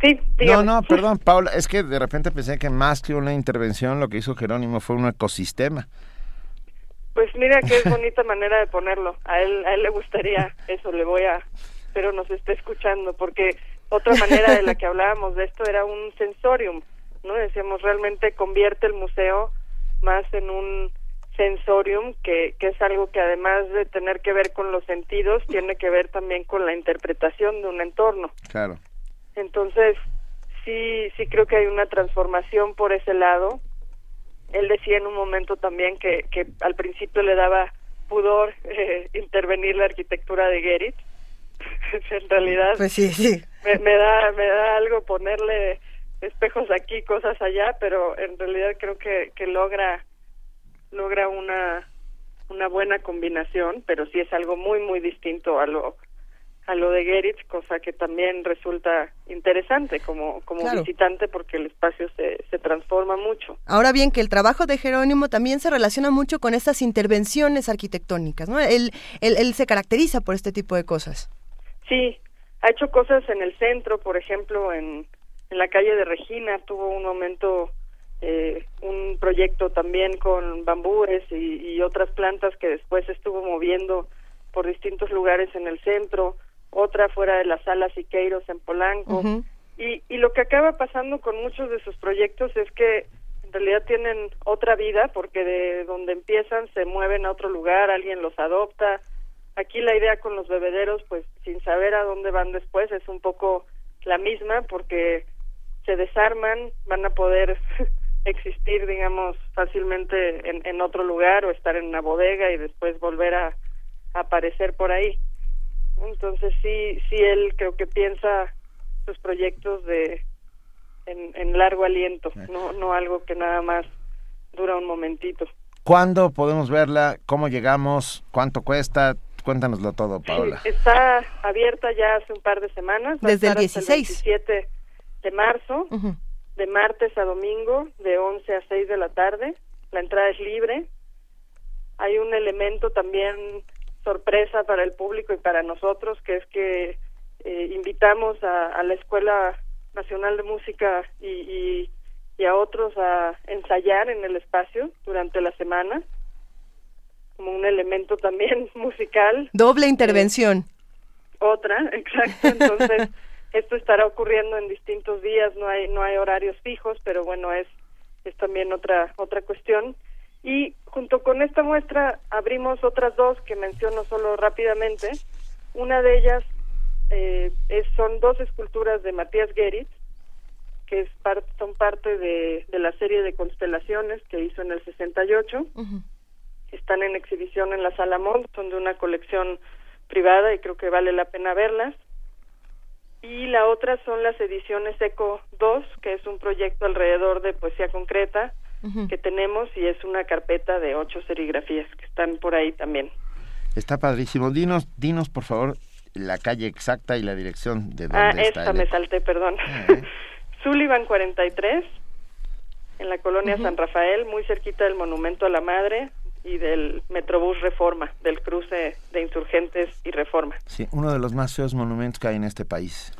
Sí, no, no, perdón, Paula, es que de repente pensé que más que una intervención lo que hizo Jerónimo fue un ecosistema. Pues mira qué bonita manera de ponerlo. A él, a él le gustaría eso, le voy a, pero nos esté escuchando, porque otra manera de la que hablábamos de esto era un sensorium, ¿no? Decíamos, realmente convierte el museo más en un sensorium, que, que es algo que además de tener que ver con los sentidos, tiene que ver también con la interpretación de un entorno. Claro. Entonces, sí, sí creo que hay una transformación por ese lado. Él decía en un momento también que, que al principio le daba pudor eh, intervenir la arquitectura de Geritz. en realidad, pues sí, sí. Me, me, da, me da algo ponerle espejos aquí, cosas allá, pero en realidad creo que, que logra, logra una, una buena combinación, pero sí es algo muy, muy distinto a lo a lo de Geritz, cosa que también resulta interesante como, como visitante porque el espacio se, se transforma mucho. Ahora bien, que el trabajo de Jerónimo también se relaciona mucho con estas intervenciones arquitectónicas, ¿no? Él, él, él se caracteriza por este tipo de cosas. Sí, ha hecho cosas en el centro, por ejemplo, en, en la calle de Regina tuvo un momento, eh, un proyecto también con bambúes y, y otras plantas que después estuvo moviendo por distintos lugares en el centro otra fuera de las salas Siqueiros en Polanco. y, y lo que acaba pasando con muchos de sus proyectos es que en realidad tienen otra vida porque de donde empiezan se mueven a otro lugar, alguien los adopta. Aquí la idea con los bebederos, pues sin saber a dónde van después, es un poco la misma porque se desarman, van a poder existir, digamos, fácilmente en, en otro lugar o estar en una bodega y después volver a aparecer por ahí. Entonces sí, sí él creo que piensa sus proyectos de en, largo aliento, no, no algo que nada más dura un momentito. ¿Cuándo podemos verla? ¿Cómo llegamos? ¿Cuánto cuesta? Cuéntanoslo todo, Paola. está abierta ya hace un par de semanas. Desde el 16. El 17 de marzo, de martes a domingo, de 11 a 6 de la tarde. La entrada es libre. Hay un elemento también sorpresa para el público y para nosotros, que es que eh, invitamos a, la Escuela Nacional de Música y, y, a otros a ensayar en el espacio durante la semana. como un elemento también musical. Doble intervención. otra, exacto. Entonces, esto estará ocurriendo en distintos días, no hay no hay horarios fijos, pero bueno, es es también otra otra cuestión. Y junto con esta muestra abrimos otras dos que menciono solo rápidamente. Una de ellas eh, es, son dos esculturas de Matías Geritz, que es son parte de, de, la serie de constelaciones que hizo en el 68. Están en exhibición en la Sala son de una colección privada y creo que vale la pena verlas. Y la otra son las ediciones ECO 2, que es un proyecto alrededor de poesía concreta que tenemos y es una carpeta de ocho serigrafías que están por ahí también. Está padrísimo. Dinos, dinos por favor la calle exacta y la dirección de ah, dónde ah, esta me salté, perdón. Eh. Sullivan 43, en la colonia San Rafael, muy cerquita del Monumento a la Madre y del Metrobús Reforma, del cruce de Insurgentes y Reforma. Sí, uno de los más feos monumentos que hay en este país.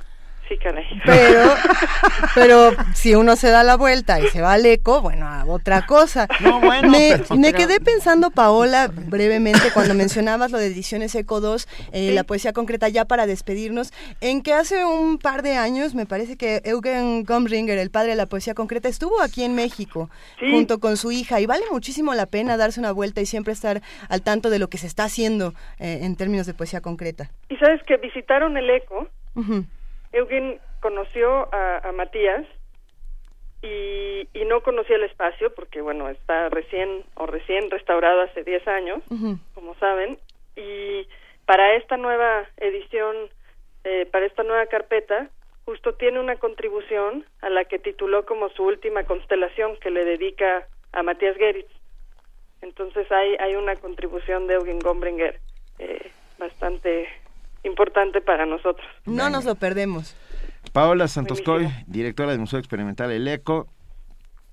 Sí, caray. Pero, pero si uno se da la vuelta y se va al eco, bueno, a otra cosa. No, bueno, me, quedé pensando, Paola, brevemente, cuando mencionabas lo de Ediciones Eco 2, eh, la poesía concreta, ya para despedirnos, en que hace un par de años, me parece que Eugen Gomringer, el padre de la poesía concreta, estuvo aquí en México, junto con su hija, y vale muchísimo la pena darse una vuelta y siempre estar al tanto de lo que se está haciendo eh, en términos de poesía concreta. Y sabes que visitaron el eco. Eugen conoció a, Matías y, no conocía el espacio porque, bueno, está recién o recién restaurado hace 10 años, como saben, y para esta nueva edición, eh, para esta nueva carpeta, justo tiene una contribución a la que tituló como su última constelación que le dedica a Matías Geritz. Entonces hay, hay una contribución de Eugen Gombringer eh, bastante importante para nosotros. No nos lo perdemos. Paola Santoscoy, directora del Museo Experimental El Eco.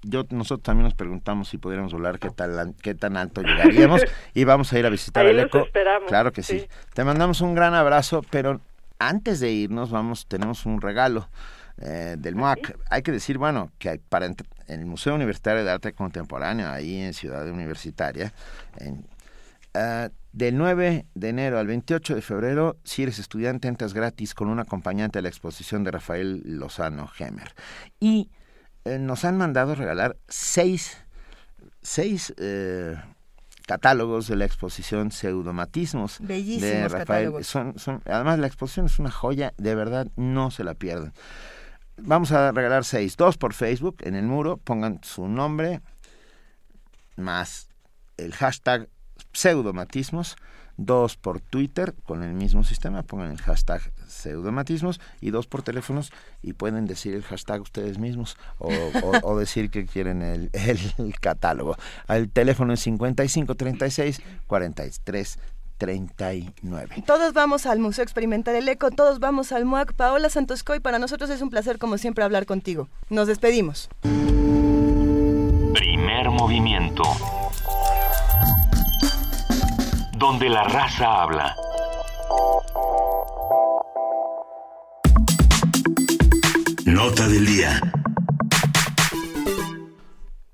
Yo, nosotros también nos preguntamos si pudiéramos volar, qué, tal, qué tan alto llegaríamos y vamos a ir a visitar el Eco. Claro que sí. Te mandamos un gran abrazo, pero antes de irnos vamos, tenemos un regalo. Eh, del MOAC. Hay que decir, bueno, que para en el Museo Universitario de Arte Contemporáneo, ahí en Ciudad Universitaria, en, uh, del 9 de enero al 28 de febrero, si eres estudiante, entras gratis con un acompañante a la exposición de Rafael Lozano Gemer. Y eh, nos han mandado regalar seis, seis eh, catálogos de la exposición Pseudomatismos de Rafael. Son, son, además, la exposición es una joya, de verdad, no se la pierdan. Vamos a regalar seis, dos por Facebook en el muro, pongan su nombre más el hashtag pseudomatismos, dos por Twitter con el mismo sistema, pongan el hashtag pseudomatismos y dos por teléfonos y pueden decir el hashtag ustedes mismos o, decir que quieren el, el, catálogo. El teléfono es 5536 43 39. Todos vamos al Museo Experimental El Eco, todos vamos al MUAC. Paola Santoscoy, para nosotros es un placer como siempre hablar contigo. Nos despedimos. Primer movimiento donde la raza habla. Nota del día.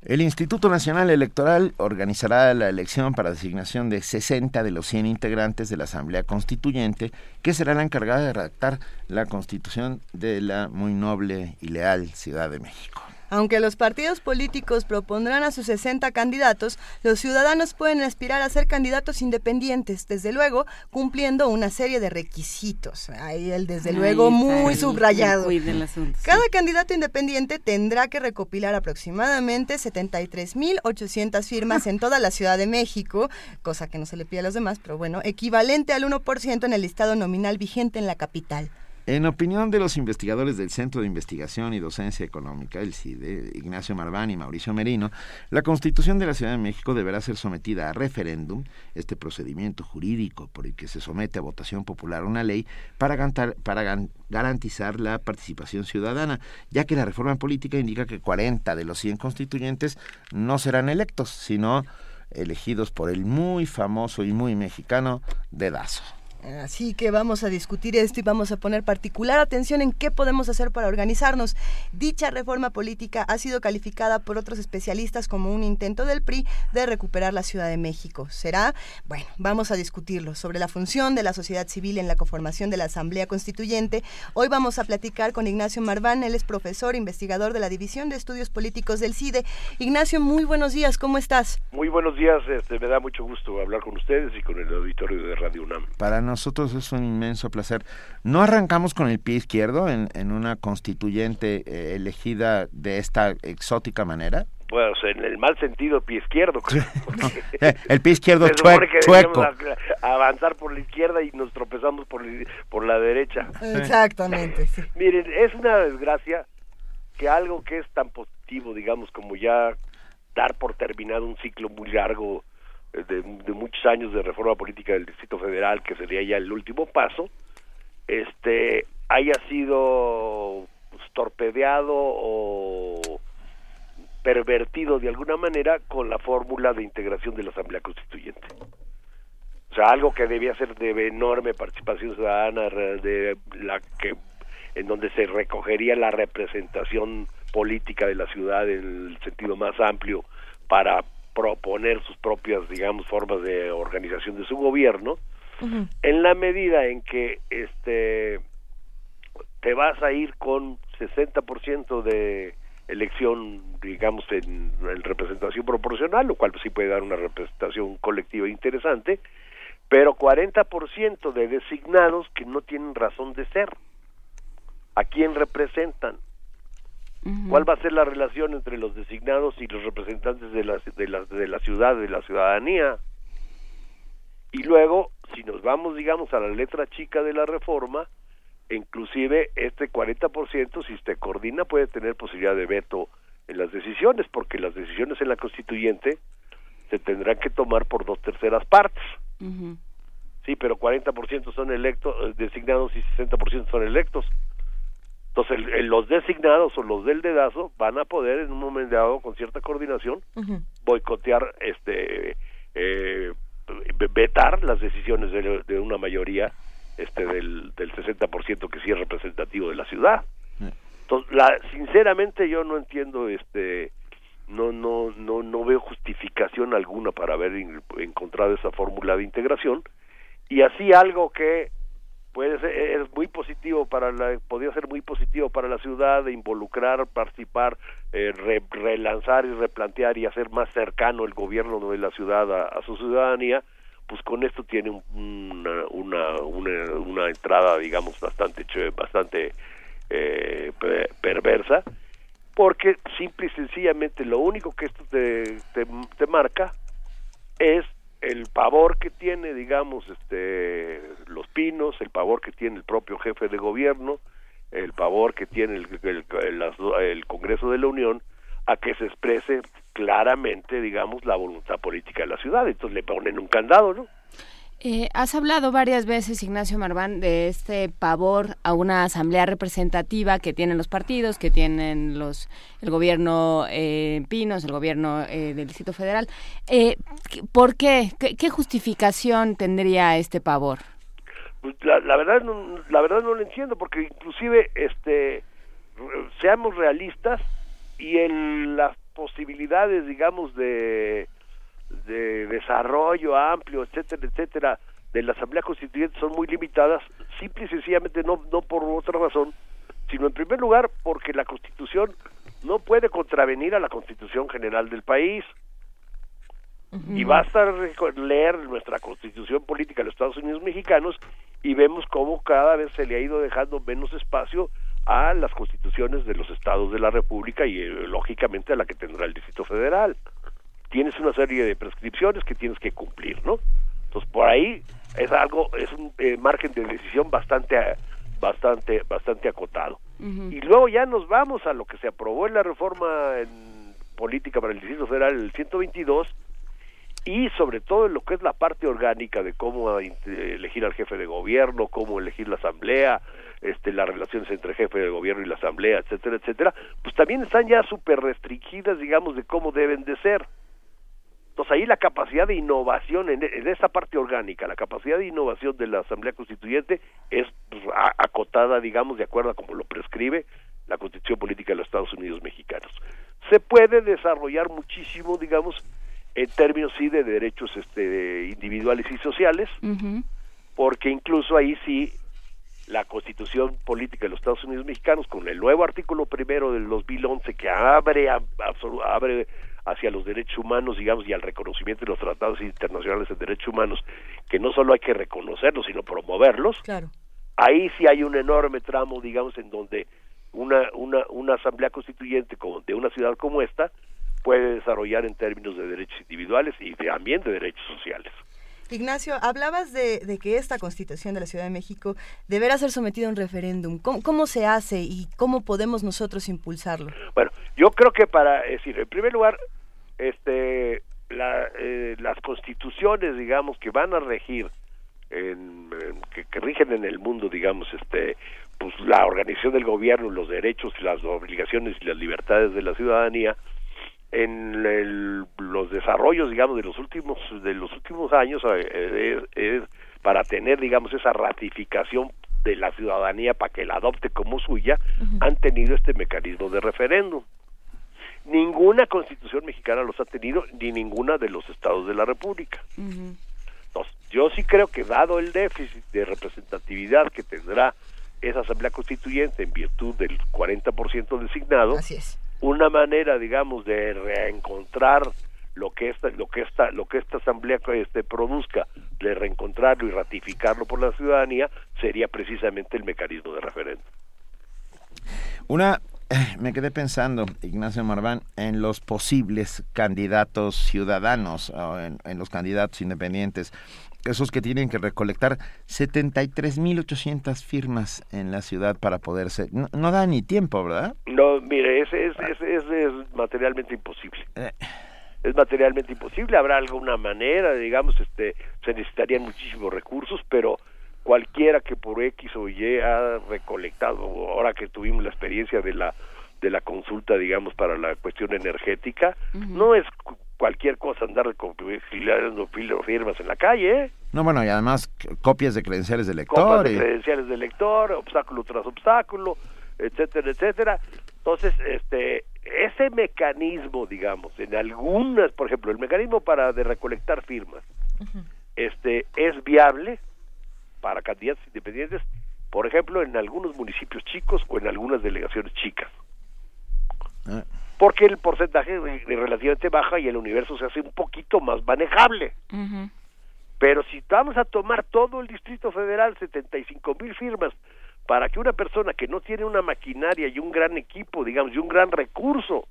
El Instituto Nacional Electoral organizará la elección para designación de 60 de los 100 integrantes de la Asamblea Constituyente, que será la encargada de redactar la constitución de la muy noble y leal Ciudad de México. Aunque los partidos políticos propondrán a sus 60 candidatos, los ciudadanos pueden aspirar a ser candidatos independientes, desde luego cumpliendo una serie de requisitos. Ahí el desde luego muy subrayado. Cada candidato independiente tendrá que recopilar aproximadamente 73.800 firmas en toda la Ciudad de México, cosa que no se le pide a los demás, pero bueno, equivalente al 1% en el listado nominal vigente en la capital. En opinión de los investigadores del Centro de Investigación y Docencia Económica, el CIDE, Ignacio Marván y Mauricio Merino, la Constitución de la Ciudad de México deberá ser sometida a referéndum, este procedimiento jurídico por el que se somete a votación popular una ley para, para garantizar la participación ciudadana, ya que la reforma política indica que 40 de los 100 constituyentes no serán electos, sino elegidos por el muy famoso y muy mexicano dedazo. Así que vamos a discutir esto y vamos a poner particular atención en qué podemos hacer para organizarnos. Dicha reforma política ha sido calificada por otros especialistas como un intento del PRI de recuperar la Ciudad de México. ¿Será? Bueno, vamos a discutirlo. Sobre la función de la sociedad civil en la conformación de la Asamblea Constituyente, hoy vamos a platicar con Ignacio Marván. Él es profesor, investigador de la División de Estudios Políticos del CIDE. Ignacio, muy buenos días. ¿Cómo estás? Muy buenos días. Este, me da mucho gusto hablar con ustedes y con el auditorio de Radio UNAM. Para nosotros es un inmenso placer. ¿No arrancamos con el pie izquierdo en, en una constituyente eh, elegida de esta exótica manera? Bueno, en el mal sentido, pie izquierdo. Eh, el pie izquierdo chueco. avanzar por la izquierda y nos tropezamos por, por la derecha. Exactamente. Miren, es una desgracia que algo que es tan positivo, digamos, como ya dar por terminado un ciclo muy largo de, muchos años de reforma política del Distrito Federal, que sería ya el último paso, este haya sido pues, torpedeado o pervertido de alguna manera con la fórmula de integración de la Asamblea Constituyente. O sea, algo que debía ser de enorme participación ciudadana, de la que en donde se recogería la representación política de la ciudad en el sentido más amplio para proponer sus propias, digamos, formas de organización de su gobierno, en la medida en que este te vas a ir con 60% de elección, digamos, en, en, representación proporcional, lo cual sí puede dar una representación colectiva interesante, pero 40% de designados que no tienen razón de ser. ¿A quién representan? ¿Cuál va a ser la relación entre los designados y los representantes de la, de la, de la ciudad, de la ciudadanía? Y luego, si nos vamos, digamos, a la letra chica de la reforma, inclusive este 40%, si se coordina, puede tener posibilidad de veto en las decisiones, porque las decisiones en la constituyente se tendrán que tomar por dos terceras partes. Sí, pero 40% son electos, eh, designados y 60% son electos. Entonces, los designados o los del dedazo van a poder en un momento dado, con cierta coordinación, boicotear, este, eh, vetar las decisiones de, una mayoría este, del, del 60% que sí es representativo de la ciudad. Entonces, la, sinceramente yo no entiendo, este, no, no, no, no veo justificación alguna para haber encontrado esa fórmula de integración. Y así algo que ser, es muy positivo para la, podría ser muy positivo para la ciudad involucrar, participar, eh, relanzar y replantear y hacer más cercano el gobierno de la ciudad a, su ciudadanía, pues con esto tiene una, una, una, entrada, digamos, bastante, bastante eh, perversa, porque simple y sencillamente lo único que esto te, te marca es el pavor que tiene, digamos, este, los pinos, el pavor que tiene el propio jefe de gobierno, el pavor que tiene el, el, Congreso de la Unión a que se exprese claramente, digamos, la voluntad política de la ciudad. Entonces le ponen un candado, ¿no? Eh, has hablado varias veces, Ignacio Marván, de este pavor a una asamblea representativa que tienen los partidos, que tienen los el gobierno eh, Pinos, el gobierno eh, del Distrito Federal. Eh, ¿Por qué? qué? justificación tendría este pavor? Pues la, verdad, no, la verdad no lo entiendo, porque inclusive, este, seamos realistas y en las posibilidades, digamos, de de desarrollo amplio, etcétera, etcétera, de la Asamblea Constituyente son muy limitadas, simple y sencillamente no, no por otra razón, sino en primer lugar porque la Constitución no puede contravenir a la Constitución General del país. Y basta leer nuestra Constitución Política de los Estados Unidos Mexicanos y vemos cómo cada vez se le ha ido dejando menos espacio a las constituciones de los estados de la República y eh, lógicamente a la que tendrá el Distrito Federal tienes una serie de prescripciones que tienes que cumplir, ¿no? Entonces por ahí es algo, es un eh, margen de decisión bastante, bastante, bastante acotado. Y luego ya nos vamos a lo que se aprobó en la reforma en política para el Distrito Federal, el 122, y sobre todo en lo que es la parte orgánica de cómo elegir al jefe de gobierno, cómo elegir la asamblea, este, las relaciones entre jefe de gobierno y la asamblea, etcétera, etcétera, pues también están ya súper restringidas, digamos, de cómo deben de ser. Entonces ahí la capacidad de innovación en, en, esta parte orgánica, la capacidad de innovación de la Asamblea Constituyente es acotada, digamos, de acuerdo a como lo prescribe la Constitución Política de los Estados Unidos Mexicanos. Se puede desarrollar muchísimo, digamos, en términos sí de derechos este, individuales y sociales, porque incluso ahí sí la Constitución Política de los Estados Unidos Mexicanos, con el nuevo artículo primero del 2011 que abre, abre hacia los derechos humanos, digamos, y al reconocimiento de los tratados internacionales de derechos humanos, que no solo hay que reconocerlos, sino promoverlos, claro. ahí sí hay un enorme tramo, digamos, en donde una, una, una asamblea constituyente como de una ciudad como esta puede desarrollar en términos de derechos individuales y también de derechos sociales. Ignacio, hablabas de, que esta constitución de la Ciudad de México deberá ser sometida a un referéndum. ¿Cómo, se hace y cómo podemos nosotros impulsarlo? Bueno, yo creo que para, decir, en primer lugar, este, eh, las constituciones, digamos, que van a regir, en, que, que, rigen en el mundo, digamos, este, pues la organización del gobierno, los derechos, las obligaciones y las libertades de la ciudadanía, en los desarrollos digamos de los últimos de los últimos años eh, es, para tener digamos esa ratificación de la ciudadanía para que la adopte como suya han tenido este mecanismo de referéndum ninguna constitución mexicana los ha tenido ni ninguna de los estados de la república. Entonces, yo sí creo que dado el déficit de representatividad que tendrá esa asamblea constituyente en virtud del 40% designado Así es. una manera digamos de reencontrar lo que esta lo que esta lo que esta asamblea este produzca de reencontrarlo y ratificarlo por la ciudadanía sería precisamente el mecanismo de referéndum. Una me quedé pensando, Ignacio Marván, en los posibles candidatos ciudadanos, o en, en los candidatos independientes esos que tienen que recolectar 73.800 firmas en la ciudad para poder ser. No, da ni tiempo, ¿verdad? No, mire, es, es, es, es materialmente imposible. Eh. Es materialmente imposible, habrá alguna manera, digamos, este, se necesitarían muchísimos recursos, pero cualquiera que por X o Y ha recolectado, ahora que tuvimos la experiencia de la de la consulta, digamos, para la cuestión energética, no es cualquier cosa andar recopilando firmas en la calle. ¿eh? No, bueno, y además copias de credenciales de lector. Copias de credenciales de lector, obstáculo tras obstáculo, etcétera, etcétera. Entonces, este, ese mecanismo, digamos, en algunas, por ejemplo, el mecanismo para de recolectar firmas, este, es viable para candidatos independientes, por ejemplo, en algunos municipios chicos o en algunas delegaciones chicas. Ah porque el porcentaje es relativamente baja y el universo se hace un poquito más manejable. Pero si vamos a tomar todo el Distrito Federal, 75 mil firmas, para que una persona que no tiene una maquinaria y un gran equipo, digamos, y un gran recurso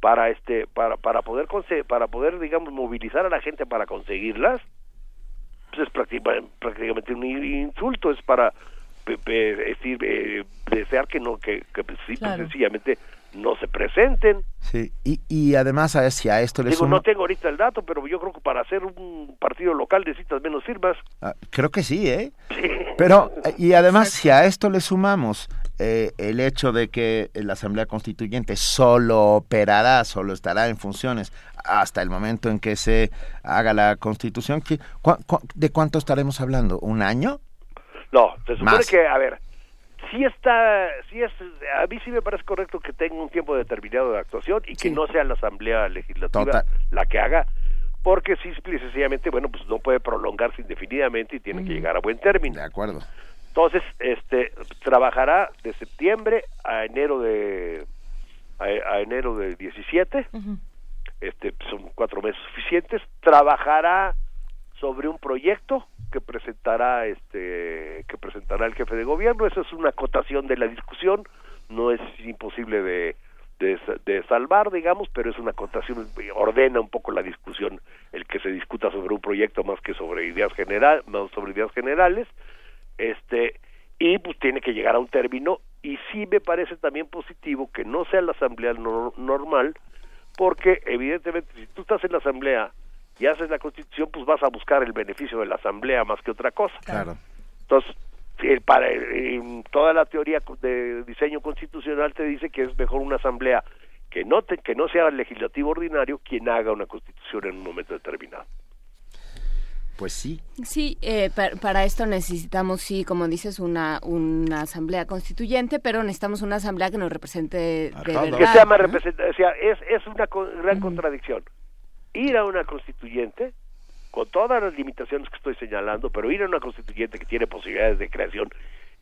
para este para para poder para poder digamos movilizar a la gente para conseguirlas, pues es prácticamente un insulto, es para decir eh, desear que no que, que sencillamente no se presenten. Sí, y, y además a, si a esto le Digo, no tengo ahorita el dato, pero yo creo que para hacer un partido local necesitas menos firmas. Ah, creo que sí, ¿eh? Pero, y además si a esto le sumamos eh, el hecho de que la Asamblea Constituyente solo operará, solo estará en funciones hasta el momento en que se haga la Constitución, ¿de cuánto estaremos hablando? ¿Un año? No, se supone que, a ver, sí está, sí es, a mí sí me parece correcto que tenga un tiempo determinado de actuación y que no sea la Asamblea Legislativa la que haga, porque y sencillamente, bueno, pues no puede prolongarse indefinidamente y tiene que llegar a buen término. De acuerdo. Entonces, este, trabajará de septiembre a enero de, a, enero del 17, este, son cuatro meses suficientes, trabajará sobre un proyecto que presentará este que presentará el jefe de gobierno. Esa es una acotación de la discusión. No es imposible de, de, salvar digamos pero es una acotación. Ordena un poco la discusión el que se discuta sobre un proyecto más que sobre ideas general más sobre ideas generales este y pues tiene que llegar a un término y sí me parece también positivo que no sea la asamblea normal porque evidentemente si tú estás en la asamblea y haces la constitución, pues vas a buscar el beneficio de la asamblea más que otra cosa. Claro. Entonces, para toda la teoría de diseño constitucional te dice que es mejor una asamblea que no, que no sea el legislativo ordinario quien haga una constitución en un momento determinado. Pues sí. Sí, eh, para, esto necesitamos, sí, como dices, una, una asamblea constituyente, pero necesitamos una asamblea que nos represente de verdad. Que sea más representativa. O sea, es, es una gran contradicción. Ir a una constituyente, con todas las limitaciones que estoy señalando, pero ir a una constituyente que tiene posibilidades de creación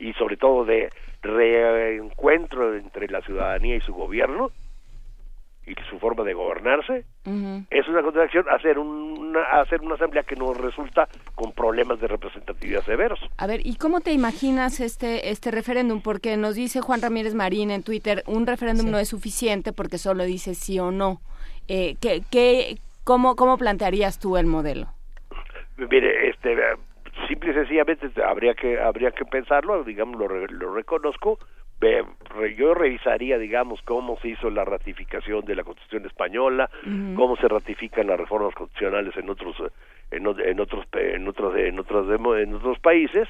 y sobre todo de reencuentro entre la ciudadanía y su gobierno, y su forma de gobernarse, es una contradicción hacer una, hacer una asamblea que nos resulta con problemas de representatividad severos. A ver, ¿y cómo te imaginas este este referéndum? Porque nos dice Juan Ramírez Marín en Twitter, un referéndum no es suficiente porque solo dice sí o no. Eh, ¿qué, qué, cómo, ¿Cómo plantearías tú el modelo? Mire, este, simple y sencillamente habría que habría que pensarlo, digamos, lo, lo reconozco, yo revisaría, digamos, cómo se hizo la ratificación de la Constitución española, cómo se ratifican las reformas constitucionales en otros en, otros en otros en otros en otros países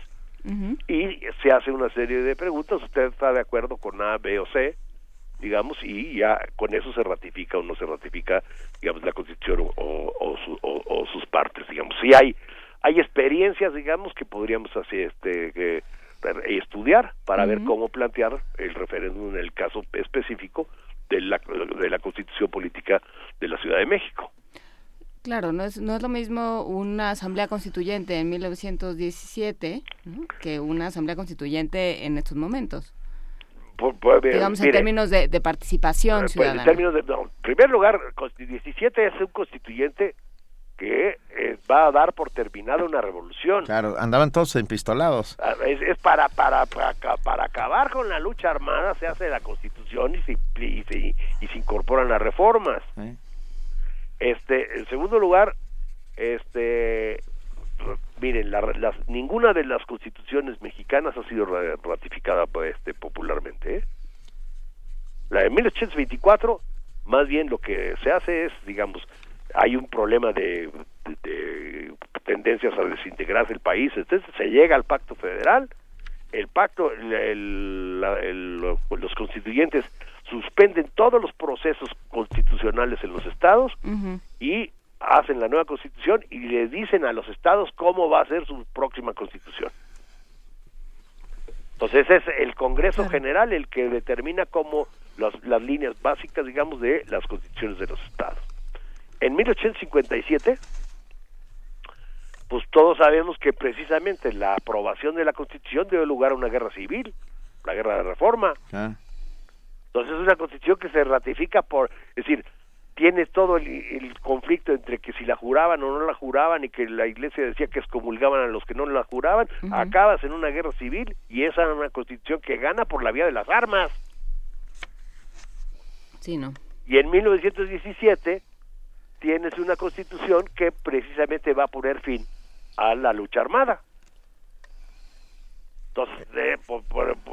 y se hace una serie de preguntas, usted está de acuerdo con A, B o C, digamos, y ya con eso se ratifica o no se ratifica, digamos, la Constitución o, o, sus partes, digamos. Si hay hay experiencias, digamos, que podríamos hacer este que estudiar para ver cómo plantear el referéndum en el caso específico de la, de la constitución política de la Ciudad de México. Claro, no es, no es lo mismo una asamblea constituyente en 1917 que una asamblea constituyente en estos momentos. Digamos en términos de, participación pues, ciudadana. en términos de, en primer lugar, 17 es un constituyente que eh, va a dar por terminada una revolución. Claro, andaban todos empistolados. Ah, es, para, para, para, acabar con la lucha armada se hace la constitución y se, y se, y se incorporan las reformas. Este, en segundo lugar, este, miren, ninguna de las constituciones mexicanas ha sido ratificada este, popularmente. ¿eh? La de 1824, más bien lo que se hace es, digamos, hay un problema de, tendencias a desintegrarse el país, entonces se llega al pacto federal, el pacto, los constituyentes suspenden todos los procesos constitucionales en los estados y hacen la nueva constitución y le dicen a los estados cómo va a ser su próxima constitución. Entonces es el Congreso General el que determina cómo las líneas básicas, digamos, de las constituciones de los estados. En 1857, pues todos sabemos que precisamente la aprobación de la Constitución dio lugar a una guerra civil, la guerra de reforma. Ah. Entonces es una Constitución que se ratifica por, es decir, tiene todo el, conflicto entre que si la juraban o no la juraban y que la iglesia decía que excomulgaban a los que no la juraban, acabas en una guerra civil y esa es una constitución que gana por la vía de las armas. Sí, ¿no? Y en 1917 tienes una constitución que precisamente va a poner fin a la lucha armada. Entonces, eh,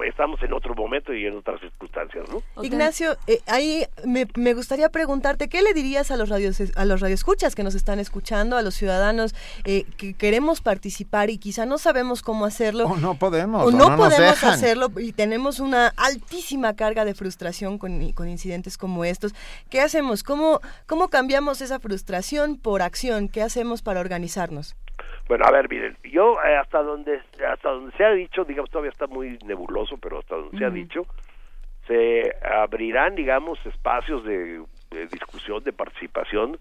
estamos en otro momento y en otras circunstancias, ¿no? Ignacio, eh, ahí me, me, gustaría preguntarte, ¿qué le dirías a los radios, a los radioescuchas que nos están escuchando, a los ciudadanos eh, que queremos participar y quizá no sabemos cómo hacerlo? O no podemos. O no, podemos hacerlo y tenemos una altísima carga de frustración con, con incidentes como estos. ¿Qué hacemos? ¿Cómo, ¿Cómo cambiamos esa frustración por acción? ¿Qué hacemos para organizarnos? Bueno, a ver, miren, yo eh, hasta donde hasta donde se ha dicho, digamos, todavía está muy nebuloso, pero hasta donde se ha dicho, se abrirán, digamos, espacios de, discusión, de participación.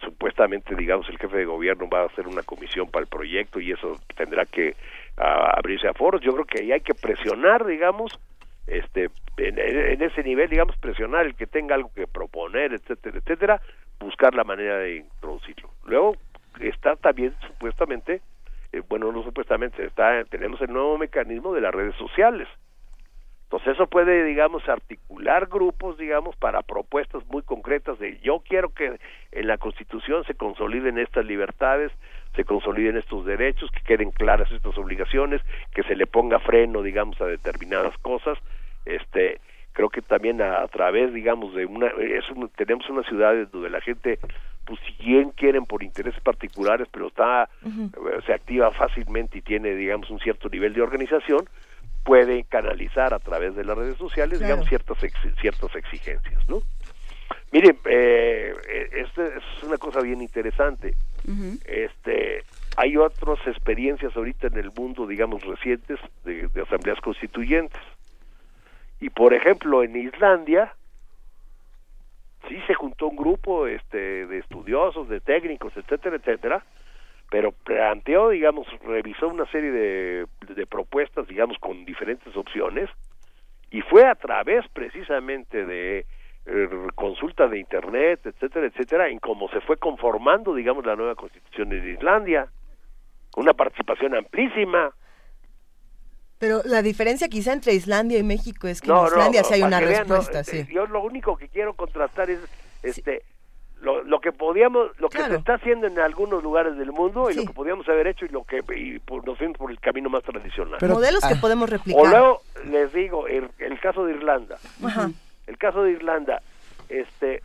Supuestamente, digamos, el jefe de gobierno va a hacer una comisión para el proyecto y eso tendrá que abrirse a foros. Yo creo que ahí hay que presionar, digamos, este en, en, ese nivel, digamos, presionar el que tenga algo que proponer, etcétera, etcétera, buscar la manera de introducirlo. Luego, está también supuestamente, eh, bueno, no supuestamente, está tenemos el nuevo mecanismo de las redes sociales. Entonces eso puede, digamos, articular grupos, digamos, para propuestas muy concretas de yo quiero que en la Constitución se consoliden estas libertades, se consoliden estos derechos, que queden claras estas obligaciones, que se le ponga freno, digamos, a determinadas cosas. Este, creo que también a, través, digamos, de una, es tenemos una ciudad donde la gente pues si bien quieren por intereses particulares, pero está eh, se activa fácilmente y tiene digamos un cierto nivel de organización, puede canalizar a través de las redes sociales digamos ciertas ciertas exigencias, ¿no? Miren, eh, esto es una cosa bien interesante. Este, hay otras experiencias ahorita en el mundo, digamos, recientes de, asambleas constituyentes. Y por ejemplo, en Islandia, sí se juntó un grupo este, de estudiosos, de técnicos, etcétera, etcétera, pero planteó, digamos, revisó una serie de, propuestas, digamos, con diferentes opciones, y fue a través precisamente de eh, consulta de internet, etcétera, etcétera, en cómo se fue conformando, digamos, la nueva constitución de Islandia, una participación amplísima. Pero la diferencia quizá entre Islandia y México es que en Islandia sí hay una respuesta, sí. Yo lo único que quiero contrastar es este lo, lo que podíamos, lo que se está haciendo en algunos lugares del mundo y lo que podíamos haber hecho y lo que y nos fuimos por el camino más tradicional. Modelos que ah. podemos replicar. O luego les digo el, el caso de Irlanda. Ajá. El caso de Irlanda, este,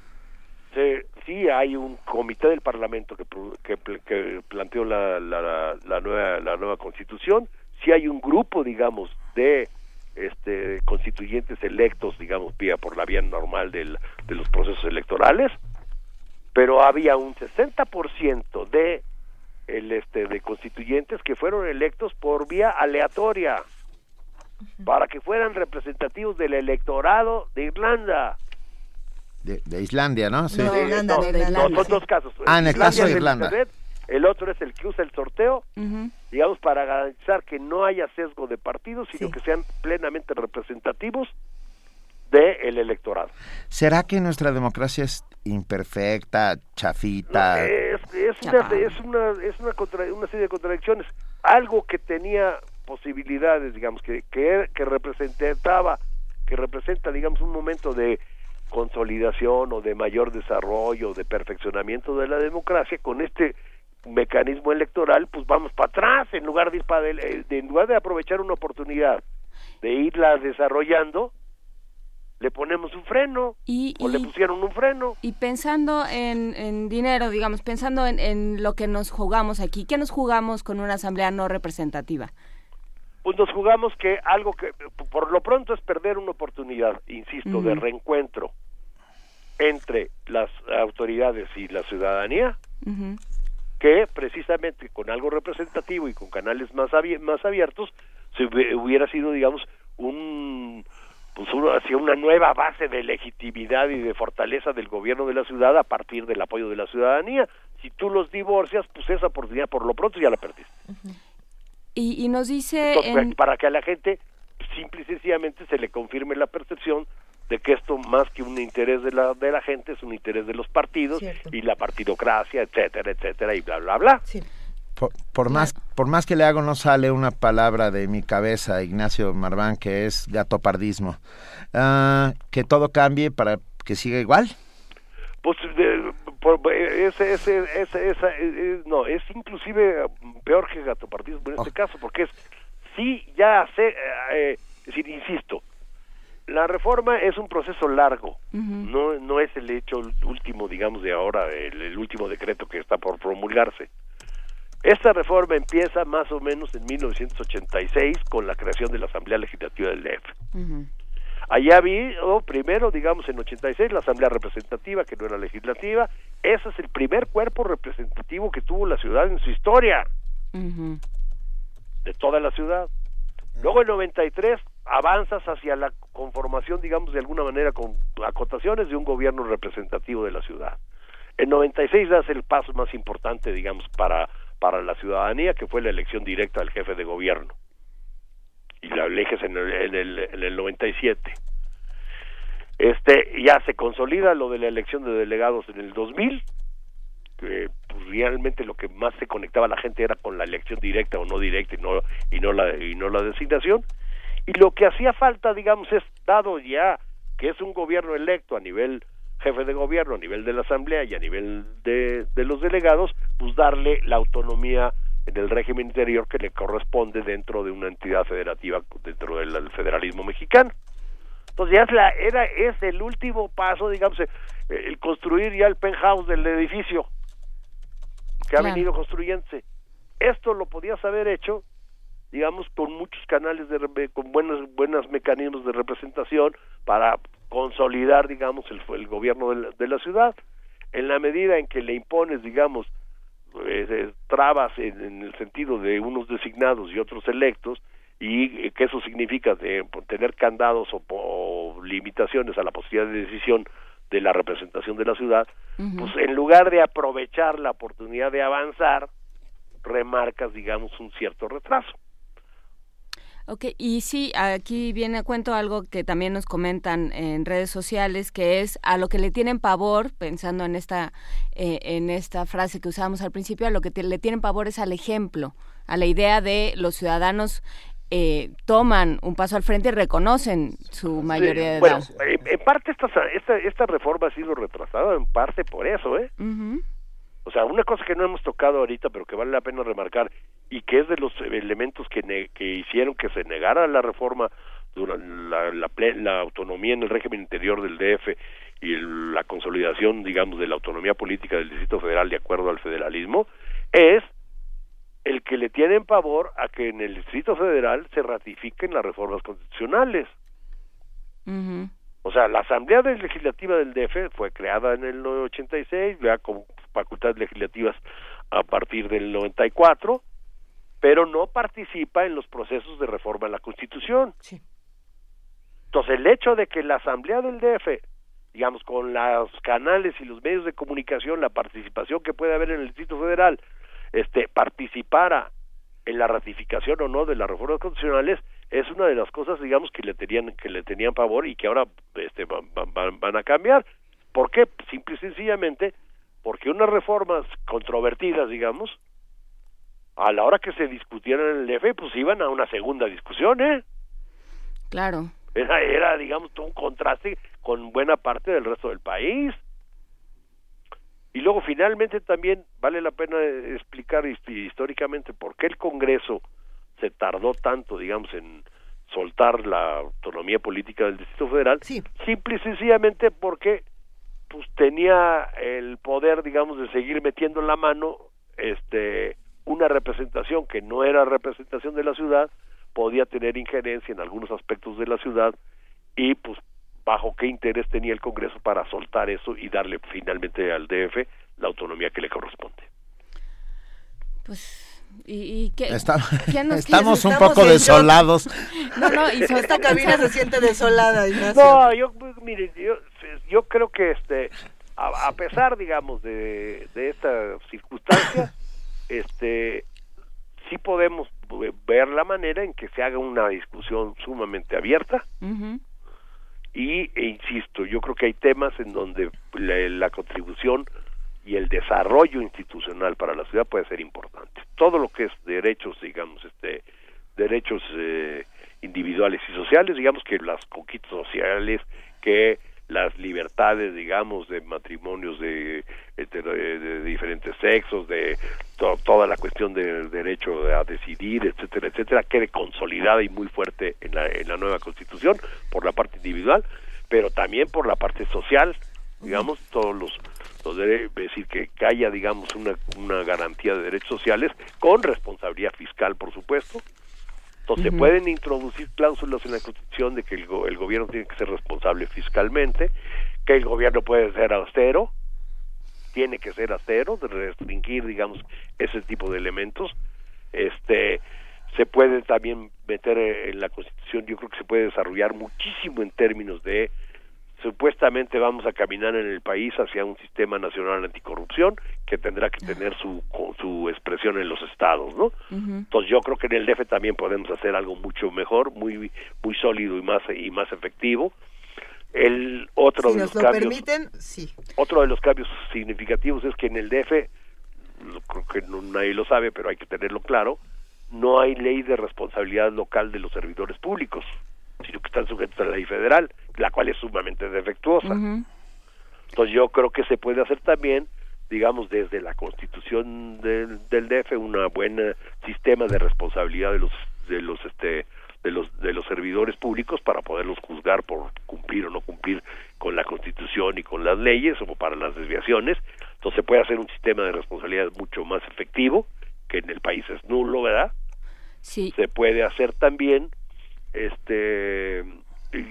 sí hay un comité del Parlamento que, que, planteó la, la, nueva, la nueva constitución, sí hay un grupo, digamos, de este, constituyentes electos, digamos, vía por la vía normal del, de los procesos electorales, pero había un 60% de el este de constituyentes que fueron electos por vía aleatoria para que fueran representativos del electorado de Irlanda. De, Islandia, ¿no? Sí. de Irlanda, no, son dos casos. Ah, en el caso de Irlanda. El otro es el que usa el sorteo, digamos, para garantizar que no haya sesgo de partidos, sino que sean plenamente representativos del electorado. ¿Será que nuestra democracia es imperfecta, chafita? es, una, es, una, es una, una serie de contradicciones. Algo que tenía posibilidades, digamos, que, que, que representaba, que representa, digamos, un momento de consolidación o de mayor desarrollo, de perfeccionamiento de la democracia, con este mecanismo electoral, pues vamos para atrás, en lugar de, de, en lugar de aprovechar una oportunidad de irla desarrollando, le ponemos un freno y, o le pusieron un freno. Y pensando en, en dinero, digamos, pensando en, en, lo que nos jugamos aquí, ¿qué nos jugamos con una asamblea no representativa? pues nos jugamos que algo que por lo pronto es perder una oportunidad, insisto, de reencuentro entre las autoridades y la ciudadanía, que precisamente con algo representativo y con canales más, más abiertos, se hubiera sido, digamos, un pues hacia una nueva base de legitimidad y de fortaleza del gobierno de la ciudad a partir del apoyo de la ciudadanía. Si tú los divorcias, pues esa oportunidad por lo pronto ya la perdiste. Y, nos dice... Para que a la gente simple y sencillamente se le confirme la percepción de que esto más que un interés de la, de la gente es un interés de los partidos y la partidocracia, etcétera, etcétera, y bla, bla, bla. Por, más, por más que le hago, no sale una palabra de mi cabeza, Ignacio Marván, que es gatopardismo. Ah, que todo cambie para que siga igual. Pues ese, ese, ese, esa, eh, eh, no, es inclusive peor que gatopartismo en este oh. caso, porque es, sí, ya sé, eh, decir, insisto, la reforma es un proceso largo, no, no es el hecho último, digamos, de ahora, el, último decreto que está por promulgarse. Esta reforma empieza más o menos en 1986 con la creación de la Asamblea Legislativa del DF. Allá vi, primero, digamos, en 86 la Asamblea Representativa, que no era legislativa. Ese es el primer cuerpo representativo que tuvo la ciudad en su historia. De toda la ciudad. Luego en 93 avanzas hacia la conformación, digamos, de alguna manera con acotaciones de un gobierno representativo de la ciudad. En 96 das el paso más importante, digamos, para, para la ciudadanía, que fue la elección directa del jefe de gobierno y la eleges en el, en el, en el 97. Este, ya se consolida lo de la elección de delegados en el 2000, que pues, realmente lo que más se conectaba a la gente era con la elección directa o no directa y no, y no, la, y no la designación. Y lo que hacía falta, digamos, es dado ya que es un gobierno electo a nivel jefe de gobierno, a nivel de la asamblea y a nivel de, de los delegados, pues darle la autonomía en el régimen interior que le corresponde dentro de una entidad federativa dentro del federalismo mexicano. Entonces ya es, la, era, es el último paso, digamos, eh, el construir ya el penthouse del edificio que ha venido construyéndose. Esto lo podías haber hecho, digamos, con muchos canales, de, con buenos, buenos mecanismos de representación para consolidar, digamos, el, el gobierno de la, ciudad. En la medida en que le impones, digamos, eh, trabas en, el sentido de unos designados y otros electos, y que eso significa de, tener candados o, limitaciones a la posibilidad de decisión de la representación de la ciudad, pues en lugar de aprovechar la oportunidad de avanzar, remarcas, digamos, un cierto retraso. Ok, y sí, aquí viene a cuento algo que también nos comentan en redes sociales, que es a lo que le tienen pavor, pensando en esta, eh, en esta frase que usábamos al principio, a lo que le tienen pavor es al ejemplo, a la idea de los ciudadanos eh, toman un paso al frente y reconocen su mayoría de edad. Bueno, en, parte esta, esta, esta reforma ha sido retrasada, en parte por eso, ¿eh? O sea, una cosa que no hemos tocado ahorita, pero que vale la pena remarcar, y que es de los elementos que, que hicieron que se negara la reforma durante la, la, la, autonomía en el régimen interior del DF y la consolidación, digamos, de la autonomía política del Distrito Federal de acuerdo al federalismo, es el que le tienen pavor a que en el Distrito Federal se ratifiquen las reformas constitucionales. O sea, la Asamblea Legislativa del DF fue creada en el 86, ya con facultades legislativas a partir del 94, pero no participa en los procesos de reforma de la Constitución. Entonces, el hecho de que la Asamblea del DF, digamos, con los canales y los medios de comunicación, la participación que puede haber en el Distrito Federal, este, participara en la ratificación o no de las reformas constitucionales, es una de las cosas, digamos, que le tenían, que le tenían favor y que ahora este, van, van, van a cambiar. ¿Por qué? Simple y sencillamente porque unas reformas controvertidas, digamos, a la hora que se discutieran en el DF, pues iban a una segunda discusión, ¿eh? Claro. Era, era digamos, todo un contraste con buena parte del resto del país. Y luego, finalmente, también vale la pena explicar históricamente por qué el Congreso se tardó tanto, digamos, en soltar la autonomía política del Distrito Federal, simple y sencillamente porque pues tenía el poder, digamos, de seguir metiendo en la mano este una representación que no era representación de la ciudad, podía tener injerencia en algunos aspectos de la ciudad y pues bajo qué interés tenía el Congreso para soltar eso y darle finalmente al DF la autonomía que le corresponde. Pues ¿Y, qué, estamos un poco desolados. No, no, y esta cabina se siente desolada, No, yo, pues, mire, yo, yo creo que este, a, pesar, digamos, de, de esta circunstancia, este, sí podemos ver la manera en que se haga una discusión sumamente abierta. Y, e insisto, yo creo que hay temas en donde la contribución y el desarrollo institucional para la ciudad puede ser importante. Todo lo que es derechos, digamos, este, derechos eh, individuales y sociales, digamos que las conquistas sociales, que las libertades, digamos, de matrimonios de, de, diferentes sexos, de toda la cuestión del derecho a decidir, etcétera, etcétera, quede consolidada y muy fuerte en la, en la nueva constitución por la parte individual, pero también por la parte social, digamos, todos los es decir, que, haya, digamos, una, una garantía de derechos sociales con responsabilidad fiscal, por supuesto. Entonces, se pueden introducir cláusulas en la Constitución de que el, el gobierno tiene que ser responsable fiscalmente, que el gobierno puede ser austero, tiene que ser austero, de restringir, digamos, ese tipo de elementos. Este, se puede también meter en la Constitución, yo creo que se puede desarrollar muchísimo en términos de supuestamente vamos a caminar en el país hacia un sistema nacional anticorrupción que tendrá que tener su su expresión en los estados, ¿no? Entonces yo creo que en el DF también podemos hacer algo mucho mejor, muy muy sólido y más y más efectivo. El otro de los cambios, permiten, sí. Otro de los cambios significativos es que en el DF creo que nadie lo sabe, pero hay que tenerlo claro, no hay ley de responsabilidad local de los servidores públicos sino que están sujetos a la ley federal, la cual es sumamente defectuosa. Entonces yo creo que se puede hacer también, digamos, desde la constitución del, del DF, un buen sistema de responsabilidad de los de los este de los de los servidores públicos para poderlos juzgar por cumplir o no cumplir con la constitución y con las leyes o para las desviaciones. Entonces se puede hacer un sistema de responsabilidad mucho más efectivo que en el país es nulo verdad sí. Se puede hacer también este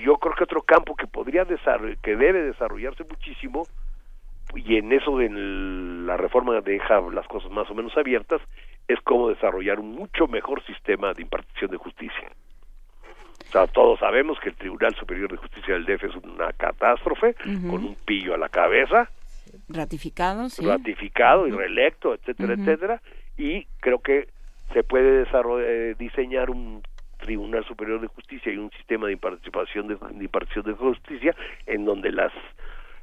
yo creo que otro campo que podría que debe desarrollarse muchísimo y en eso en la reforma deja las cosas más o menos abiertas es cómo desarrollar un mucho mejor sistema de impartición de justicia. O sea, todos sabemos que el Tribunal Superior de Justicia del DF es una catástrofe, con un pillo a la cabeza. Ratificado, sí. Ratificado y reelecto, etcétera, etcétera. Y creo que se puede desarrollar, eh, diseñar un Tribunal Superior de Justicia y un sistema de participación de, de impartición de justicia en donde las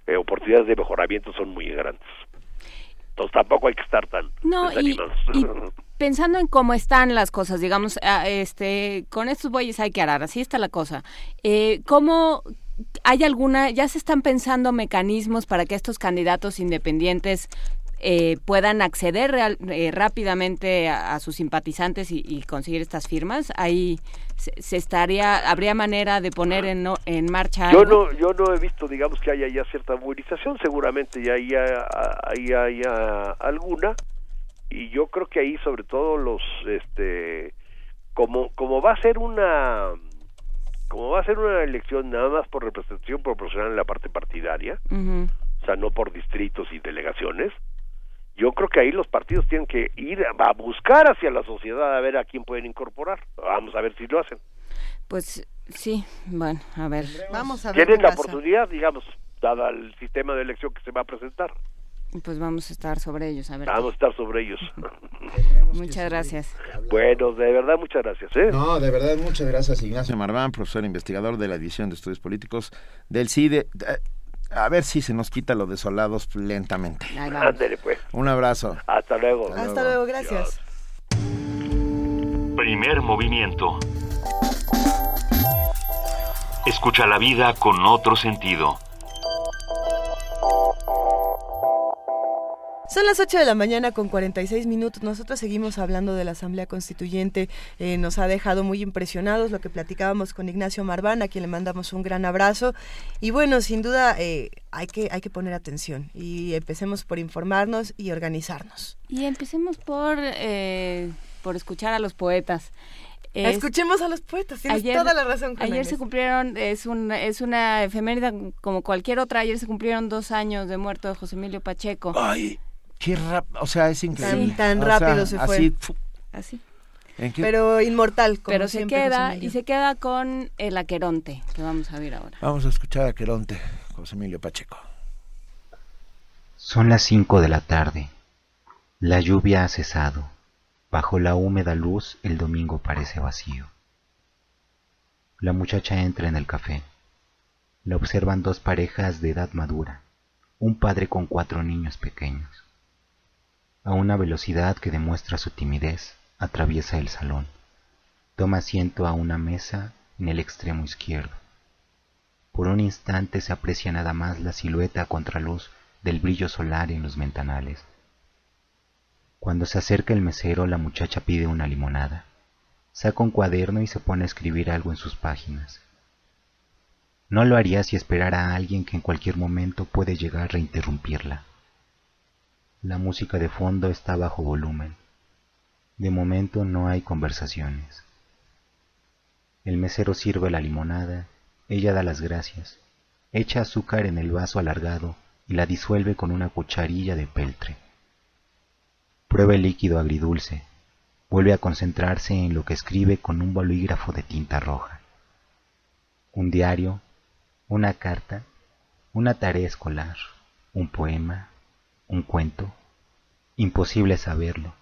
eh, oportunidades de mejoramiento son muy grandes. Entonces tampoco hay que estar tan no, y, pensando en cómo están las cosas, digamos, este, con estos bueyes hay que arar, así está la cosa. Eh, ¿Cómo hay alguna, ya se están pensando mecanismos para que estos candidatos independientes eh, puedan acceder eh, rápidamente a, sus simpatizantes y, conseguir estas firmas? Ahí se, estaría, habría manera de poner en, en marcha. Yo no, yo no he visto, digamos que haya ya cierta movilización. Seguramente ya hay, hay, alguna y yo creo que ahí sobre todo los, este, como como va a ser una como va a ser una elección nada más por representación proporcional en la parte partidaria, o sea, no por distritos y delegaciones, yo creo que ahí los partidos tienen que ir a buscar hacia la sociedad a ver a quién pueden incorporar. Vamos a ver si lo hacen. Pues sí, bueno, a ver. Vamos a ver. Tienen la oportunidad, digamos, dada el sistema de elección que se va a presentar. Pues vamos a estar sobre ellos, a ver. Vamos a estar sobre ellos. muchas gracias. Bueno, de verdad, muchas gracias. ¿eh? No, de verdad, muchas gracias, Ignacio Marván, profesor investigador de la División de Estudios Políticos del CIDE a ver si se nos quita lo desolados lentamente. pues. Un abrazo. Hasta luego. Hasta luego, gracias. Primer movimiento. Escucha la vida con otro sentido. Son las 8 de la mañana con 46 minutos. Nosotros seguimos hablando de la Asamblea Constituyente. Eh, nos ha dejado muy impresionados lo que platicábamos con Ignacio Marván, a quien le mandamos un gran abrazo. Y bueno, sin duda eh, hay, que, hay que poner atención y empecemos por informarnos y organizarnos. Y empecemos por, eh, por escuchar a los poetas. Escuchemos a los poetas, tienes toda la razón. ayer se cumplieron, es, un, es una efeméride como cualquier otra, ayer se cumplieron dos años de muerto de José Emilio Pacheco. ¡Ay! Qué o sea, es increíble. Tan, rápido se fue. Así. Pero inmortal. Pero se queda y se queda con el Aqueronte, que vamos a ver ahora. Vamos a escuchar a Aqueronte, José Emilio Pacheco. Son las cinco de la tarde. La lluvia ha cesado. Bajo la húmeda luz el domingo parece vacío. La muchacha entra en el café. La observan dos parejas de edad madura, un padre con cuatro niños pequeños. A una velocidad que demuestra su timidez, atraviesa el salón. Toma asiento a una mesa en el extremo izquierdo. Por un instante se aprecia nada más la silueta a contraluz del brillo solar en los ventanales. Cuando se acerca el mesero, la muchacha pide una limonada. Saca un cuaderno y se pone a escribir algo en sus páginas. No lo haría si esperara a alguien que en cualquier momento puede llegar a interrumpirla. La música de fondo está bajo volumen. De momento no hay conversaciones. El mesero sirve la limonada, ella da las gracias, echa azúcar en el vaso alargado y la disuelve con una cucharilla de peltre. Prueba el líquido agridulce, vuelve a concentrarse en lo que escribe con un bolígrafo de tinta roja. Un diario, una carta, una tarea escolar, un poema, un cuento, imposible saberlo.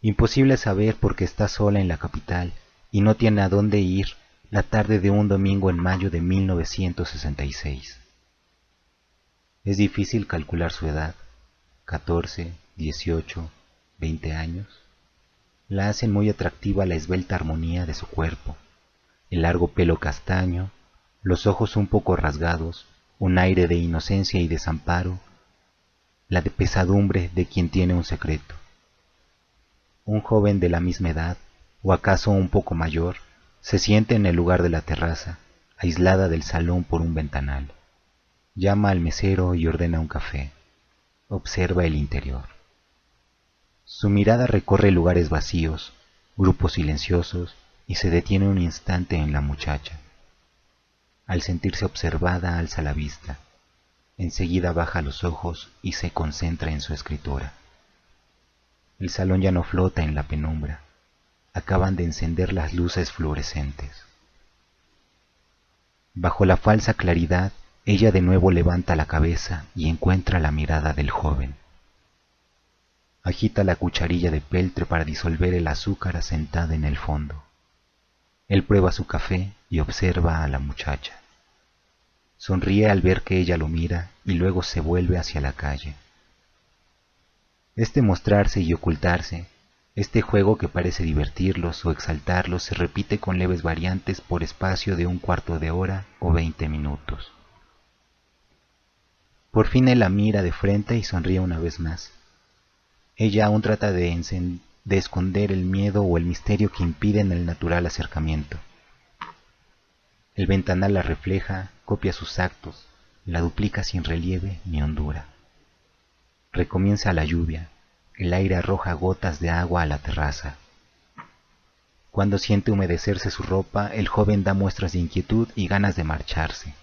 Imposible saber porque está sola en la capital y no tiene a dónde ir la tarde de un domingo en mayo de 1966. Es difícil calcular su edad, 14, 18, 20 años. La hacen muy atractiva la esbelta armonía de su cuerpo, el largo pelo castaño, los ojos un poco rasgados, un aire de inocencia y desamparo la de pesadumbre de quien tiene un secreto. Un joven de la misma edad, o acaso un poco mayor, se siente en el lugar de la terraza, aislada del salón por un ventanal. Llama al mesero y ordena un café. Observa el interior. Su mirada recorre lugares vacíos, grupos silenciosos, y se detiene un instante en la muchacha. Al sentirse observada alza la vista. Enseguida baja los ojos y se concentra en su escritura. El salón ya no flota en la penumbra. Acaban de encender las luces fluorescentes. Bajo la falsa claridad, ella de nuevo levanta la cabeza y encuentra la mirada del joven. Agita la cucharilla de peltre para disolver el azúcar sentada en el fondo. Él prueba su café y observa a la muchacha. Sonríe al ver que ella lo mira y luego se vuelve hacia la calle. Este mostrarse y ocultarse, este juego que parece divertirlos o exaltarlos se repite con leves variantes por espacio de un cuarto de hora o veinte minutos. Por fin él la mira de frente y sonríe una vez más. Ella aún trata de, de esconder el miedo o el misterio que impiden el natural acercamiento. El ventanal la refleja, copia sus actos, la duplica sin relieve ni hondura. Recomienza la lluvia, el aire arroja gotas de agua a la terraza. Cuando siente humedecerse su ropa, el joven da muestras de inquietud y ganas de marcharse.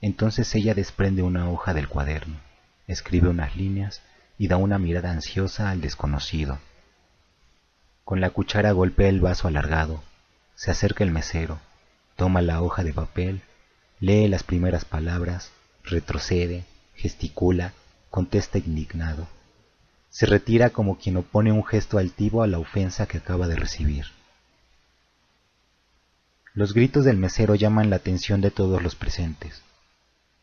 Entonces ella desprende una hoja del cuaderno, escribe unas líneas y da una mirada ansiosa al desconocido. Con la cuchara golpea el vaso alargado, se acerca el mesero, toma la hoja de papel, lee las primeras palabras, retrocede, gesticula, contesta indignado. Se retira como quien opone un gesto altivo a la ofensa que acaba de recibir. Los gritos del mesero llaman la atención de todos los presentes.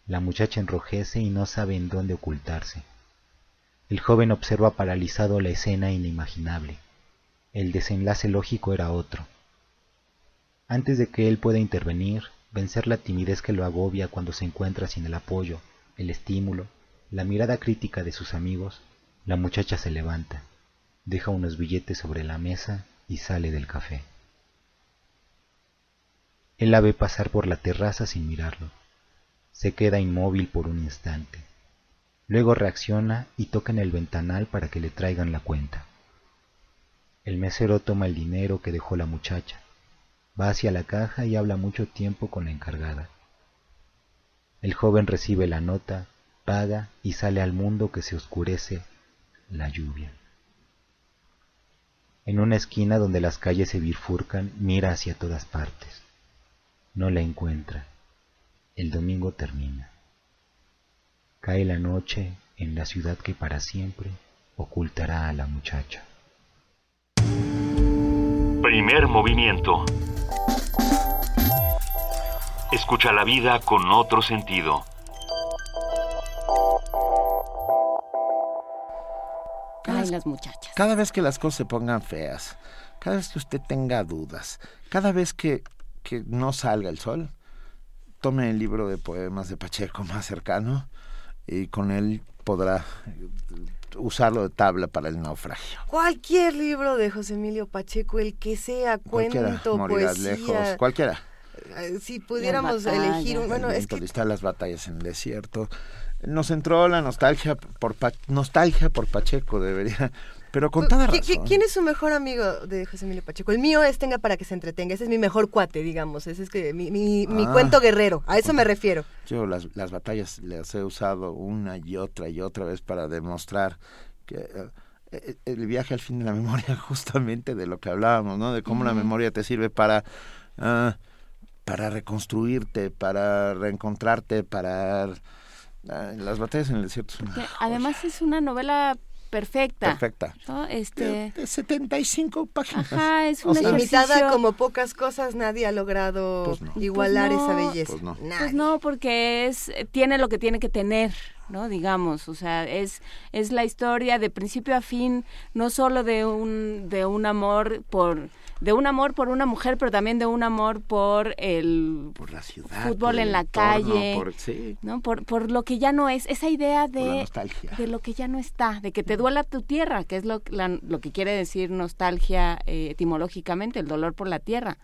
La muchacha enrojece y no sabe en dónde ocultarse. El joven observa paralizado la escena inimaginable. El desenlace lógico era otro. Antes de que él pueda intervenir, vencer la timidez que lo agobia cuando se encuentra sin el apoyo, el estímulo, la mirada crítica de sus amigos, la muchacha se levanta, deja unos billetes sobre la mesa y sale del café. Él la ve pasar por la terraza sin mirarlo. Se queda inmóvil por un instante. Luego reacciona y toca en el ventanal para que le traigan la cuenta. El mesero toma el dinero que dejó la muchacha, va hacia la caja y habla mucho tiempo con la encargada. El joven recibe la nota, paga y sale al mundo que se oscurece la lluvia. En una esquina donde las calles se bifurcan, mira hacia todas partes. No la encuentra. El domingo termina. Cae la noche en la ciudad que para siempre ocultará a la muchacha. Primer movimiento. Escucha la vida con otro sentido. las muchachas. Cada vez que las cosas se pongan feas, cada vez que usted tenga dudas, cada vez que, que no salga el sol, tome el libro de poemas de Pacheco más cercano y con él podrá usarlo de tabla para el naufragio. Cualquier libro de José Emilio Pacheco, el que sea, cuento, poesía. lejos, cualquiera. Eh, si pudiéramos elegir un... Bueno, es que... las batallas en el desierto, nos entró la nostalgia por nostalgia por Pacheco, debería, pero con toda razón. ¿Quién es su mejor amigo de José Emilio Pacheco? El mío es Tenga para que se entretenga, ese es mi mejor cuate, digamos, ese es que mi, mi, ah. cuento guerrero, a eso me refiero. Yo las, las batallas las he usado una y otra y otra vez para demostrar que eh, eh, el viaje al fin de la memoria, justamente de lo que hablábamos, ¿no? De cómo la memoria te sirve para... Ah, para reconstruirte, para reencontrarte, para las batallas en el desierto son Además es una novela perfecta. Perfecta. Este... De, 75 páginas. Ajá, es una limitada como pocas cosas, nadie ha logrado pues igualar pues esa belleza. Pues no. pues no, porque es tiene lo que tiene que tener. ¿no? Digamos, o sea, es, es la historia de principio a fin, no solo de un, de un amor por, de un amor por una mujer, pero también de un amor por el por la ciudad, fútbol en la calle, por, ¿no? Por, por lo que ya no es, esa idea de, de lo que ya no está, de que te duela tu tierra, que es lo, lo que quiere decir nostalgia eh, etimológicamente, el dolor por la tierra.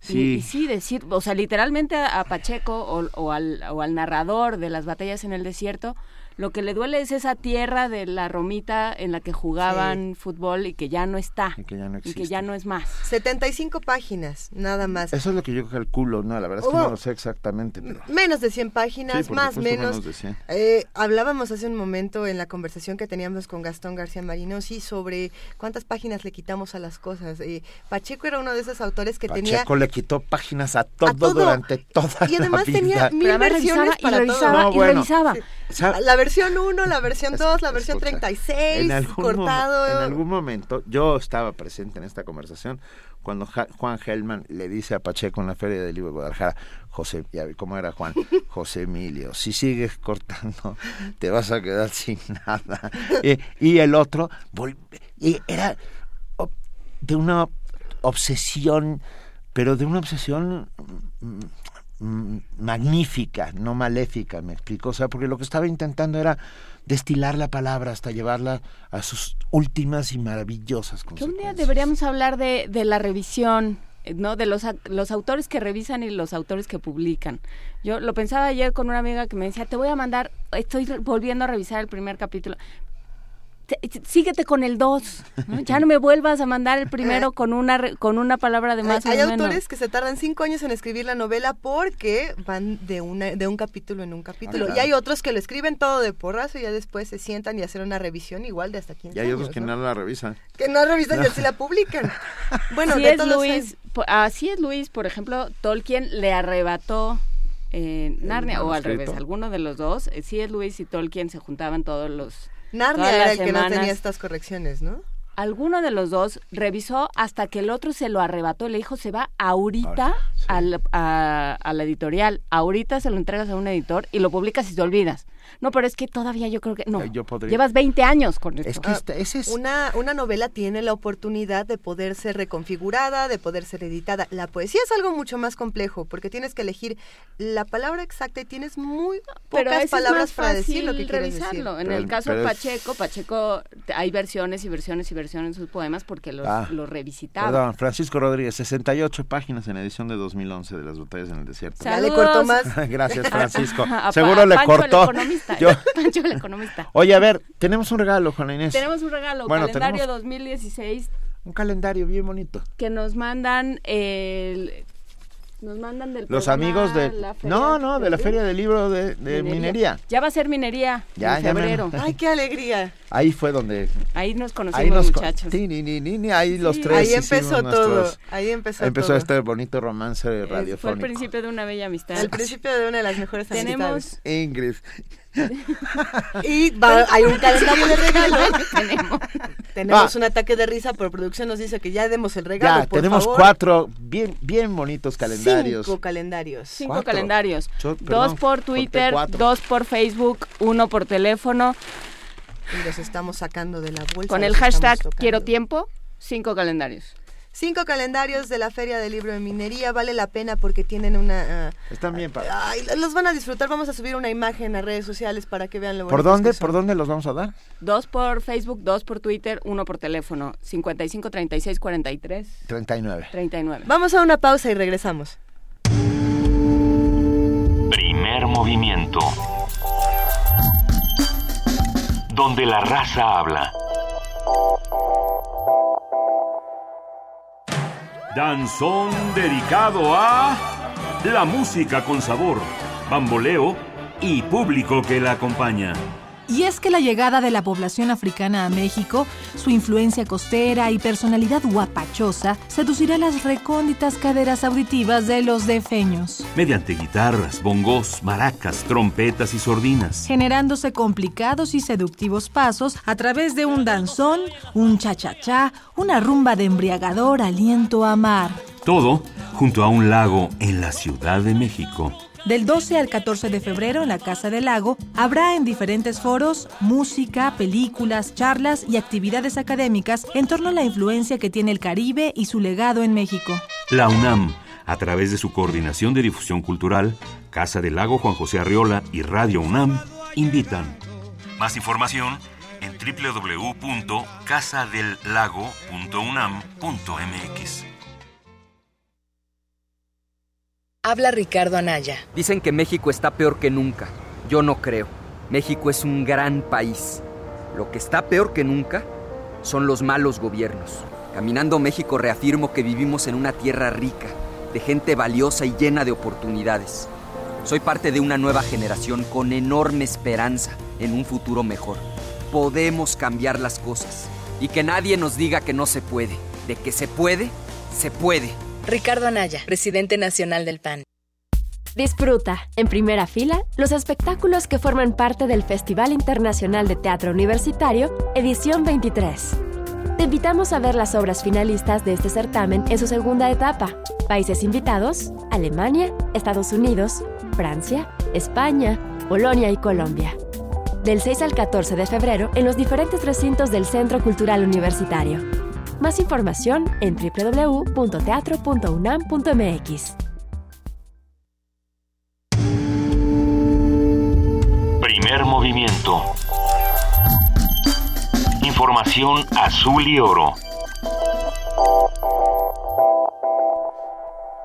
Sí. Y, sí, decir, o sea, literalmente a, Pacheco o, al, o al narrador de las batallas en el desierto lo que le duele es esa tierra de la romita en la que jugaban fútbol y que ya no está. Y que ya no Y que ya no es más. 75 páginas, nada más. Eso es lo que yo calculo, no, la verdad es que no lo sé exactamente. Pero... Menos de 100 páginas, Sí, por más menos. menos de 100. Eh, hablábamos hace un momento en la conversación que teníamos con Gastón García Marinosi sobre cuántas páginas le quitamos a las cosas. Eh, Pacheco era uno de esos autores que tenía Pacheco le quitó páginas a todo, todo. durante toda y además la vida. tenía mil versiones revisaba y para revisaba todo. No, bueno. revisaba. La versión 1, la versión 2, la versión escucha, 36, en cortado. en algún momento yo estaba presente en esta conversación cuando Ja- Juan Gelman le dice a Pacheco en la Feria del Libro de Guadalajara, José, ya vi cómo era Juan, José Emilio, si sigues cortando te vas a quedar sin nada. Y el otro, y era de una obsesión, pero de una obsesión mm, magnífica, no maléfica, me explico, o sea, porque lo que estaba intentando era destilar la palabra hasta llevarla a sus últimas y maravillosas Que un consecuencias. día deberíamos hablar de, de la revisión, ¿no? De los, los autores que revisan y los autores que publican. Yo lo pensaba ayer con una amiga que me decía, te voy a mandar, estoy volviendo a revisar el primer capítulo. Te- te- síguete con el 2, ya no me vuelvas a mandar el primero con una re- con una palabra de más hay o hay autores que se tardan cinco años en escribir la novela porque van de una de un capítulo en un capítulo. Ah, claro. Y hay otros que lo escriben todo de porrazo y ya después se sientan y hacen una revisión igual de hasta 15 Y hay años. otros que ¿no? no la revisan. Que no revisan y así la publican. Bueno, Así de es todos Luis, así es Luis, por ejemplo, Tolkien le arrebató eh, Narnia, o al revés, alguno de los dos. Eh, Sí es Luis y Tolkien se juntaban todos los... Narnia era el que no semanas. tenía estas correcciones, ¿no? Alguno de los dos revisó hasta que el otro se lo arrebató. Le dijo, se va ahorita al- a, a la editorial. Ahorita se lo entregas a un editor y lo publicas y te olvidas. No, pero es que todavía yo creo que... No, yo podría- llevas 20 años con esto. Es que este- ese es... Una, una novela tiene la oportunidad de poder ser reconfigurada, de poder ser editada. La poesía es algo mucho más complejo porque tienes que elegir la palabra exacta y tienes muy pero pocas es palabras más para decir lo que quieres decir. revisarlo. En Pero- el caso de Pacheco, Pacheco hay versiones y versiones y versiones de sus poemas porque los, Ah, los revisitaba. Perdón, Francisco Rodríguez, 68 páginas en edición de 2011 de Las batallas en el desierto. Ya le cortó más. Gracias, Francisco. Seguro le cortó. Economista. Yo- Pancho el economista. Oye, a ver, tenemos un regalo, Juana Inés. Tenemos un regalo, Bueno, calendario tenemos 2016, un calendario bien bonito. que nos mandan el... Nos mandan del Los programa amigos de... La No, no, de la Feria del Libro de, de minería. Ya va a ser minería Ya, en ya me- febrero. Ay, qué alegría. Ahí fue donde... Ahí nos conocimos, Ahí nos... muchachos. Ti, ni, ni, ni, ni, ahí los tres Ahí empezó todo. Ahí empezó, Empezó todo. este bonito romance Eh, Fue el radiofónico. principio de una bella amistad. El principio de una de las mejores Tenemos Ingrid. Y va- hay un calendario de regalos. tenemos. Tenemos un ataque de risa, pero producción nos dice que ya demos el regalo. Ya, por tenemos favor. cuatro bien, bien bonitos calendarios. Cinco calendarios. Cinco Cuatro. calendarios. Yo- dos por Twitter, dos por Facebook, uno por teléfono. Y los estamos sacando de la bolsa. Con el hashtag quiero tiempo, cinco calendarios. Cinco calendarios de la Feria del Libro de Minería. Vale la pena porque tienen una... ah, Están bien padres. ay, los van a disfrutar. Vamos a subir una imagen a redes sociales para que vean lo ¿Por dónde? ¿Por dónde los vamos a dar? Dos por Facebook, dos por Twitter, uno por teléfono. 55 36 43 39. 39. Vamos a una pausa y regresamos. Primer movimiento. Donde la raza habla. Danzón dedicado a la música con sabor, bamboleo y público que la acompaña. Y es que la llegada de la población africana a México, su influencia costera y personalidad guapachosa seducirá las recónditas caderas auditivas de los defeños, Mediante guitarras, bongos, maracas, trompetas y sordinas. generándose complicados y seductivos pasos a través de un danzón, un cha-cha-cha, una rumba de embriagador aliento a mar. Todo junto a un lago en la Ciudad de México. Del 12 al 14 de febrero en la Casa del Lago habrá en diferentes foros música, películas, charlas y actividades académicas en torno a la influencia que tiene el Caribe y su legado en México. La UNAM, a través de su Coordinación de Difusión Cultural, Casa del Lago Juan José Arriola y Radio UNAM, invitan. Más información en www.casadelago.unam.mx. Habla Ricardo Anaya. Dicen que México está peor que nunca. Yo no creo. México es un gran país. Lo que está peor que nunca son los malos gobiernos. Caminando México reafirmo que vivimos en una tierra rica, de gente valiosa y llena de oportunidades. Soy parte de una nueva generación con enorme esperanza en un futuro mejor. Podemos cambiar las cosas y que nadie nos diga que no se puede. De que se puede, se puede. Ricardo Anaya, presidente nacional del PAN. Disfruta, en primera fila, los espectáculos que forman parte del Festival Internacional de Teatro Universitario, edición 23. Te invitamos a ver las obras finalistas de este certamen en su segunda etapa. Países invitados, Alemania, Estados Unidos, Francia, España, Polonia y Colombia. Del 6 al 14 de febrero en los diferentes recintos del Centro Cultural Universitario. Más información en www.teatro.unam.mx. Primer movimiento. Información azul y oro.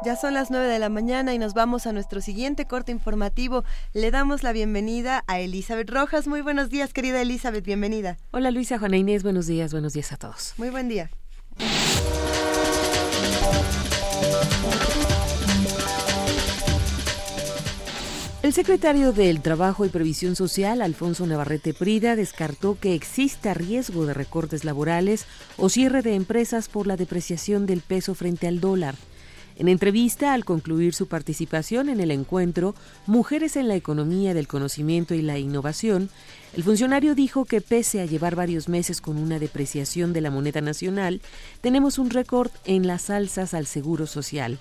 Ya son las 9 de la mañana y nos vamos a nuestro siguiente corte informativo. Le damos la bienvenida a Elizabeth Rojas. Muy buenos días, querida Elizabeth, bienvenida. Hola Luisa, Juana Inés, buenos días, buenos días a todos. Muy buen día. El secretario del Trabajo y Previsión Social, Alfonso Navarrete Prida, descartó que exista riesgo de recortes laborales o cierre de empresas por la depreciación del peso frente al dólar. En entrevista, al concluir su participación en el encuentro Mujeres en la Economía del Conocimiento y la Innovación, el funcionario dijo que pese a llevar varios meses con una depreciación de la moneda nacional, tenemos un récord en las alzas al seguro social.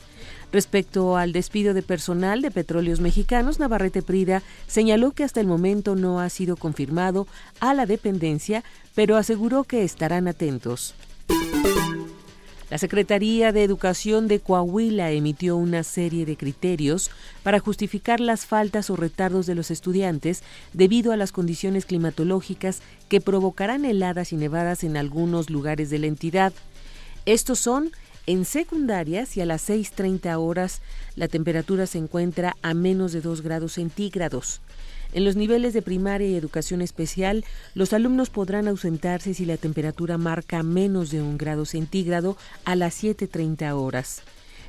Respecto al despido de personal de petróleos mexicanos, Navarrete Prida señaló que hasta el momento no ha sido confirmado a la dependencia, pero aseguró que estarán atentos. La Secretaría de Educación de Coahuila emitió una serie de criterios para justificar las faltas o retardos de los estudiantes debido a las condiciones climatológicas que provocarán heladas y nevadas en algunos lugares de la entidad. Estos son en secundarias y a las 6.30 horas la temperatura se encuentra a menos de 2 grados centígrados. En los niveles de primaria y educación especial, los alumnos podrán ausentarse si la temperatura marca menos de un grado centígrado a las 7.30 horas.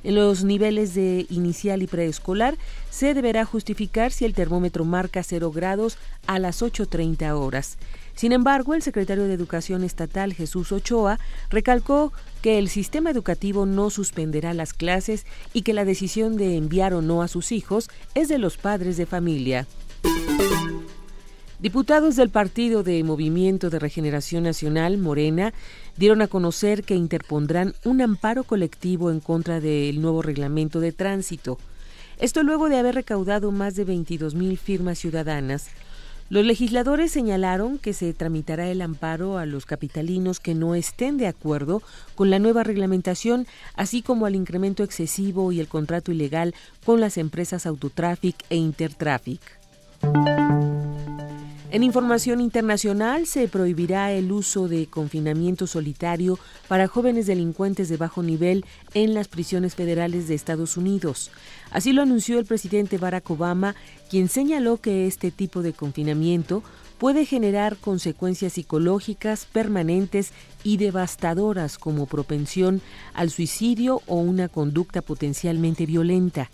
En los niveles de inicial y preescolar se deberá justificar si el termómetro marca 0 grados a las 8.30 horas. Sin embargo, el secretario de Educación Estatal, Jesús Ochoa, recalcó que el sistema educativo no suspenderá las clases y que la decisión de enviar o no a sus hijos es de los padres de familia. Diputados del Partido de Movimiento de Regeneración Nacional, Morena, dieron a conocer que interpondrán un amparo colectivo en contra del nuevo reglamento de tránsito. Esto luego de haber recaudado más de 22 mil firmas ciudadanas. Los legisladores señalaron que se tramitará el amparo a los capitalinos que no estén de acuerdo con la nueva reglamentación, así como al incremento excesivo y el contrato ilegal con las empresas Autotraffic e Intertraffic. En información internacional se prohibirá el uso de confinamiento solitario para jóvenes delincuentes de bajo nivel en las prisiones federales de Estados Unidos. Así lo anunció el presidente Barack Obama, quien señaló que este tipo de confinamiento puede generar consecuencias psicológicas permanentes y devastadoras como propensión al suicidio o una conducta potencialmente violenta.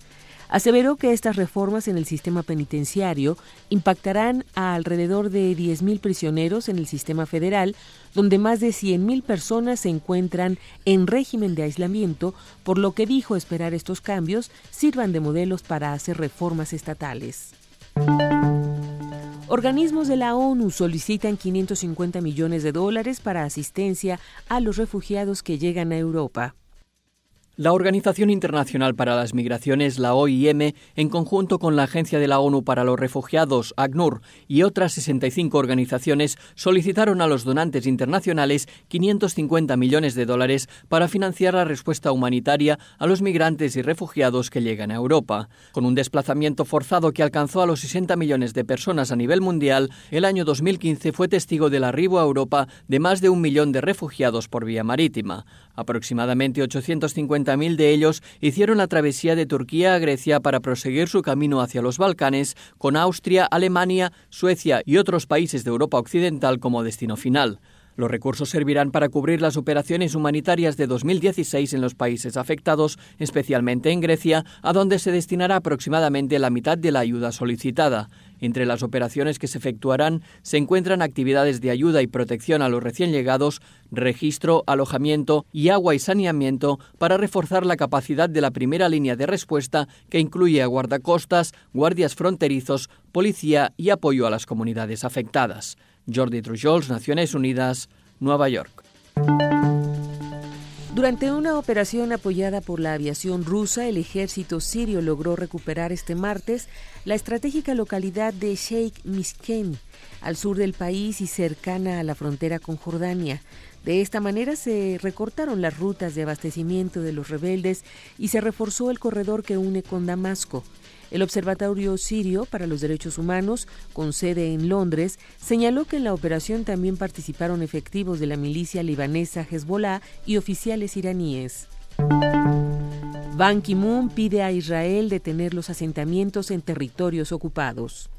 Aseveró que estas reformas en el sistema penitenciario impactarán a alrededor de 10.000 prisioneros en el sistema federal, donde más de 100.000 personas se encuentran en régimen de aislamiento, por lo que dijo esperar estos cambios sirvan de modelos para hacer reformas estatales. Organismos de la ONU solicitan 550 millones de dólares para asistencia a los refugiados que llegan a Europa. La Organización Internacional para las Migraciones, la OIM, en conjunto con la Agencia de la ONU para los Refugiados, ACNUR, y otras 65 organizaciones, solicitaron a los donantes internacionales 550 millones de dólares para financiar la respuesta humanitaria a los migrantes y refugiados que llegan a Europa. Con un desplazamiento forzado que alcanzó a los 60 millones de personas a nivel mundial, el año 2015 fue testigo del arribo a Europa de más de un millón de refugiados por vía marítima. Aproximadamente 850 50.000 de ellos hicieron la travesía de Turquía a Grecia para proseguir su camino hacia los Balcanes, con Austria, Alemania, Suecia y otros países de Europa Occidental como destino final. Los recursos servirán para cubrir las operaciones humanitarias de 2016 en los países afectados, especialmente en Grecia, a donde se destinará aproximadamente la mitad de la ayuda solicitada. Entre las operaciones que se efectuarán se encuentran actividades de ayuda y protección a los recién llegados, registro, alojamiento y agua y saneamiento para reforzar la capacidad de la primera línea de respuesta que incluye a guardacostas, guardias fronterizos, policía y apoyo a las comunidades afectadas. Jordi Trujols, Naciones Unidas, Nueva York. Durante una operación apoyada por la aviación rusa, el ejército sirio logró recuperar este martes la estratégica localidad de Sheikh Misken, al sur del país y cercana a la frontera con Jordania. De esta manera se recortaron las rutas de abastecimiento de los rebeldes y se reforzó el corredor que une con Damasco. El Observatorio Sirio para los Derechos Humanos, con sede en Londres, señaló que en la operación también participaron efectivos de la milicia libanesa Hezbollah y oficiales iraníes. Ban Ki-moon pide a Israel detener los asentamientos en territorios ocupados.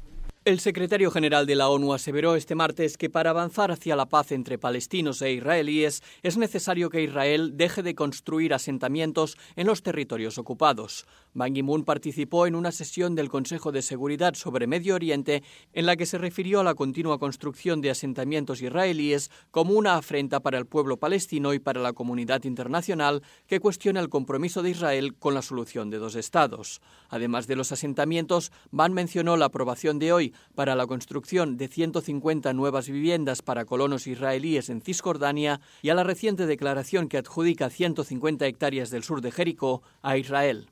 El secretario general de la ONU aseveró este martes que para avanzar hacia la paz entre palestinos e israelíes es necesario que Israel deje de construir asentamientos en los territorios ocupados. Ban Ki-moon participó en una sesión del Consejo de Seguridad sobre Medio Oriente en la que se refirió a la continua construcción de asentamientos israelíes como una afrenta para el pueblo palestino y para la comunidad internacional que cuestiona el compromiso de Israel con la solución de dos estados. Además de los asentamientos, Ban mencionó la aprobación de hoy para la construcción de 150 nuevas viviendas para colonos israelíes en Cisjordania y a la reciente declaración que adjudica 150 hectáreas del sur de Jericó a Israel.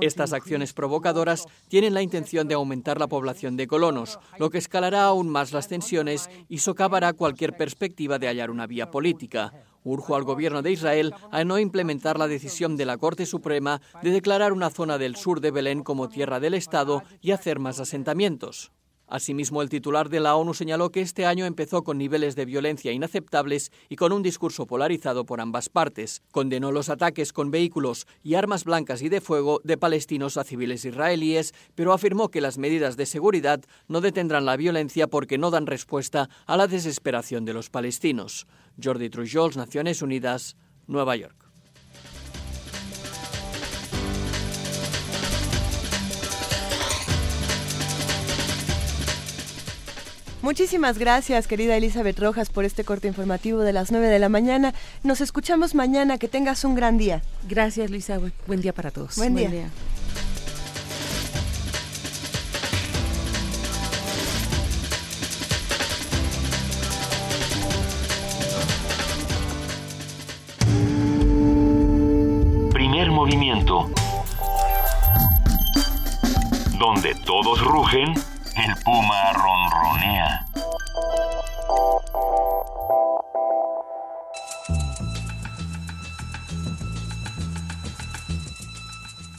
Estas acciones provocadoras tienen la intención de aumentar la población de colonos, lo que escalará aún más las tensiones y socavará cualquier perspectiva de hallar una vía política. Urjo al gobierno de Israel a no implementar la decisión de la Corte Suprema de declarar una zona del sur de Belén como tierra del Estado y hacer más asentamientos. Asimismo, el titular de la ONU señaló que este año empezó con niveles de violencia inaceptables y con un discurso polarizado por ambas partes. Condenó los ataques con vehículos y armas blancas y de fuego de palestinos a civiles israelíes, pero afirmó que las medidas de seguridad no detendrán la violencia porque no dan respuesta a la desesperación de los palestinos. Jordi Trujols, Naciones Unidas, Nueva York. Muchísimas gracias, querida Elizabeth Rojas, por este corte informativo de las 9 de la mañana. Nos escuchamos mañana. Que tengas un gran día. Gracias, Luisa. Buen día para todos. Buen día. Buen día. Primer movimiento. Donde todos rugen el puma ronronea.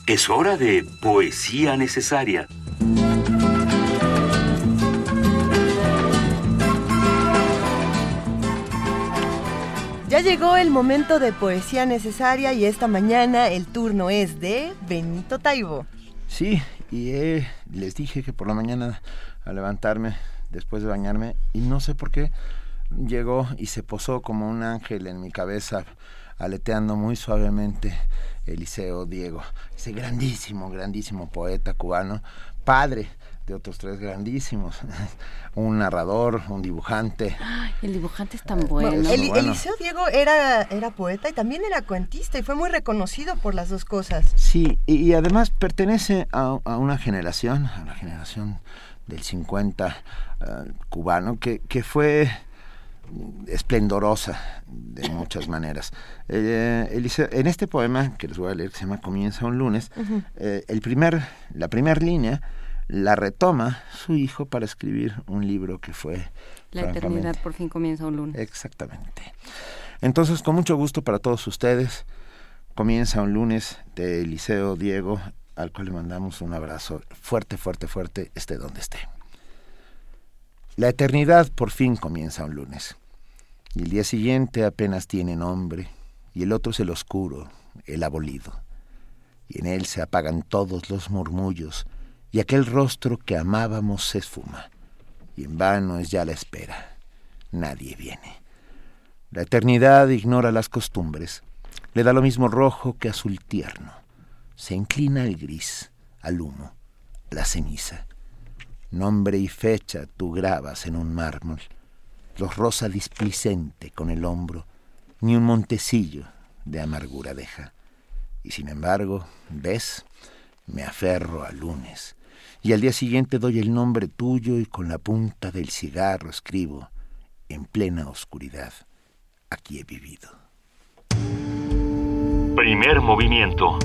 Es hora de poesía necesaria. Ya llegó el momento de poesía necesaria y esta mañana el turno es de Benito Taibo. Sí, y eh, les dije que por la mañana a levantarme después de bañarme y no sé por qué llegó y se posó como un ángel en mi cabeza aleteando muy suavemente Eliseo Diego, ese grandísimo, grandísimo poeta cubano, padre de otros tres grandísimos, un narrador, un dibujante. el dibujante es tan bueno. Eliseo Diego era, era poeta y también era cuentista y fue muy reconocido por las dos cosas. Sí, y, además pertenece a, una generación, a la generación del 50 eh, cubano, que, que fue esplendorosa de muchas maneras. Eh, en este poema que les voy a leer, que se llama Comienza un lunes, eh, el primer, la primera línea la retoma su hijo para escribir un libro que fue... La eternidad por fin comienza un lunes. Exactamente. Entonces, con mucho gusto para todos ustedes, comienza un lunes de Eliseo Diego, al cual le mandamos un abrazo fuerte, fuerte, fuerte, esté donde esté. La eternidad por fin comienza un lunes, y el día siguiente apenas tiene nombre, y el otro es el oscuro, el abolido. Y en él se apagan todos los murmullos, y aquel rostro que amábamos se esfuma, y en vano es ya la espera. Nadie viene. La eternidad ignora las costumbres, le da lo mismo rojo que azul tierno. Se inclina al gris, al humo, a la ceniza. Nombre y fecha tú grabas en un mármol, los rosa displicente con el hombro, ni un montecillo de amargura deja. Y sin embargo, ves, me aferro a lunes, y al día siguiente doy el nombre tuyo y con la punta del cigarro escribo, en plena oscuridad, aquí he vivido. Primer movimiento.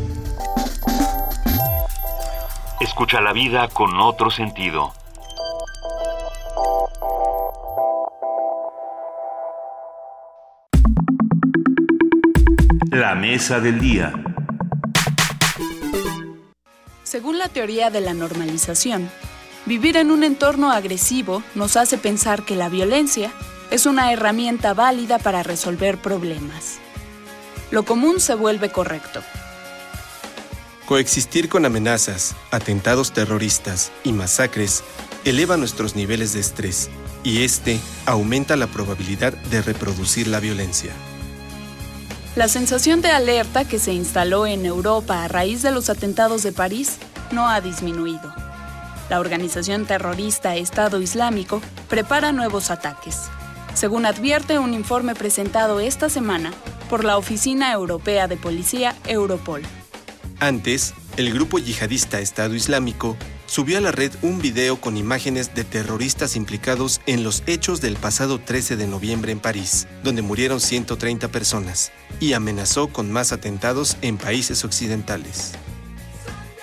Escucha la vida con otro sentido. La mesa del día. Según la teoría de la normalización, vivir en un entorno agresivo nos hace pensar que la violencia es una herramienta válida para resolver problemas. Lo común se vuelve correcto. Coexistir con amenazas, atentados terroristas y masacres eleva nuestros niveles de estrés y este aumenta la probabilidad de reproducir la violencia. La sensación de alerta que se instaló en Europa a raíz de los atentados de París no ha disminuido. La organización terrorista Estado Islámico prepara nuevos ataques, según advierte un informe presentado esta semana por la Oficina Europea de Policía Europol. Antes, el grupo yihadista Estado Islámico subió a la red un video con imágenes de terroristas implicados en los hechos del pasado 13 de noviembre en París, donde murieron 130 personas, y amenazó con más atentados en países occidentales.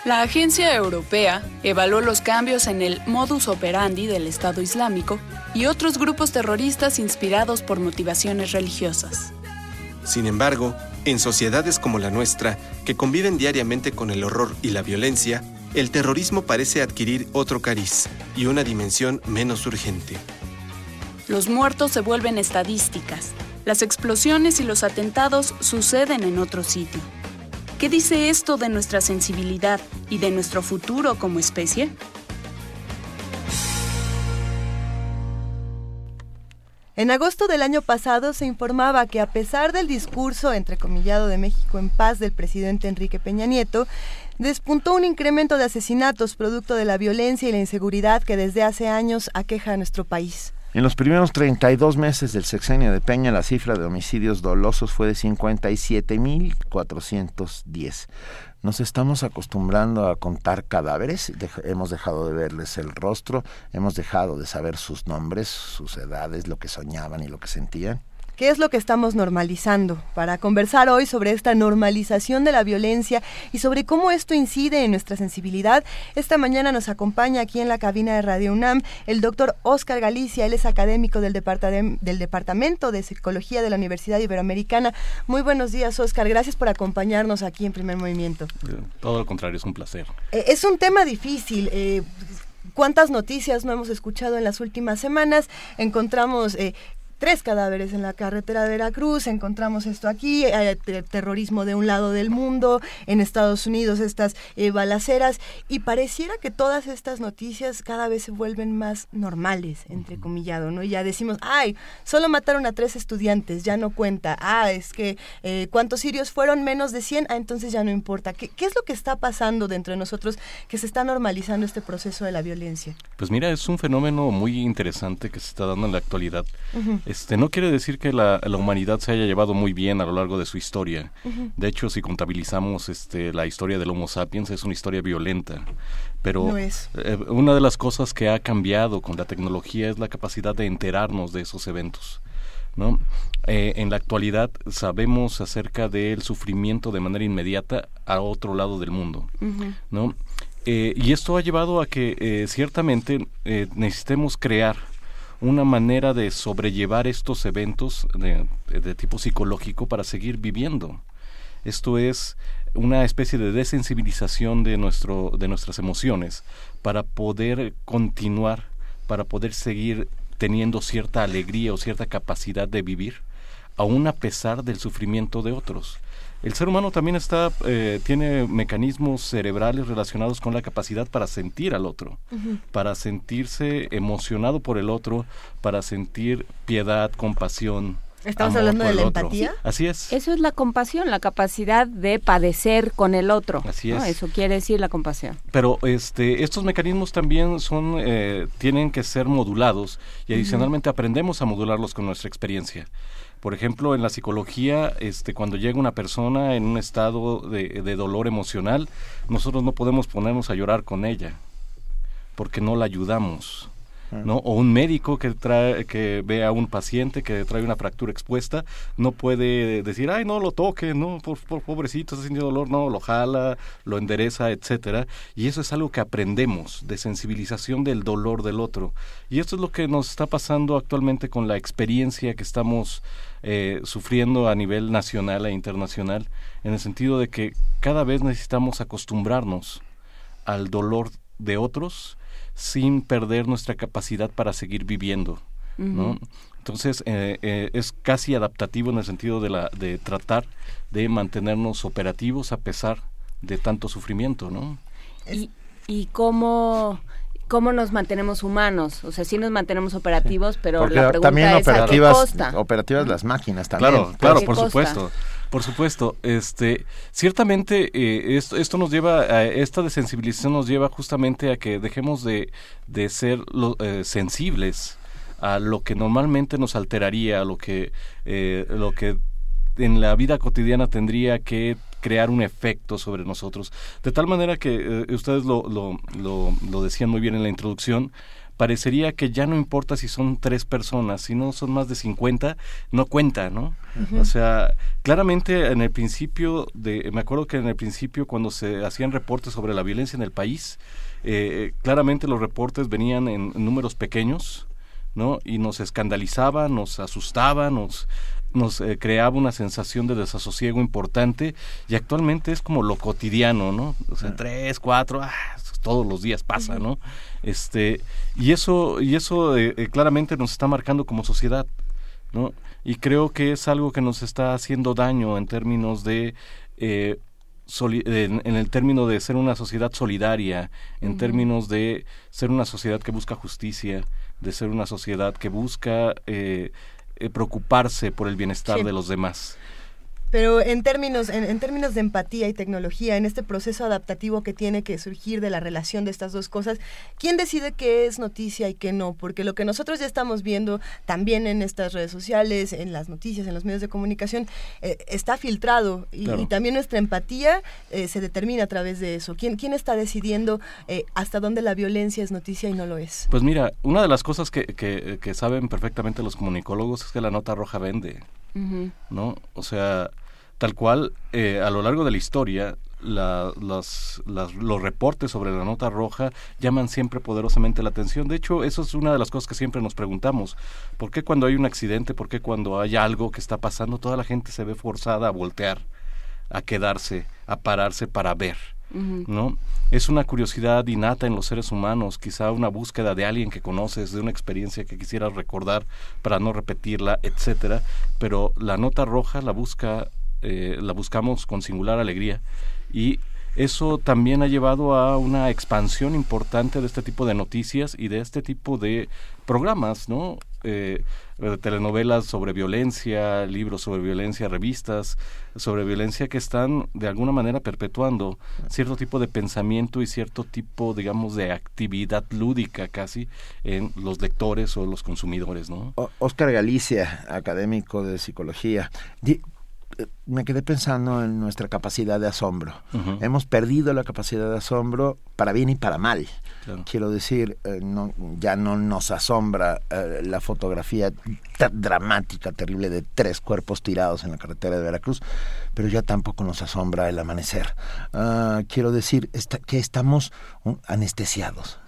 La agencia europea evaluó los cambios en el modus operandi del Estado Islámico y otros grupos terroristas inspirados por motivaciones religiosas. Sin embargo, en sociedades como la nuestra, que conviven diariamente con el horror y la violencia, el terrorismo parece adquirir otro cariz y una dimensión menos urgente. Los muertos se vuelven estadísticas. Las explosiones y los atentados suceden en otro sitio. ¿Qué dice esto de nuestra sensibilidad y de nuestro futuro como especie? En agosto del año pasado se informaba que a pesar del discurso entrecomillado de México en paz del presidente Enrique Peña Nieto, despuntó un incremento de asesinatos producto de la violencia y la inseguridad que desde hace años aqueja a nuestro país. En los primeros 32 meses del sexenio de Peña, la cifra de homicidios dolosos fue de 57.410. Nos estamos acostumbrando a contar cadáveres, hemos dejado de verles el rostro, hemos dejado de saber sus nombres, sus edades, lo que soñaban y lo que sentían. ¿Qué es lo que estamos normalizando? Para conversar hoy sobre esta normalización de la violencia y sobre cómo esto incide en nuestra sensibilidad, esta mañana nos acompaña aquí en la cabina de Radio UNAM el doctor Oscar Galicia. Él es académico del, del Departamento de Psicología de la Universidad Iberoamericana. Muy buenos días, Oscar. Gracias por acompañarnos aquí en Primer Movimiento. Todo lo contrario, es un placer. Eh, es un tema difícil. Eh, cuántas noticias no hemos escuchado en las últimas semanas. Encontramos eh, tres cadáveres en la carretera de Veracruz, encontramos esto aquí, terrorismo de un lado del mundo, en Estados Unidos estas eh, balaceras, y pareciera que todas estas noticias cada vez se vuelven más normales, entre comillado, ¿no? Y ya decimos, ay, solo mataron a tres estudiantes, ya no cuenta, ah, es que eh, cuántos sirios fueron menos de 100, ah, entonces ya no importa. ¿Qué, ¿Qué es lo que está pasando dentro de nosotros que se está normalizando este proceso de la violencia? Pues mira, es un fenómeno muy interesante que se está dando en la actualidad. Este, no quiere decir que la, humanidad se haya llevado muy bien a lo largo de su historia. De hecho, si contabilizamos este, la historia del Homo sapiens, es una historia violenta. Pero eh, una de las cosas que ha cambiado con la tecnología es la capacidad de enterarnos de esos eventos. ¿no? Eh, en la actualidad sabemos acerca del sufrimiento de manera inmediata a otro lado del mundo. ¿no? Eh, y esto ha llevado a que ciertamente necesitemos crear una manera de sobrellevar estos eventos de, tipo psicológico para seguir viviendo. Esto es una especie de desensibilización de, nuestro, de nuestras emociones para poder continuar, para poder seguir teniendo cierta alegría o cierta capacidad de vivir aún a pesar del sufrimiento de otros. El ser humano también está, eh, tiene mecanismos cerebrales relacionados con la capacidad para sentir al otro, para sentirse emocionado por el otro, para sentir piedad, compasión, ¿Estamos hablando de la empatía? Así es. Eso es la compasión, la capacidad de padecer con el otro. Así es. Eso quiere decir la compasión. Pero este, estos mecanismos también son, eh, tienen que ser modulados y adicionalmente aprendemos a modularlos con nuestra experiencia. Por ejemplo, en la psicología, este, cuando llega una persona en un estado de, de dolor emocional, nosotros no podemos ponernos a llorar con ella, porque no la ayudamos ¿no? O un médico que trae, que ve a un paciente que trae una fractura expuesta, no puede decir, ay, no lo toque, no, por, pobrecito, está sintiendo dolor, no, lo jala, lo endereza, etcétera. Y eso es algo que aprendemos, de sensibilización del dolor del otro. Y esto es lo que nos está pasando actualmente con la experiencia que estamos eh, sufriendo a nivel nacional e internacional, en el sentido de que cada vez necesitamos acostumbrarnos al dolor de otros sin perder nuestra capacidad para seguir viviendo. ¿no? Entonces eh, eh, es casi adaptativo en el sentido de, la, de tratar de mantenernos operativos a pesar de tanto sufrimiento, ¿no? Y, y cómo cómo nos mantenemos humanos, o sea, sí nos mantenemos operativos, pero la pregunta también es operativas, operativas las máquinas también. Claro, claro, por supuesto. Por supuesto, este, ciertamente eh, esto, esto, nos lleva, a, esta desensibilización nos lleva justamente a que dejemos de, de ser eh, sensibles a lo que normalmente nos alteraría, a lo que, eh, lo que en la vida cotidiana tendría que crear un efecto sobre nosotros. De tal manera que ustedes lo, lo, lo, lo decían muy bien en la introducción, parecería que ya no importa si son tres personas, si no son más de 50, no cuenta, ¿no? O sea, claramente en el principio, de, me acuerdo que en el principio cuando se hacían reportes sobre la violencia en el país, eh, claramente los reportes venían en, números pequeños, ¿no? Y nos escandalizaba, nos asustaba, nos, nos eh, creaba una sensación de desasosiego importante y actualmente es como lo cotidiano, ¿no? O sea, tres, cuatro, ah, todos los días pasa, ¿no? Este, y eso, y eso eh, eh, claramente nos está marcando como sociedad, ¿no? Y creo que es algo que nos está haciendo daño en términos de eh, en, el término de ser una sociedad solidaria, en términos de ser una sociedad que busca justicia, de ser una sociedad que busca preocuparse por el bienestar de los demás. Pero en términos, en, términos de empatía y tecnología, en este proceso adaptativo que tiene que surgir de la relación de estas dos cosas, ¿quién decide qué es noticia y qué no? Porque lo que nosotros ya estamos viendo también en estas redes sociales, en las noticias, en los medios de comunicación, eh, está filtrado y, también nuestra empatía eh, se determina a través de eso. ¿Quién, quién está decidiendo eh, hasta dónde la violencia es noticia y no lo es? Pues mira, una de las cosas que, que, que saben perfectamente los comunicólogos es que la nota roja vende. ¿no? O sea, tal cual, eh, a lo largo de la historia, los reportes sobre la nota roja llaman siempre poderosamente la atención. De hecho, eso es una de las cosas que siempre nos preguntamos. ¿Por qué cuando hay un accidente, por qué cuando hay algo que está pasando, toda la gente se ve forzada a voltear, a quedarse, a pararse para ver? ¿no? Es una curiosidad innata en los seres humanos, quizá una búsqueda de alguien que conoces, de una experiencia que quisieras recordar para no repetirla, etcétera. Pero la nota roja la busca, eh, la buscamos con singular alegría y eso también ha llevado a una expansión importante de este tipo de noticias y de este tipo de programas, ¿no? Eh, telenovelas sobre violencia, libros sobre violencia, revistas sobre violencia que están de alguna manera perpetuando cierto tipo de pensamiento y cierto tipo, digamos, de actividad lúdica casi en los lectores o los consumidores, ¿no? Oscar Galicia, académico de psicología, me quedé pensando en nuestra capacidad de asombro. Hemos perdido la capacidad de asombro para bien y para mal. Quiero decir, eh, no, ya no nos asombra eh, la fotografía dramática, terrible de tres cuerpos tirados en la carretera de Veracruz, pero ya tampoco nos asombra el amanecer. Ah, quiero decir que estamos anestesiados.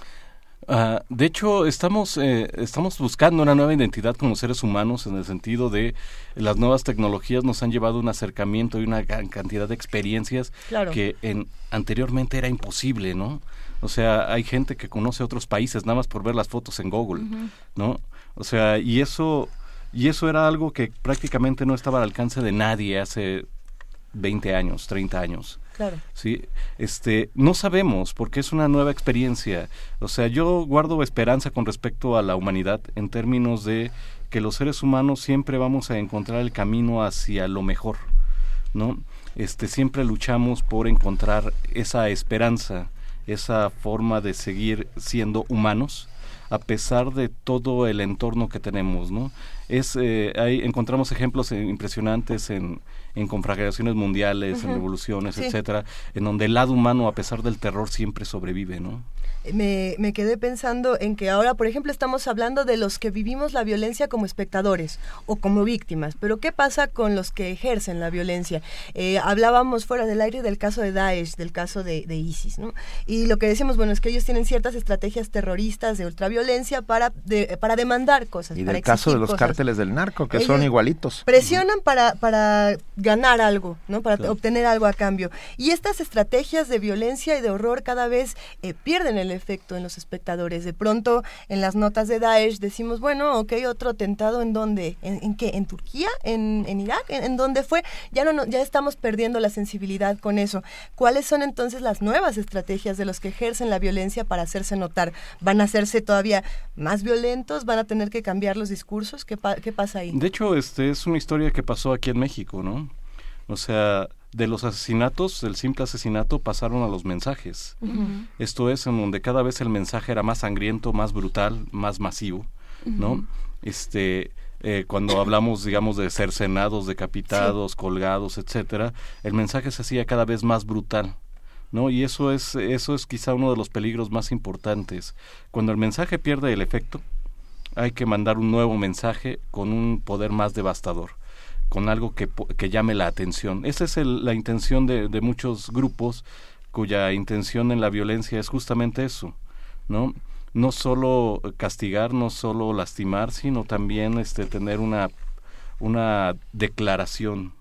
Ah, de hecho, estamos, eh, estamos buscando una nueva identidad como seres humanos en el sentido de las nuevas tecnologías nos han llevado un acercamiento y una gran cantidad de experiencias que en, anteriormente era imposible, ¿no? O sea, hay gente que conoce otros países nada más por ver las fotos en Google, ¿no? O sea, y eso Y eso era algo que prácticamente no estaba al alcance de nadie hace 20 años, 30 años. Claro. Sí, este, no sabemos porque es una nueva experiencia. O sea, yo guardo esperanza con respecto a la humanidad en términos de que los seres humanos siempre vamos a encontrar el camino hacia lo mejor, ¿no? Este, siempre luchamos por encontrar esa esperanza, esa forma de seguir siendo humanos a pesar de todo el entorno que tenemos, ¿no? Es, eh, ahí encontramos ejemplos impresionantes en, en conflagraciones mundiales, en revoluciones, etcétera, en donde el lado humano, a pesar del terror, siempre sobrevive, ¿no? me, me, quedé pensando en que ahora, por ejemplo, estamos hablando de los que vivimos la violencia como espectadores o como víctimas, pero ¿qué pasa con los que ejercen la violencia? Eh, hablábamos fuera del aire del caso de Daesh, del caso de, de, ISIS, ¿no? Y lo que decíamos, bueno, es que ellos tienen ciertas estrategias terroristas de ultraviolencia para, para demandar cosas. Y del caso de los cárteles del narco, que son igualitos. Presionan para, para ganar algo, ¿no? Para obtener algo a cambio. Y estas estrategias de violencia y de horror cada vez eh, pierden el efecto en los espectadores. De pronto, en las notas de Daesh decimos, bueno, ok, otro atentado en dónde, en, qué, en Turquía, en, en Irak, ¿En, dónde fue, ya no, ya estamos perdiendo la sensibilidad con eso. ¿Cuáles son entonces las nuevas estrategias de los que ejercen la violencia para hacerse notar? ¿Van a hacerse todavía más violentos? ¿Van a tener que cambiar los discursos? ¿Qué, qué pasa ahí? De hecho, este es una historia que pasó aquí en México, ¿no? O sea, de los asesinatos, del simple asesinato, pasaron a los mensajes. Esto es en donde cada vez el mensaje era más sangriento, más brutal, más masivo, ¿no? Este, eh, cuando hablamos, digamos, de cercenados, decapitados, colgados, etcétera, el mensaje se hacía cada vez más brutal. ¿no? Y eso es, eso es quizá uno de los peligros más importantes. Cuando el mensaje pierde el efecto, hay que mandar un nuevo mensaje con un poder más devastador con algo que, que llame la atención. Esa es la intención de, de, muchos grupos cuya intención en la violencia es justamente eso, ¿no? No solo castigar, no solo lastimar, sino también este, tener una, una declaración,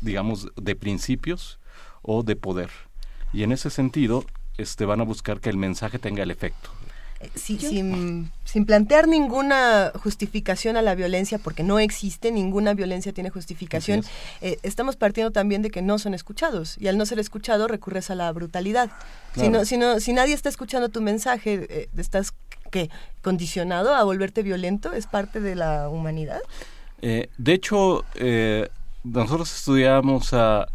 digamos, de principios o de poder. Y en ese sentido, este, van a buscar que el mensaje tenga el efecto sin, sin, plantear ninguna justificación a la violencia, porque no existe, ninguna violencia tiene justificación, eh, estamos partiendo también de que no son escuchados, y al no ser escuchado recurres a la brutalidad. Si, no, si, si nadie está escuchando tu mensaje, eh, ¿estás que condicionado a volverte violento? ¿Es parte de la humanidad? Eh, de hecho, nosotros estudiamos a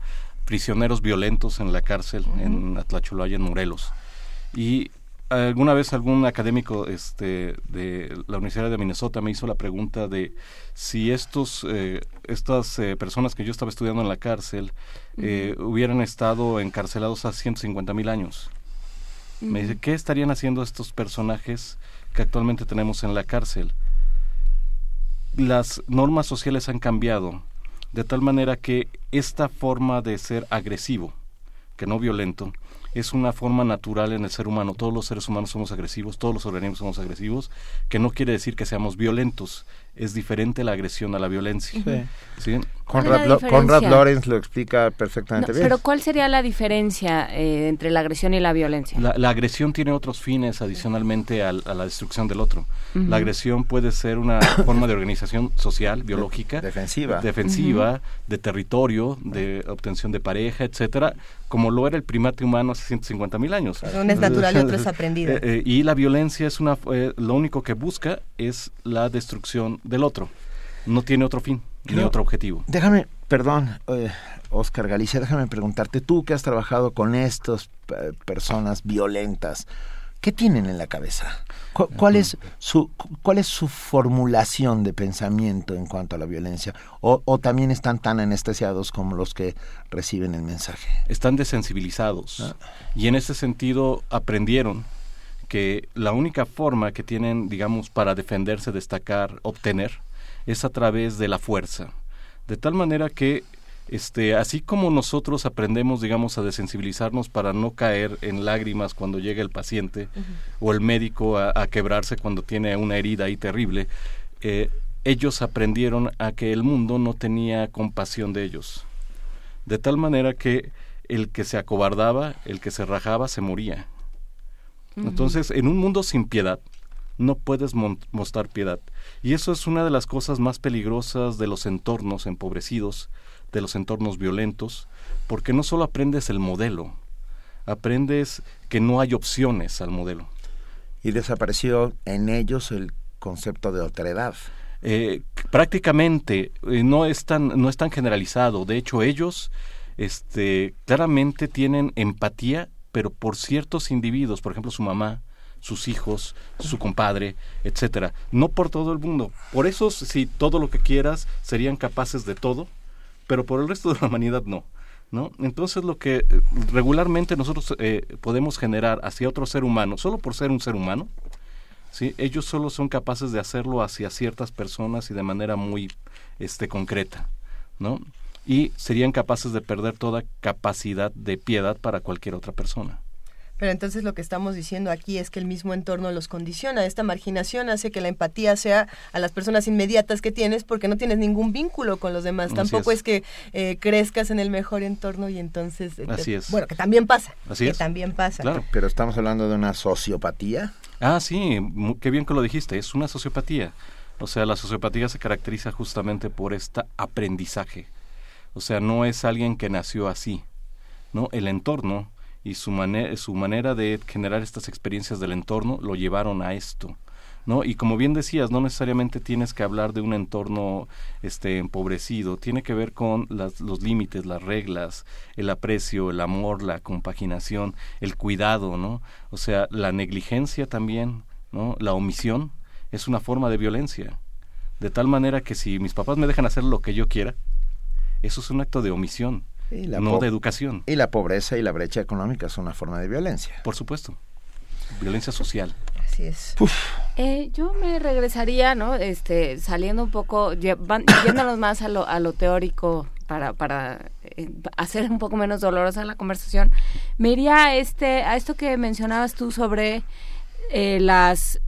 prisioneros violentos en la cárcel, en Atlachulaya, en Morelos. Y alguna vez algún académico este, de la Universidad de Minnesota me hizo la pregunta de si estos eh, estas eh, personas que yo estaba estudiando en la cárcel eh, hubieran estado encarcelados hace 150 mil años. Me dice, ¿qué estarían haciendo estos personajes que actualmente tenemos en la cárcel? Las normas sociales han cambiado de tal manera que esta forma de ser agresivo, que no violento, es una forma natural en el ser humano. Todos los seres humanos somos agresivos, todos los organismos somos agresivos, que no quiere decir que seamos violentos. Es diferente la agresión a la violencia. Sí. Conrad, Lorenz lo explica perfectamente bien. Pero ¿cuál sería la diferencia eh, entre la agresión y la violencia? La, agresión tiene otros fines adicionalmente a, la destrucción del otro. La agresión puede ser una forma de organización social, biológica, defensiva, defensiva, de territorio, de obtención de pareja, etcétera, como lo era el primate humano hace 150 mil años. Uno es natural y otro es aprendido. Eh, eh, y la violencia es una, eh, lo único que busca es la destrucción del otro. No tiene otro fin ni otro objetivo. Déjame, perdón, Oscar Galicia, déjame preguntarte, tú que has trabajado con estas personas violentas, ¿qué tienen en la cabeza? ¿Cuál es su, cuál es su formulación de pensamiento en cuanto a la violencia? O, ¿O, también están tan anestesiados como los que reciben el mensaje? Están desensibilizados. Ah. Y en ese sentido aprendieron que la única forma que tienen, digamos, para defenderse, destacar, obtener, es a través de la fuerza. De tal manera que este, así como nosotros aprendemos, digamos, a desensibilizarnos para no caer en lágrimas cuando llega el paciente o el médico a, quebrarse cuando tiene una herida ahí terrible, eh, ellos aprendieron a que el mundo no tenía compasión de ellos. De tal manera que el que se acobardaba, el que se rajaba, se moría. Entonces, en un mundo sin piedad, no puedes mostrar piedad. Y eso es una de las cosas más peligrosas de los entornos empobrecidos, de los entornos violentos, porque no solo aprendes el modelo, aprendes que no hay opciones al modelo. Y desapareció en ellos el concepto de otredad. Eh, prácticamente eh, no, es tan, no es tan generalizado. De hecho, ellos este, claramente tienen empatía, pero por ciertos individuos, por ejemplo, su mamá, sus hijos, su compadre, etcétera. No por todo el mundo. Por eso, si todo lo que quieras, serían capaces de todo, pero por el resto de la humanidad no. ¿No? Entonces lo que eh, regularmente nosotros eh, podemos generar hacia otro ser humano, solo por ser un ser humano, ¿sí? ellos solo son capaces de hacerlo hacia ciertas personas y de manera muy este, concreta. ¿no? Y serían capaces de perder toda capacidad de piedad para cualquier otra persona. Pero entonces lo que estamos diciendo aquí es que el mismo entorno los condiciona. Esta marginación hace que la empatía sea a las personas inmediatas que tienes porque no tienes ningún vínculo con los demás. Tampoco es. que eh, crezcas en el mejor entorno y entonces... Eh, Así es. Bueno, que también pasa. Así que es. también pasa. Claro. Pero estamos hablando de una sociopatía. Ah, sí, qué bien que lo dijiste. Es una sociopatía. O sea, la sociopatía se caracteriza justamente por este aprendizaje. O sea, no es alguien que nació así. ¿no? El entorno y su, manera su manera de generar estas experiencias del entorno lo llevaron a esto. ¿No? Y como bien decías, no necesariamente tienes que hablar de un entorno este empobrecido, tiene que ver con las, los límites, las reglas, el aprecio, el amor, la compaginación, el cuidado, ¿no? O sea, la negligencia también, ¿no? La omisión es una forma de violencia. De tal manera que si mis papás me dejan hacer lo que yo quiera, eso es un acto de omisión no de educación. Y la pobreza y la brecha económica son una forma de violencia. Por supuesto. Violencia social. Así es. Eh, yo me regresaría, ¿no? Este, saliendo un poco, yéndonos más a lo, a lo teórico para, para eh, hacer un poco menos dolorosa la conversación, me iría a, este, a esto que mencionabas tú sobre eh, las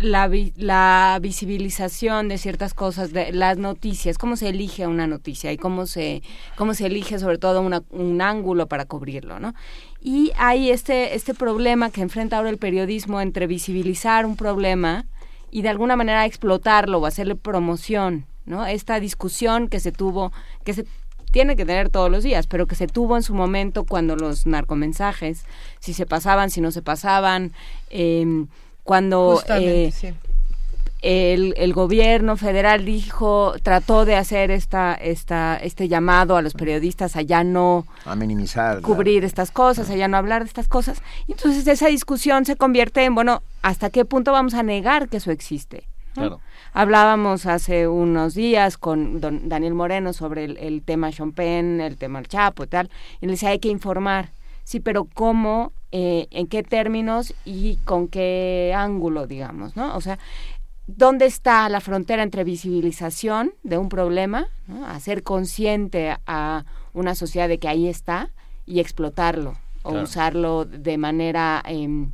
la, la visibilización de ciertas cosas, de las noticias, cómo se elige una noticia y cómo se, cómo se elige sobre todo un ángulo para cubrirlo, ¿no? Y hay este, este problema que enfrenta ahora el periodismo entre visibilizar un problema y de alguna manera explotarlo o hacerle promoción, ¿no? Esta discusión que se tuvo, que se tiene que tener todos los días, pero que se tuvo en su momento cuando los narcomensajes, si se pasaban, si no se pasaban, eh, cuando eh, el, el, gobierno federal dijo, trató de hacer esta, esta, este llamado a los periodistas a ya no a minimizar, cubrir estas cosas, a ya no hablar de estas cosas. Y entonces esa discusión se convierte en, bueno, ¿hasta qué punto vamos a negar que eso existe? Hablábamos hace unos días con don Daniel Moreno sobre el, el tema Chompen, el tema del Chapo y tal, y le decía, hay que informar. Sí, pero ¿cómo eh, en qué términos y con qué ángulo, digamos, ¿no? O sea, ¿dónde está la frontera entre visibilización de un problema, hacer consciente a una sociedad de que ahí está y explotarlo o usarlo de manera em,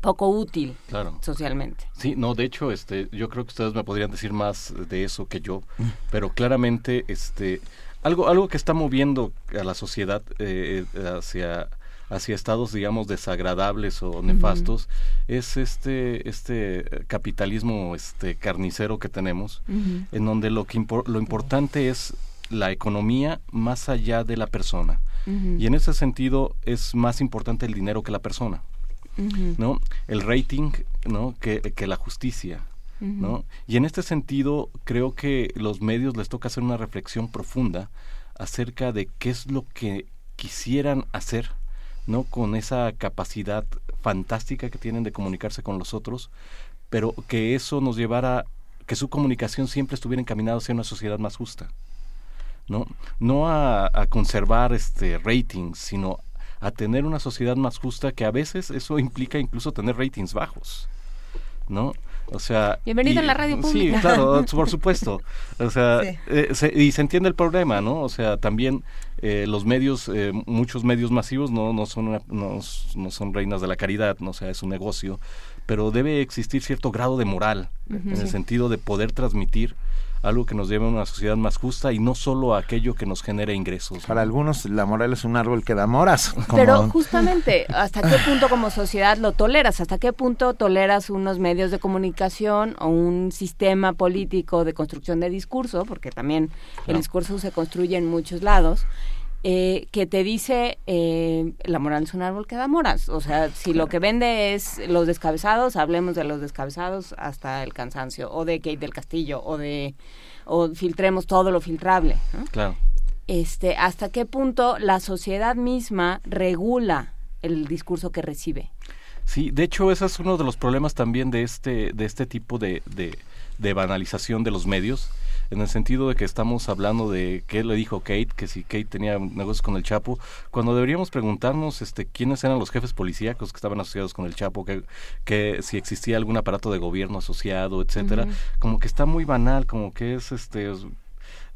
poco útil socialmente. Sí, no, de hecho, este, yo creo que ustedes me podrían decir más de eso que yo, mm. pero claramente, este, algo, algo que está moviendo a la sociedad eh, hacia hacia estados, digamos, desagradables o nefastos, es este, este capitalismo este carnicero que tenemos, en donde lo, que lo importante es la economía más allá de la persona. Y en ese sentido es más importante el dinero que la persona. ¿no? El rating, ¿no? Que, que la justicia, Y en este sentido creo que los medios les toca hacer una reflexión profunda acerca de qué es lo que quisieran hacer ¿no? Con esa capacidad fantástica que tienen de comunicarse con los otros, pero que eso nos llevara, que su comunicación siempre estuviera encaminada hacia una sociedad más justa. ¿no? No a, conservar este ratings, sino a tener una sociedad más justa que a veces eso implica incluso tener ratings bajos, ¿no? O sea, bienvenido a la radio pública. Sí, claro, por supuesto. O sea, eh, y se entiende el problema, ¿no? O sea, también eh, los medios, eh, muchos medios masivos no, no, son no, son reinas de la caridad, no o sea, es un negocio, pero debe existir cierto grado de moral, en el sentido de poder transmitir algo que nos lleve a una sociedad más justa y no solo a aquello que nos genere ingresos. Para algunos la moral es un árbol que da moras. Pero justamente, ¿hasta qué punto como sociedad lo toleras? ¿Hasta qué punto toleras unos medios de comunicación o un sistema político de construcción de discurso? Porque también el discurso se construye en muchos lados eh, que te dice eh, la moral es un árbol que da moras. O sea, si lo que vende es los descabezados, hablemos de los descabezados hasta el cansancio, o de Kate del Castillo, o de o filtremos todo lo filtrable. Claro. Este, ¿Hasta qué punto la sociedad misma regula el discurso que recibe? Sí, de hecho, ese es uno de los problemas también de este, de este tipo de, de, de banalización de los medios en el sentido de que estamos hablando de qué le dijo Kate, que si Kate tenía negocios con el Chapo, cuando deberíamos preguntarnos este quiénes eran los jefes policíacos que estaban asociados con el Chapo, que, que si existía algún aparato de gobierno asociado, etcétera, como que está muy banal, como que es este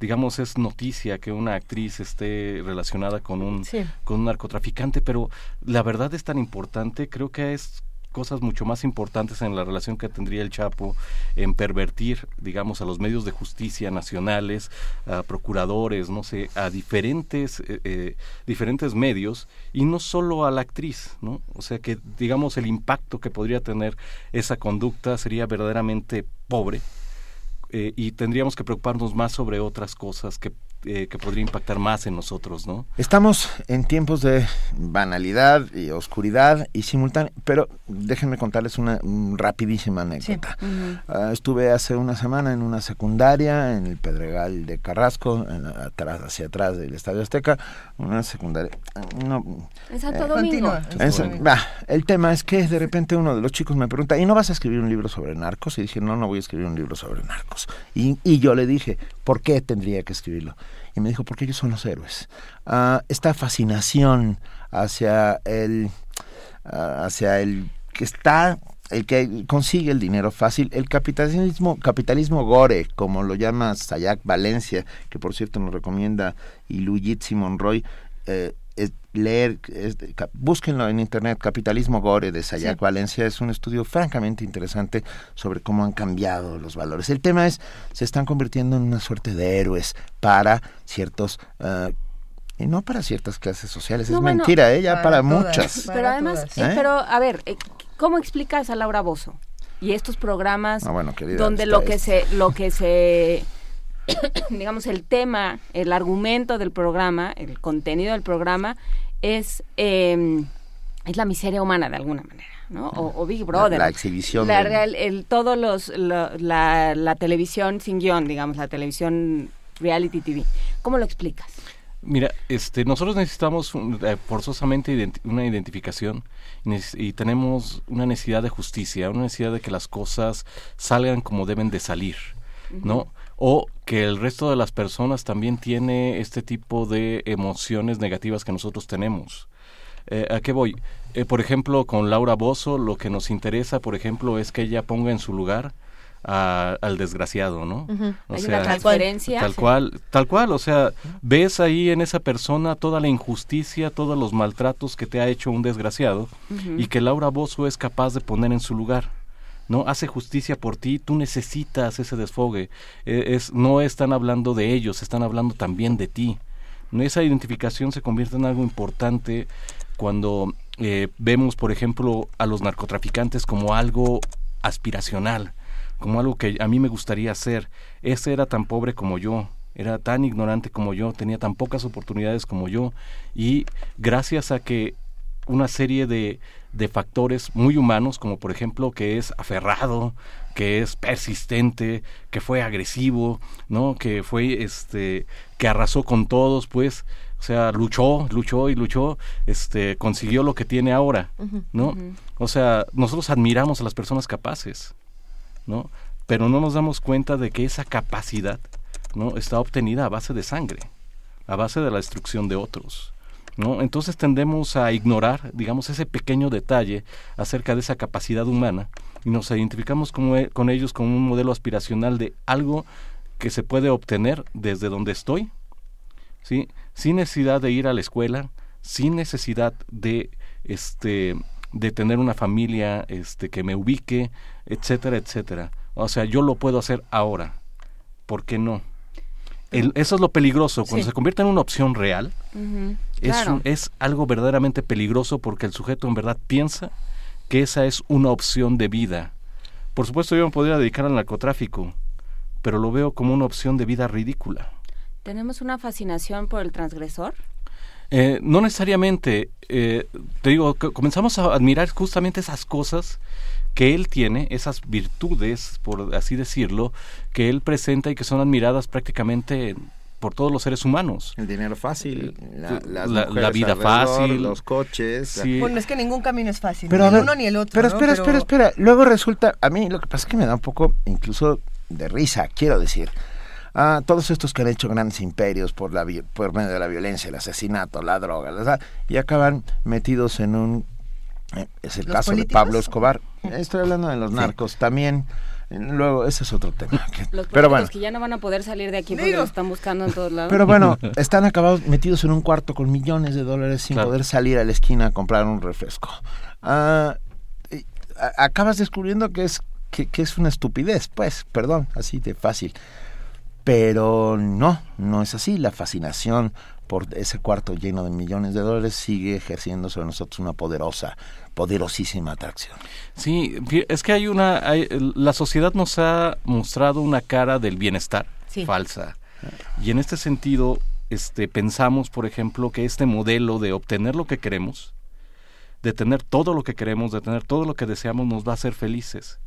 digamos es noticia que una actriz esté relacionada con un con un narcotraficante, pero la verdad es tan importante, creo que es cosas mucho más importantes en la relación que tendría el Chapo en pervertir, digamos, a los medios de justicia nacionales, a procuradores, no sé, a diferentes, eh, eh, diferentes medios y no solo a la actriz, ¿no? O sea que, digamos, el impacto que podría tener esa conducta sería verdaderamente pobre eh, y tendríamos que preocuparnos más sobre otras cosas que eh, que podría impactar más en nosotros, ¿no? Estamos en tiempos de banalidad y oscuridad y simultáneo, pero déjenme contarles una rapidísima anécdota. Ah, estuve hace una semana en una secundaria en el Pedregal de Carrasco, atrás, hacia atrás del Estadio Azteca, una secundaria. No, en Santo eh, Domingo. el tema es que de repente uno de los chicos me pregunta, ¿y no vas a escribir un libro sobre narcos? Y dije, no, no voy a escribir un libro sobre narcos. Y, y yo le dije, ¿por qué tendría que escribirlo? Y me dijo, porque ellos son los héroes. Ah, esta fascinación hacia el, ah, hacia el que está el que consigue el dinero fácil, el capitalismo, capitalismo gore, como lo llama Sayak Valencia, que por cierto nos recomienda y Luigi Monroy, eh, leer, búsquenlo en internet, Capitalismo Gore de Sayak Valencia, es un estudio francamente interesante sobre cómo han cambiado los valores. El tema es, se están convirtiendo en una suerte de héroes para ciertos... Uh, y no para ciertas clases sociales, es mentira, ella ¿eh? para, muchas. pero además, ¿Eh? pero a ver, ¿cómo explicas a Laura Bozo? Y estos programas ah, donde lo que se lo que se digamos, el tema, el argumento del programa, el contenido del programa es, em, es la miseria humana de alguna manera. ¿no? O, Big Brother. La, exhibición. La, el, todos los, la, la, televisión sin guion, digamos, la televisión reality TV. ¿Cómo lo explicas? Mira, este, nosotros necesitamos eh, forzosamente una identificación y tenemos una necesidad de justicia, una necesidad de que las cosas salgan como deben de salir, ¿no? O que el resto de las personas también tiene este tipo de emociones negativas que nosotros tenemos. Eh, ¿A qué voy? Eh, por ejemplo, con Laura Bozo, lo que nos interesa, por ejemplo, es que ella ponga en su lugar al desgraciado, ¿no? o Hay sea, una transferencia. Tal cual, tal cual, o sea, ves ahí en esa persona toda la injusticia, todos los maltratos que te ha hecho un desgraciado y que Laura Bozo es capaz de poner en su lugar. ¿No? Hace justicia por ti, tú necesitas ese desfogue. E, es, no están hablando de ellos, están hablando también de ti. Esa identificación se convierte en algo importante cuando eh, vemos, por ejemplo, a los narcotraficantes como algo aspiracional, como algo que a mí me gustaría hacer. Ese era tan pobre como yo, era tan ignorante como yo, tenía tan pocas oportunidades como yo, y gracias a que una serie de, de factores muy humanos, como por ejemplo que es aferrado, que es persistente, que fue agresivo, ¿no? Que fue este que arrasó con todos, pues, o sea, luchó, luchó y luchó, este consiguió lo que tiene ahora, ¿no? O sea, nosotros admiramos a las personas capaces, ¿no? Pero no nos damos cuenta de que esa capacidad, ¿no? está obtenida a base de sangre, a base de la destrucción de otros. ¿No? Entonces tendemos a ignorar, digamos, ese pequeño detalle acerca de esa capacidad humana y nos identificamos e, con ellos como un modelo aspiracional de algo que se puede obtener desde donde estoy, ¿sí? Sin necesidad de ir a la escuela, sin necesidad de este de tener una familia este que me ubique, etcétera, etcétera. O sea, yo lo puedo hacer ahora. ¿por qué no? eso es lo peligroso. Cuando se convierte en una opción real, es, es algo verdaderamente peligroso porque el sujeto en verdad piensa que esa es una opción de vida. Por supuesto, yo me podría dedicar al narcotráfico, pero lo veo como una opción de vida ridícula. ¿Tenemos una fascinación por el transgresor? Eh, no necesariamente. Eh, te digo, comenzamos a admirar justamente esas cosas que él tiene, esas virtudes, por así decirlo, que él presenta y que son admiradas prácticamente por todos los seres humanos. El dinero fácil, la, vida fácil, los coches. Bueno, es que ningún camino es fácil, ni uno ni el otro. Pero espera, espera, espera. Luego resulta, a mí lo que pasa es que me da un poco incluso de risa, quiero decir. a todos estos que han hecho grandes imperios por, la, por medio de la violencia, el asesinato, la droga, y acaban metidos en un eh, es el caso de Pablo Escobar. Estoy hablando de los narcos. También, luego, ese es otro tema. los pero bueno, que ya no van a poder salir de aquí porque lo están buscando en todos lados. Pero bueno, están acabados metidos en un cuarto con millones de dólares sin poder salir a la esquina a comprar un refresco. Ah, acabas descubriendo que es que, que, es una estupidez, pues, perdón, así de fácil. Pero no, no es así. La fascinación por ese cuarto lleno de millones de dólares sigue ejerciendo sobre nosotros una poderosa, poderosísima atracción. Sí, es que hay una, la sociedad nos ha mostrado una cara del bienestar falsa. Y en este sentido, este, pensamos, por ejemplo, que este modelo de obtener lo que queremos, de tener todo lo que queremos, de tener todo lo que deseamos, nos va a hacer felices.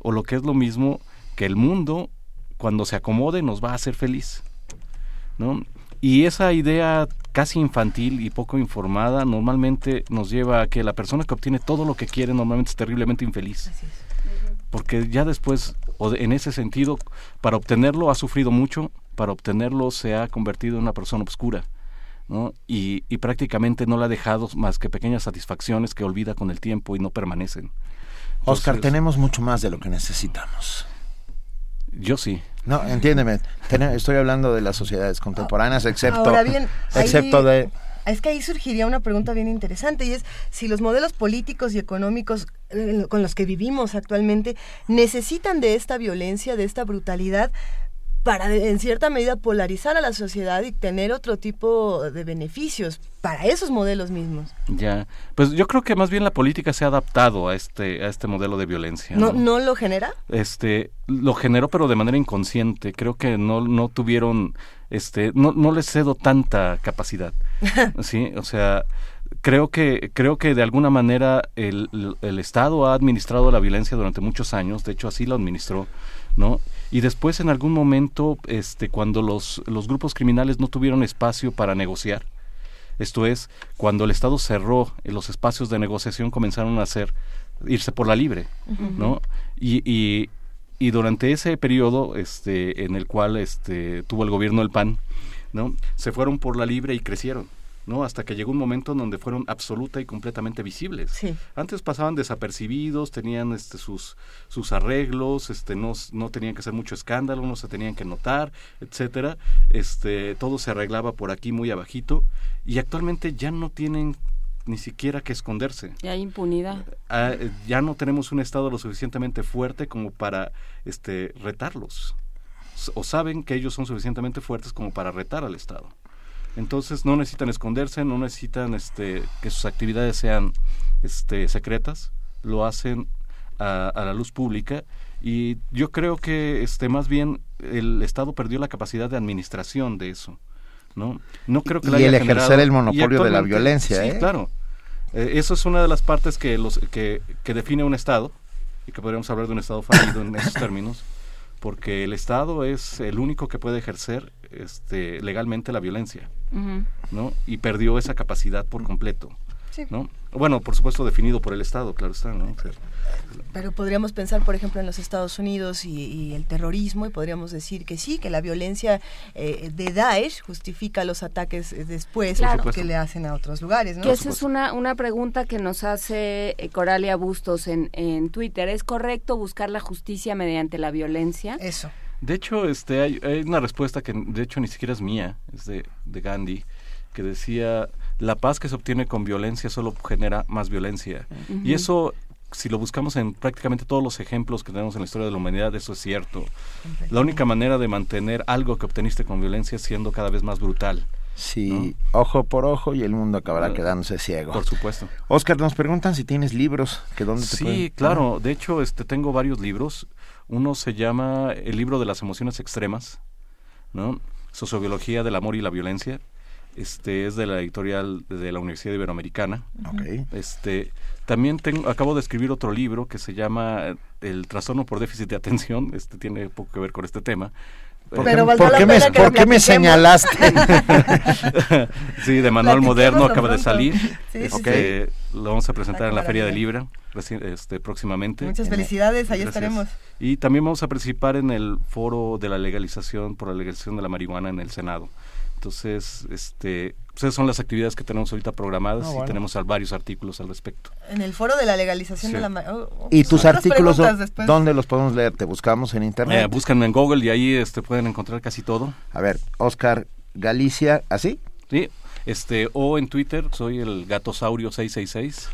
O lo que es lo mismo, que el mundo, cuando se acomode, nos va a hacer feliz. ¿no? Y esa idea casi infantil y poco informada normalmente nos lleva a que la persona que obtiene todo lo que quiere normalmente es terriblemente infeliz. Porque ya después, o en ese sentido, para obtenerlo ha sufrido mucho, para obtenerlo se ha convertido en una persona oscura. ¿no? Y, prácticamente no le ha dejado más que pequeñas satisfacciones que olvida con el tiempo y no permanecen. Oscar, tenemos mucho más de lo que necesitamos. Yo sí. No, entiéndeme. Estoy hablando de las sociedades contemporáneas, excepto, excepto de... Es que ahí surgiría una pregunta bien interesante y es si los modelos políticos y económicos eh, con los que vivimos actualmente necesitan de esta violencia, de esta brutalidad para en cierta medida polarizar a la sociedad y tener otro tipo de beneficios para esos modelos mismos. Ya, pues yo creo que más bien la política se ha adaptado a este a este modelo de violencia. ¿No, ¿no, lo genera? Este, lo generó pero de manera inconsciente. Creo que no no tuvieron este no no les cedo tanta capacidad. sí, o sea, creo que creo que de alguna manera el, el Estado ha administrado la violencia durante muchos años, de hecho así lo administró, ¿no? Y después en algún momento este cuando los, los grupos criminales no tuvieron espacio para negociar esto es cuando el estado cerró los espacios de negociación comenzaron a hacer irse por la libre no y, y, y, durante ese periodo este en el cual este tuvo el gobierno el PAN no se fueron por la libre y crecieron ¿no? Hasta que llegó un momento en donde fueron absoluta y completamente visibles. Antes pasaban desapercibidos, tenían este sus sus arreglos, este no, no tenían que hacer mucho escándalo, no se tenían que notar, etcétera. Este todo se arreglaba por aquí muy abajito y actualmente ya no tienen ni siquiera que esconderse. Ya hay impunidad. Ah, eh, ya no tenemos un estado lo suficientemente fuerte como para este retarlos. O saben que ellos son suficientemente fuertes como para retar al Estado. Entonces no necesitan esconderse, no necesitan este, que sus actividades sean este, secretas, lo hacen a, la luz pública y yo creo que este, más bien el Estado perdió la capacidad de administración de eso. ¿no? No creo que y el ejercer el monopolio de la violencia. Sí, ¿eh? claro. Eh, eso es una de las partes que, los, que, que define un Estado y que podríamos hablar de un Estado fallido en esos términos porque el Estado es el único que puede ejercer este, legalmente la violencia, ¿no? Y perdió esa capacidad por completo, ¿no? Bueno, por supuesto definido por el Estado, claro está, ¿no? Pero podríamos pensar, por ejemplo, en los Estados Unidos y, el terrorismo, y podríamos decir que sí, que la violencia eh, de Daesh justifica los ataques eh, después que le hacen a otros lugares. ¿no? Que esa es una, una pregunta que nos hace eh, Coralia Bustos en, en Twitter. ¿Es correcto buscar la justicia mediante la violencia? Eso. De hecho, este, hay, hay una respuesta que de hecho ni siquiera es mía, es de, de Gandhi, que decía la paz que se obtiene con violencia solo genera más violencia. Y eso si lo buscamos en prácticamente todos los ejemplos que tenemos en la historia de la humanidad, eso es cierto. La única manera de mantener algo que obteniste con violencia es siendo cada vez más brutal. Sí, ojo por ojo y el mundo acabará quedándose ciego. Por supuesto. Oscar, nos preguntan si tienes libros, que dónde te Sí, claro. De hecho, este, tengo varios libros. Uno se llama El libro de las emociones extremas, ¿no? Sociobiología del amor y la violencia. Este es de la editorial de la Universidad Iberoamericana. Okay. Este también tengo, acabo de escribir otro libro que se llama El trastorno por déficit de atención. Este tiene poco que ver con este tema. ¿Por, qué, me, ¿por qué me, señalaste? sí, de Manual Moderno acaba de salir. Este, lo vamos a presentar en la Feria del Libro este, próximamente. Muchas felicidades, ahí estaremos. Y también vamos a participar en el foro de la legalización por la legalización de la marihuana en el Senado. Entonces, este, pues esas son las actividades que tenemos ahorita programadas y tenemos varios artículos al respecto. En el foro de la legalización de la oh, oh, ¿Y tus artículos dónde los podemos leer? ¿Te buscamos en internet? Eh, búscanme en Google y ahí este, pueden encontrar casi todo. A ver, Oscar Galicia, ¿así? Sí, este, o en Twitter soy el gatosaurio 666.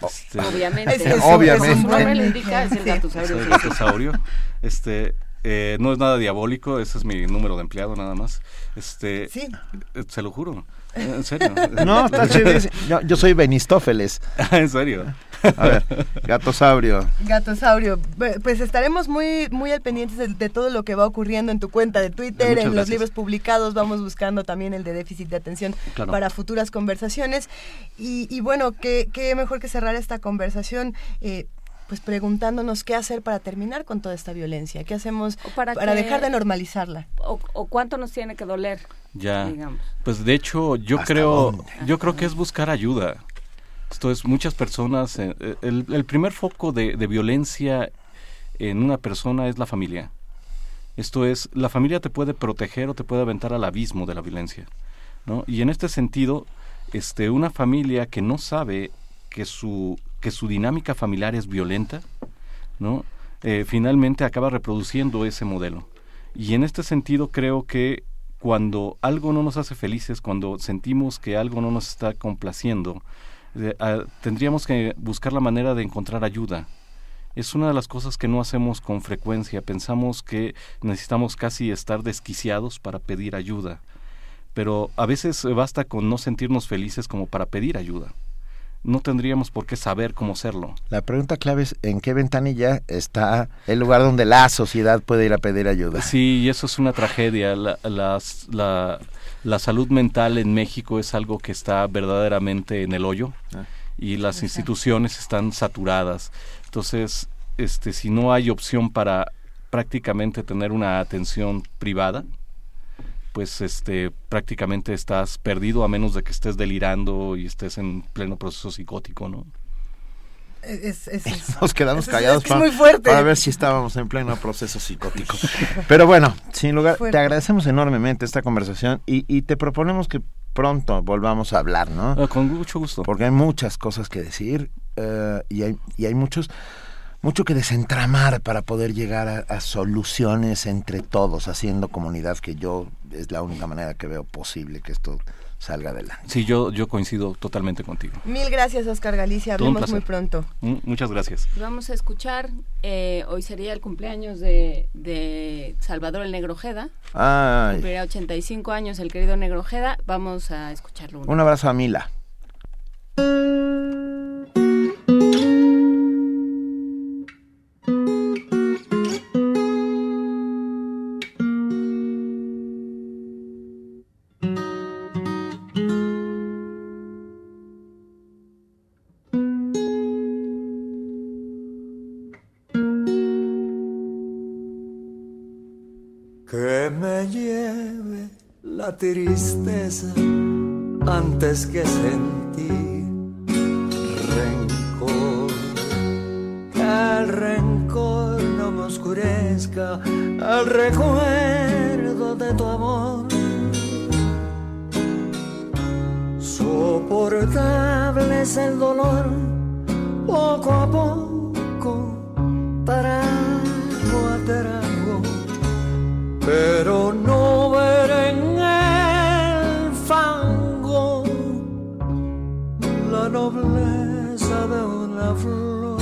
Este, obviamente. Es, obviamente. nombre le indica, es el gatosaurio. el gatosaurio. Este, eh, no es nada diabólico, ese es mi número de empleado nada más. Este, sí. Eh, se lo juro. En serio. no, está chido. Yo, yo, soy Benistófeles. en serio. A ver, gatosaurio. Gatosaurio. Pues estaremos muy, muy al pendientes de, todo lo que va ocurriendo en tu cuenta de Twitter, en los libros publicados. Vamos buscando también el de déficit de atención para futuras conversaciones. Y, bueno, qué, qué mejor que cerrar esta conversación. Eh, pues preguntándonos qué hacer para terminar con toda esta violencia, qué hacemos para, dejar de normalizarla. O, cuánto nos tiene que doler. Ya. Pues de hecho, yo creo, yo creo que es buscar ayuda. Esto es muchas personas. Eh, eh, el, primer foco de, de violencia en una persona es la familia. Esto es, la familia te puede proteger o te puede aventar al abismo de la violencia. ¿no? Y en este sentido, este, una familia que no sabe que su que su dinámica familiar es violenta, ¿no? Eh, finalmente acaba reproduciendo ese modelo. Y en este sentido creo que cuando algo no nos hace felices, cuando sentimos que algo no nos está complaciendo, eh, ah, tendríamos que buscar la manera de encontrar ayuda. Es una de las cosas que no hacemos con frecuencia. Pensamos que necesitamos casi estar desquiciados para pedir ayuda. Pero a veces basta con no sentirnos felices como para pedir ayuda no tendríamos por qué saber cómo serlo. La pregunta clave es en qué ventanilla está el lugar donde la sociedad puede ir a pedir ayuda. Sí, y eso es una tragedia. La, la, la, salud mental en México es algo que está verdaderamente en el hoyo ah. y las instituciones están saturadas. Entonces, este, si no hay opción para prácticamente tener una atención privada, pues este prácticamente estás perdido a menos de que estés delirando y estés en pleno proceso psicótico, ¿no? Nos quedamos callados para, ver si estábamos en pleno proceso psicótico. Pero bueno, sin lugar, te agradecemos enormemente esta conversación y, te proponemos que pronto volvamos a hablar, ¿no? Ah, con mucho gusto. Porque hay muchas cosas que decir eh, y, hay, y hay muchos mucho que desentramar para poder llegar a, soluciones entre todos, haciendo comunidad, que yo es la única manera que veo posible que esto salga adelante. Sí, yo, yo coincido totalmente contigo. Mil gracias, Oscar Galicia. Hablemos muy pronto. Mm, muchas gracias. Vamos a escuchar, eh, hoy sería el cumpleaños de, de Salvador el Negro Jeda. Ay. Cumplirá 85 años el querido Negro Jeda. Vamos a escucharlo. Un abrazo a Mila. Tristeza antes que sentir rencor. el rencor no me oscurezca al recuerdo de tu amor. Soportable es el dolor poco a poco, diablo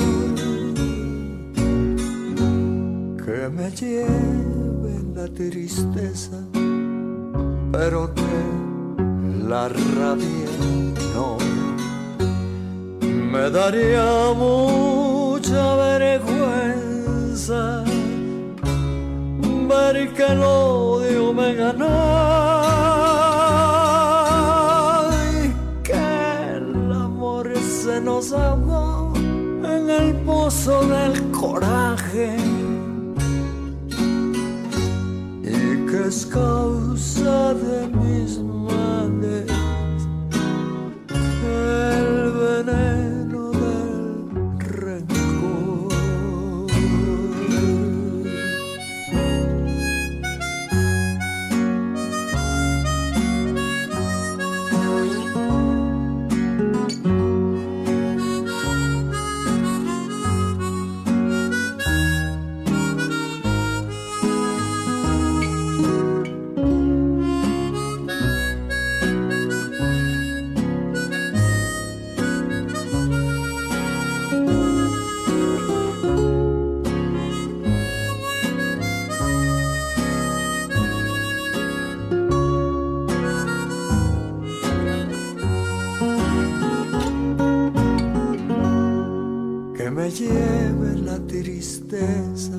que me lleve la tristeza, pero que la rabia no me daría mucha vergüenza ver que el odio me ganó y que el amor se nos amó el pozo del coraje y que es causa de mis lleve la tristeza,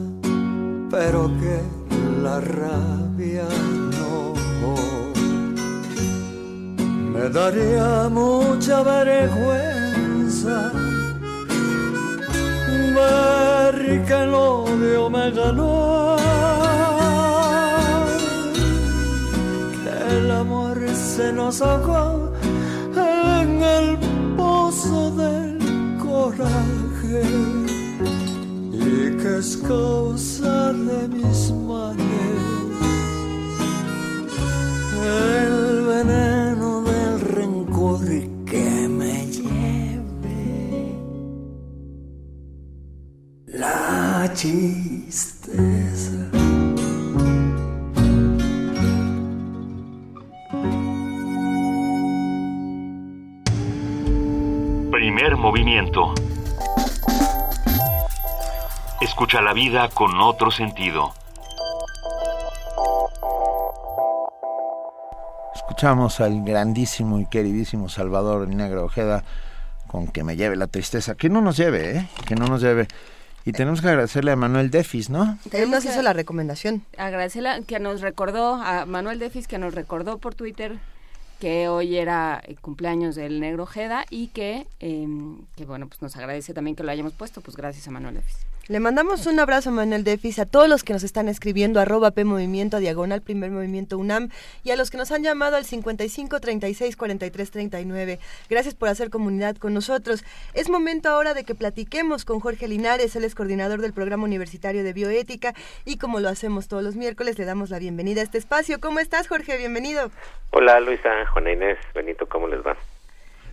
pero que la rabia no. Me daría mucha vergüenza ver que el odio me ganó. Que el amor se nos ahogó causa de mis males el veneno del rencor que me lleve. La tristeza. Primer movimiento Escucha la vida con otro sentido. Escuchamos al grandísimo y queridísimo Salvador Negro Ojeda con que me lleve la tristeza. Que no nos lleve, ¿eh? Que no nos lleve. Y tenemos que agradecerle a Manuel Defis, ¿no? Él nos hizo la recomendación. Agradecerle que nos recordó, a Manuel Defis, que nos recordó por Twitter que hoy era el cumpleaños del Negro Ojeda y que, em, que, bueno, pues nos agradece también que lo hayamos puesto, pues gracias a Manuel Defis. Le mandamos un abrazo a Manuel Defis, a todos los que nos están escribiendo, arroba P Movimiento, diagonal Primer Movimiento UNAM, y a los que nos han llamado al 55 36 43 39. Gracias por hacer comunidad con nosotros. Es momento ahora de que platiquemos con Jorge Linares, él es coordinador del Programa Universitario de Bioética, y como lo hacemos todos los miércoles, le damos la bienvenida a este espacio. ¿Cómo estás, Jorge? Bienvenido. Hola, Luisa, Juana Inés, Benito, ¿cómo les va?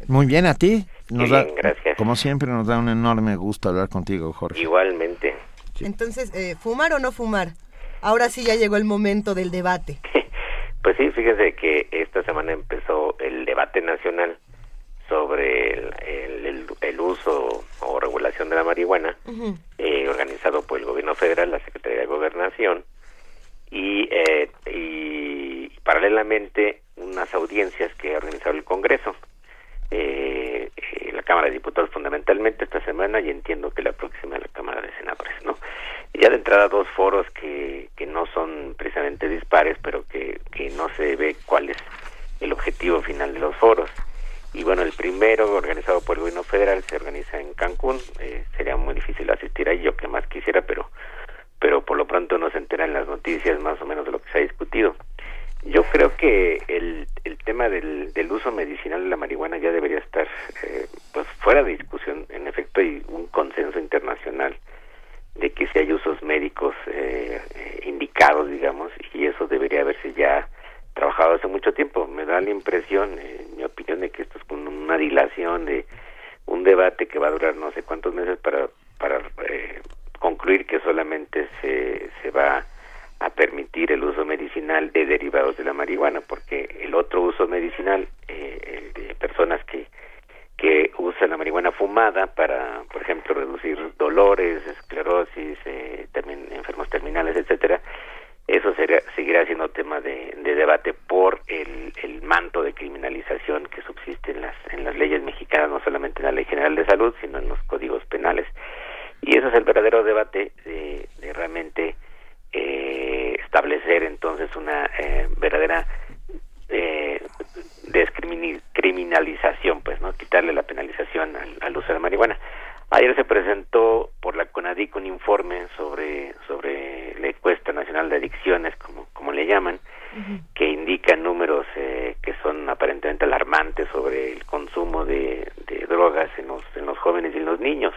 Muy bien, ¿a ti? Nos bien, gracias. Como siempre, nos da un enorme gusto hablar contigo, Jorge. Igualmente. Entonces, eh, ¿fumar o no fumar? Ahora sí ya llegó el momento del debate. pues sí, fíjese que esta semana empezó el debate nacional sobre el, el, uso o regulación de la marihuana, eh, organizado por el gobierno federal, la Secretaría de Gobernación, y, eh, y paralelamente unas audiencias que ha organizado el Congreso eh, eh, la Cámara de Diputados fundamentalmente esta semana y entiendo que la próxima la Cámara de Senadores, ¿no? ya de entrada dos foros que, que no son precisamente dispares, pero que, que no se ve cuál es el objetivo final de los foros. Y bueno, el primero, organizado por el gobierno federal, se organiza en Cancún. Eh, sería muy difícil asistir ahí, yo que más quisiera, pero, pero por lo pronto no se enteran las noticias más o menos de lo que se ha discutido. Yo creo que el, el tema del, del uso medicinal de la marihuana ya debería estar eh, pues fuera de discusión. En efecto, hay un consenso internacional de que si hay usos médicos eh, eh, indicados, digamos, y eso debería haberse ya trabajado hace mucho tiempo. Me da la impresión, en mi opinión, de que esto es como una dilación de un debate que va a durar no sé cuántos meses para para concluir que solamente se, se va a permitir el uso medicinal de derivados de la marihuana, porque el otro uso medicinal, eh, el de personas que, que usan la marihuana fumada para, por ejemplo, reducir dolores, esclerosis, eh, enfermos terminales, etcétera, eso seguirá siendo tema de, debate por el, el, manto de criminalización que subsiste en las, en las leyes mexicanas, no solamente en la Ley General de Salud, sino en los códigos penales. Y eso es el verdadero debate de, realmente eh, establecer entonces una eh, verdadera eh, descriminalización, pues, ¿no? Quitarle la penalización al, al uso de marihuana. Ayer se presentó por la CONADIC un informe sobre, sobre la encuesta nacional de adicciones, como, como le llaman, que indica números eh, que son aparentemente alarmantes sobre el consumo de, de drogas en los, en los jóvenes y en los niños.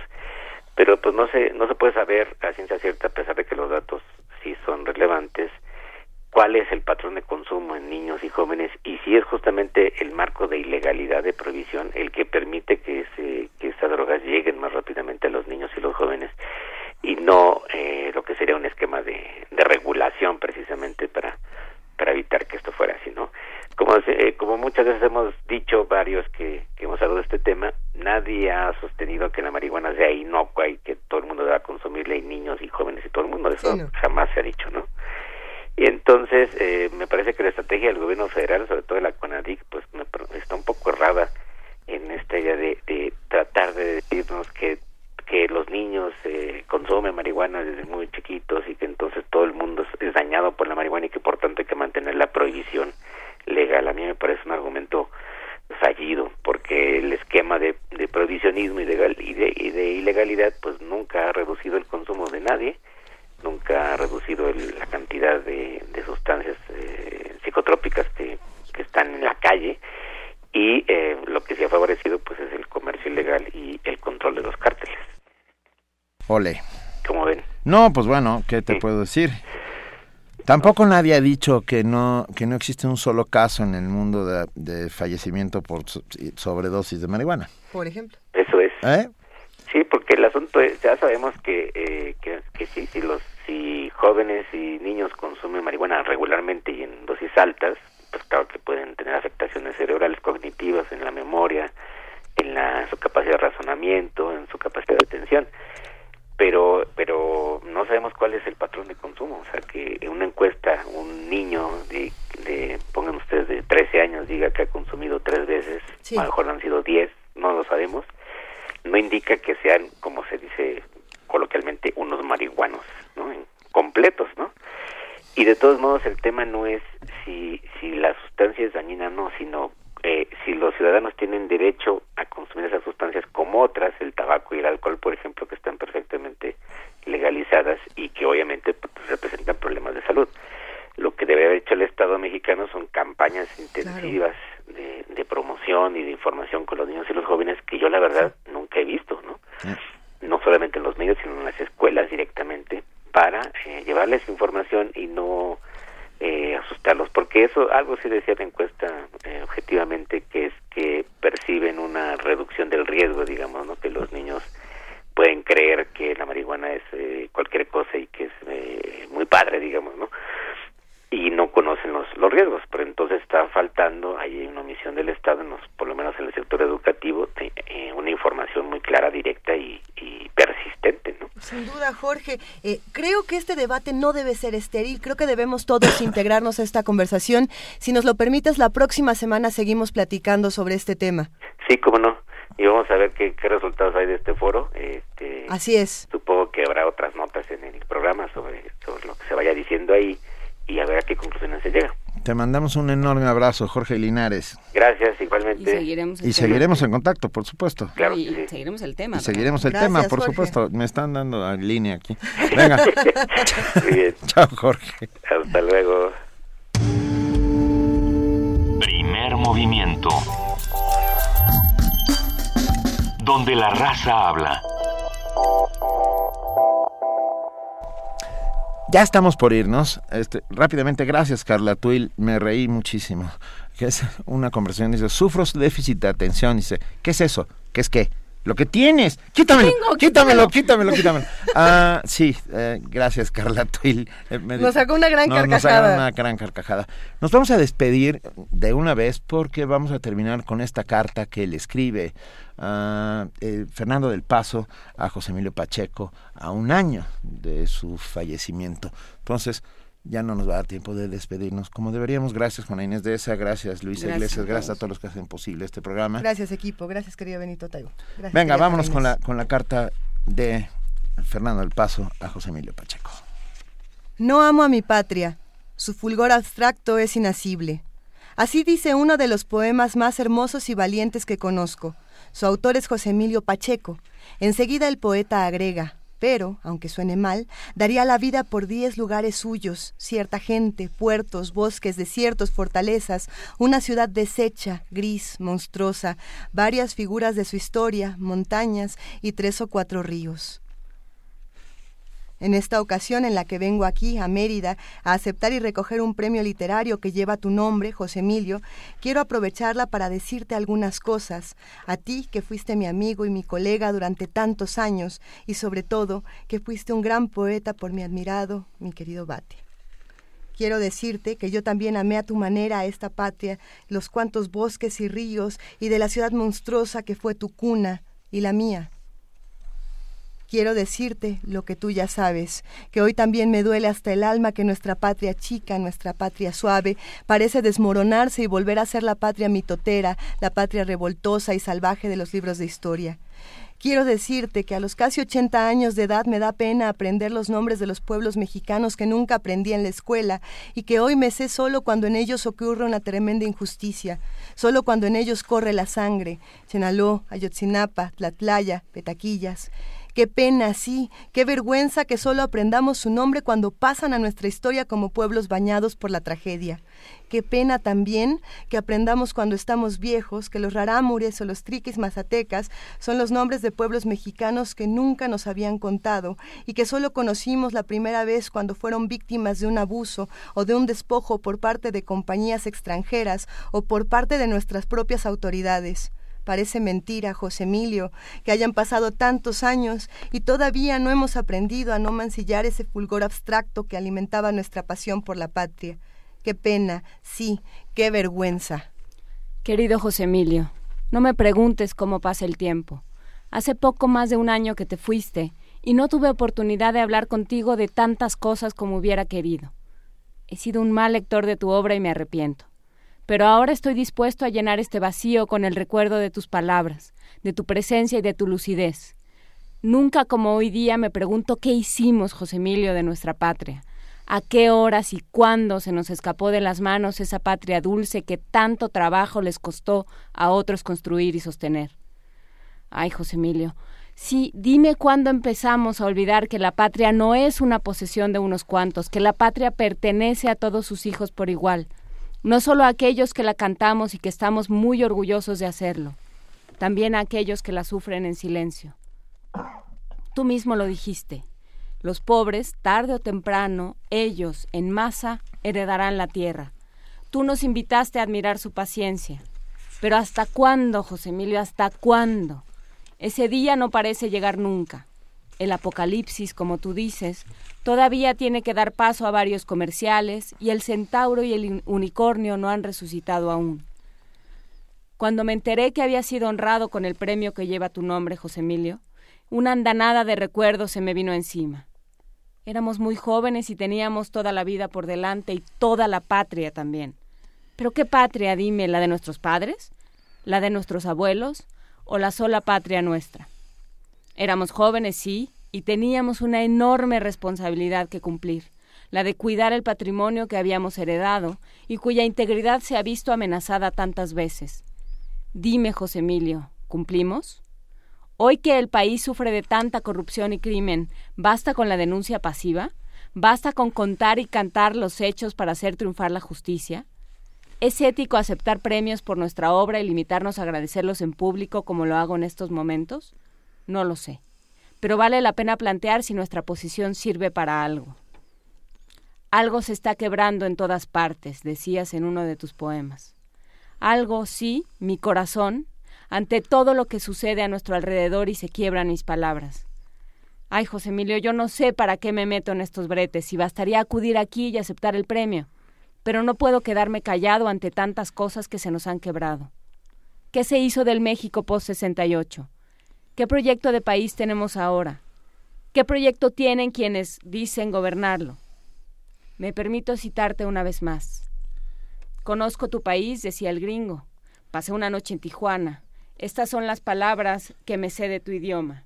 Pero pues no se, no se puede saber a ciencia cierta, a pesar de que los datos sí son relevantes, cuál es el patrón de consumo en niños y jóvenes y si es justamente el marco de ilegalidad de prohibición el que permite que, se, que estas drogas lleguen más rápidamente a los niños y los jóvenes y no eh, lo que sería un esquema de, de regulación precisamente para para evitar que esto fuera así, ¿no? Como, eh, como muchas veces hemos dicho varios que, que hemos hablado de este tema, nadie ha sostenido que la marihuana sea inocua y que todo el mundo deba consumirla y niños y jóvenes y todo el mundo, eso jamás se ha dicho, ¿no? Y entonces eh, me parece que la estrategia del gobierno federal, sobre todo de la CONADIC, pues está un poco errada en esta idea de, de tratar de decirnos que que los niños eh, consumen marihuana desde muy chiquitos y que entonces todo el mundo es, dañado por la marihuana y que por tanto hay que mantener la prohibición legal. A mí me parece un argumento fallido porque el esquema de, de prohibicionismo y de, y de, y de ilegalidad pues nunca ha reducido el consumo de nadie nunca ha reducido la cantidad de, sustancias eh, psicotrópicas que, están en la calle y eh, lo que sí ha favorecido pues es el comercio ilegal y el control de los cárteles. Ole. ¿Cómo ven? No, pues bueno, ¿qué te puedo decir? Tampoco nadie ha dicho que no que no existe un solo caso en el mundo de, fallecimiento por sobredosis de marihuana. Por ejemplo. Eso es. ¿Eh? Sí, porque el asunto es, ya sabemos que, eh, que, que si, si, los si jóvenes y niños consumen marihuana regularmente y en dosis altas, pues claro que pueden tener afectaciones cerebrales cognitivas en la memoria, en, la, su capacidad de razonamiento, en su capacidad de atención. Pero, pero no sabemos cuál es el patrón de consumo. O sea, que en una encuesta un niño de, de pongan ustedes, de 13 años diga que ha consumido tres veces, a lo mejor han sido 10, no lo sabemos no indica que sean, como se dice coloquialmente, unos marihuanos, ¿no? completos, ¿no? Y de todos modos el tema no es si, si la sustancia es dañina o no, sino eh, si los ciudadanos tienen derecho a consumir esas sustancias como otras, el alcohol, por ejemplo, que están perfectamente legalizadas y que obviamente pues, representan problemas de salud. Lo que debe haber hecho el Estado mexicano son campañas intensivas de, de, promoción y de información con los niños y los jóvenes que yo la verdad nunca he visto, ¿no? No solamente en los medios, sino en las escuelas directamente para eh, llevarles información y no eh, asustarlos, porque eso, algo sí decía la encuesta eh, objetivamente, que es que perciben una reducción del riesgo, digamos, ¿no? Que los niños pueden creer que la marihuana es eh, cualquier cosa y que es muy padre, digamos, ¿no? y no conocen los, los riesgos, pero entonces está faltando, hay una omisión del Estado, por lo menos en el sector educativo, eh, una información muy clara, directa y, persistente. ¿no? Sin duda, Jorge. Eh, creo que este debate no debe ser estéril, creo que debemos todos integrarnos a esta conversación. Si nos lo permites, la próxima semana seguimos platicando sobre este tema. Sí, cómo no. Y vamos a ver qué, qué resultados hay de este foro. Este, Así es. Supongo que habrá otras notas en el programa sobre, sobre lo que se vaya diciendo ahí y a ver a qué conclusiones se llega. Te mandamos un enorme abrazo, Jorge Linares. Gracias, igualmente. Y seguiremos, en contacto, por supuesto. Claro, y seguiremos el tema. Y seguiremos el tema, por supuesto. Me están dando la línea aquí. Venga. Muy bien. Chao, Jorge. Hasta luego. Primer movimiento. Donde la raza habla. Ya estamos por irnos. Este, rápidamente, gracias Carla Tuil, me reí muchísimo. Que es una conversación, dice, sufro déficit de atención. Dice, ¿qué es eso? ¿Qué es qué? lo que tienes. Quítamelo, quítamelo, quítamelo, quítamelo. Ah, sí, eh, gracias Carla Tuil. Eh, nos sacó una gran carcajada. Nos sacó una gran carcajada. Nos vamos a despedir de una vez porque vamos a terminar con esta carta que le escribe a eh, Fernando del Paso a José Emilio Pacheco a un año de su fallecimiento. Entonces, ya no nos va a dar tiempo de despedirnos como deberíamos. Gracias Juana Inés de esa, gracias Luisa Iglesias, gracias a todos los que hacen posible este programa. Gracias equipo, gracias querido Benito Taibo. Venga, vámonos con la, con la carta de Fernando del Paso a José Emilio Pacheco. No amo a mi patria, su fulgor abstracto es inasible. Así dice uno de los poemas más hermosos y valientes que conozco. Su autor es José Emilio Pacheco. Enseguida el poeta agrega, pero, aunque suene mal, daría la vida por diez lugares suyos, cierta gente, puertos, bosques, desiertos, fortalezas, una ciudad deshecha, gris, monstruosa, varias figuras de su historia, montañas y tres o cuatro ríos. En esta ocasión en la que vengo aquí, a Mérida, a aceptar y recoger un premio literario que lleva tu nombre, José Emilio, quiero aprovecharla para decirte algunas cosas, a ti que fuiste mi amigo y mi colega durante tantos años, y sobre todo que fuiste un gran poeta por mi admirado, mi querido Bate. Quiero decirte que yo también amé a tu manera a esta patria, los cuantos bosques y ríos, y de la ciudad monstruosa que fue tu cuna y la mía Quiero decirte lo que tú ya sabes, que hoy también me duele hasta el alma que nuestra patria chica, nuestra patria suave, parece desmoronarse y volver a ser la patria mitotera, la patria revoltosa y salvaje de los libros de historia. Quiero decirte que a los casi 80 años de edad me da pena aprender los nombres de los pueblos mexicanos que nunca aprendí en la escuela y que hoy me sé solo cuando en ellos ocurre una tremenda injusticia, solo cuando en ellos corre la sangre. Chenaló, Ayotzinapa, Tlatlaya, Petaquillas. Qué pena, sí, qué vergüenza que solo aprendamos su nombre cuando pasan a nuestra historia como pueblos bañados por la tragedia. Qué pena también que aprendamos cuando estamos viejos que los rarámures o los triquis mazatecas son los nombres de pueblos mexicanos que nunca nos habían contado y que solo conocimos la primera vez cuando fueron víctimas de un abuso o de un despojo por parte de compañías extranjeras o por parte de nuestras propias autoridades. Parece mentira, José Emilio, que hayan pasado tantos años y todavía no hemos aprendido a no mancillar ese fulgor abstracto que alimentaba nuestra pasión por la patria. Qué pena, sí, qué vergüenza. Querido José Emilio, no me preguntes cómo pasa el tiempo. Hace poco más de un año que te fuiste y no tuve oportunidad de hablar contigo de tantas cosas como hubiera querido. He sido un mal lector de tu obra y me arrepiento pero ahora estoy dispuesto a llenar este vacío con el recuerdo de tus palabras, de tu presencia y de tu lucidez. Nunca como hoy día me pregunto qué hicimos, José Emilio, de nuestra patria, a qué horas y cuándo se nos escapó de las manos esa patria dulce que tanto trabajo les costó a otros construir y sostener. Ay, José Emilio, sí, dime cuándo empezamos a olvidar que la patria no es una posesión de unos cuantos, que la patria pertenece a todos sus hijos por igual, no solo a aquellos que la cantamos y que estamos muy orgullosos de hacerlo, también a aquellos que la sufren en silencio. Tú mismo lo dijiste. Los pobres, tarde o temprano, ellos, en masa, heredarán la tierra. Tú nos invitaste a admirar su paciencia. Pero ¿hasta cuándo, José Emilio? ¿Hasta cuándo? Ese día no parece llegar nunca. El apocalipsis, como tú dices, Todavía tiene que dar paso a varios comerciales y el centauro y el unicornio no han resucitado aún. Cuando me enteré que había sido honrado con el premio que lleva tu nombre, José Emilio, una andanada de recuerdos se me vino encima. Éramos muy jóvenes y teníamos toda la vida por delante y toda la patria también. Pero ¿qué patria, dime, la de nuestros padres? ¿La de nuestros abuelos? ¿O la sola patria nuestra? Éramos jóvenes, sí, y teníamos una enorme responsabilidad que cumplir, la de cuidar el patrimonio que habíamos heredado y cuya integridad se ha visto amenazada tantas veces. Dime, José Emilio, ¿cumplimos? Hoy que el país sufre de tanta corrupción y crimen, ¿basta con la denuncia pasiva? ¿Basta con contar y cantar los hechos para hacer triunfar la justicia? ¿Es ético aceptar premios por nuestra obra y limitarnos a agradecerlos en público como lo hago en estos momentos? No lo sé pero vale la pena plantear si nuestra posición sirve para algo. Algo se está quebrando en todas partes, decías en uno de tus poemas. Algo, sí, mi corazón, ante todo lo que sucede a nuestro alrededor y se quiebran mis palabras. Ay, José Emilio, yo no sé para qué me meto en estos bretes, y bastaría acudir aquí y aceptar el premio, pero no puedo quedarme callado ante tantas cosas que se nos han quebrado. ¿Qué se hizo del México post-68? ¿Qué proyecto de país tenemos ahora? ¿Qué proyecto tienen quienes dicen gobernarlo? Me permito citarte una vez más. Conozco tu país, decía el gringo. Pasé una noche en Tijuana. Estas son las palabras que me sé de tu idioma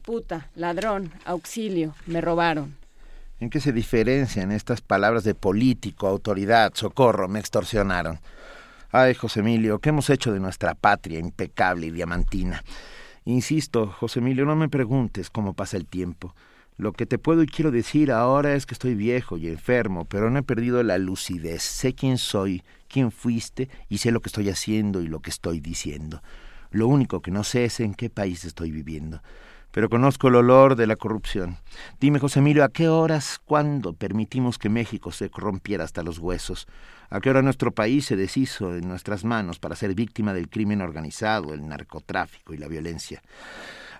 puta, ladrón, auxilio, me robaron. ¿En qué se diferencian estas palabras de político, autoridad, socorro, me extorsionaron? Ay, José Emilio, ¿qué hemos hecho de nuestra patria impecable y diamantina? Insisto, José Emilio, no me preguntes cómo pasa el tiempo. Lo que te puedo y quiero decir ahora es que estoy viejo y enfermo, pero no he perdido la lucidez. Sé quién soy, quién fuiste y sé lo que estoy haciendo y lo que estoy diciendo. Lo único que no sé es en qué país estoy viviendo pero conozco el olor de la corrupción. Dime, José Emilio, ¿a qué horas, cuándo permitimos que México se corrompiera hasta los huesos? ¿A qué hora nuestro país se deshizo en nuestras manos para ser víctima del crimen organizado, el narcotráfico y la violencia?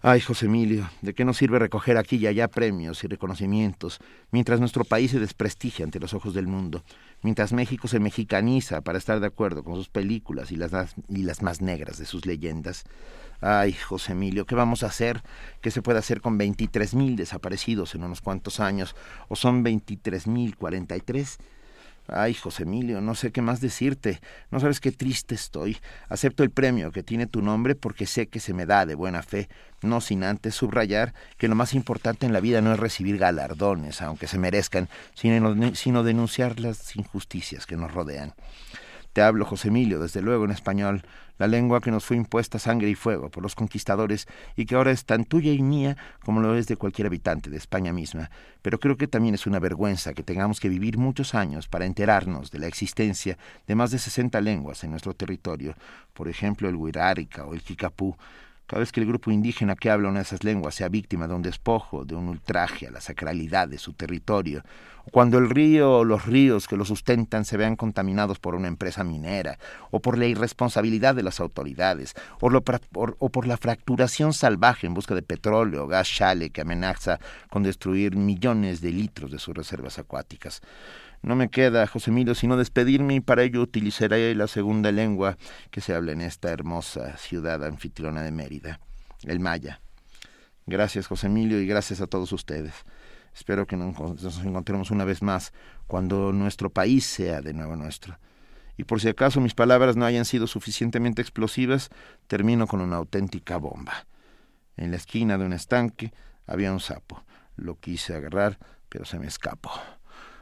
Ay, José Emilio, ¿de qué nos sirve recoger aquí y allá premios y reconocimientos mientras nuestro país se desprestigia ante los ojos del mundo, mientras México se mexicaniza para estar de acuerdo con sus películas y las, y las más negras de sus leyendas? Ay, José Emilio, ¿qué vamos a hacer? ¿Qué se puede hacer con 23 mil desaparecidos en unos cuantos años? ¿O son 23 mil 43? Ay, José Emilio, no sé qué más decirte. No sabes qué triste estoy. Acepto el premio que tiene tu nombre porque sé que se me da de buena fe, no sin antes subrayar que lo más importante en la vida no es recibir galardones, aunque se merezcan, sino, denunciar las injusticias que nos rodean. Te hablo, José Emilio, desde luego en español, la lengua que nos fue impuesta sangre y fuego por los conquistadores y que ahora es tan tuya y mía como lo es de cualquier habitante de España misma. Pero creo que también es una vergüenza que tengamos que vivir muchos años para enterarnos de la existencia de más de sesenta lenguas en nuestro territorio, por ejemplo el Huirárica o el Kikapú, cada vez que el grupo indígena que habla una de esas lenguas sea víctima de un despojo, de un ultraje a la sacralidad de su territorio, o cuando el río o los ríos que lo sustentan se vean contaminados por una empresa minera, o por la irresponsabilidad de las autoridades, o, o por la fracturación salvaje en busca de petróleo o gas chale que amenaza con destruir millones de litros de sus reservas acuáticas. No me queda, José Emilio, sino despedirme y para ello utilizaré la segunda lengua que se habla en esta hermosa ciudad anfitriona de Mérida, el maya. Gracias, José Emilio, y gracias a todos ustedes. Espero que nos encontremos una vez más cuando nuestro país sea de nuevo nuestro. Y por si acaso mis palabras no hayan sido suficientemente explosivas, termino con una auténtica bomba. En la esquina de un estanque había un sapo. Lo quise agarrar, pero se me escapó.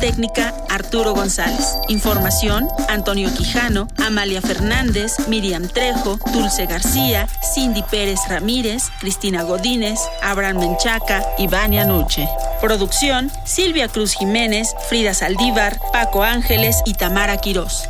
Técnica, Arturo González. Información, Antonio Quijano, Amalia Fernández, Miriam Trejo, Dulce García, Cindy Pérez Ramírez, Cristina Godínez, Abraham Menchaca y Nuche. Producción, Silvia Cruz Jiménez, Frida Saldívar, Paco Ángeles y Tamara Quirós.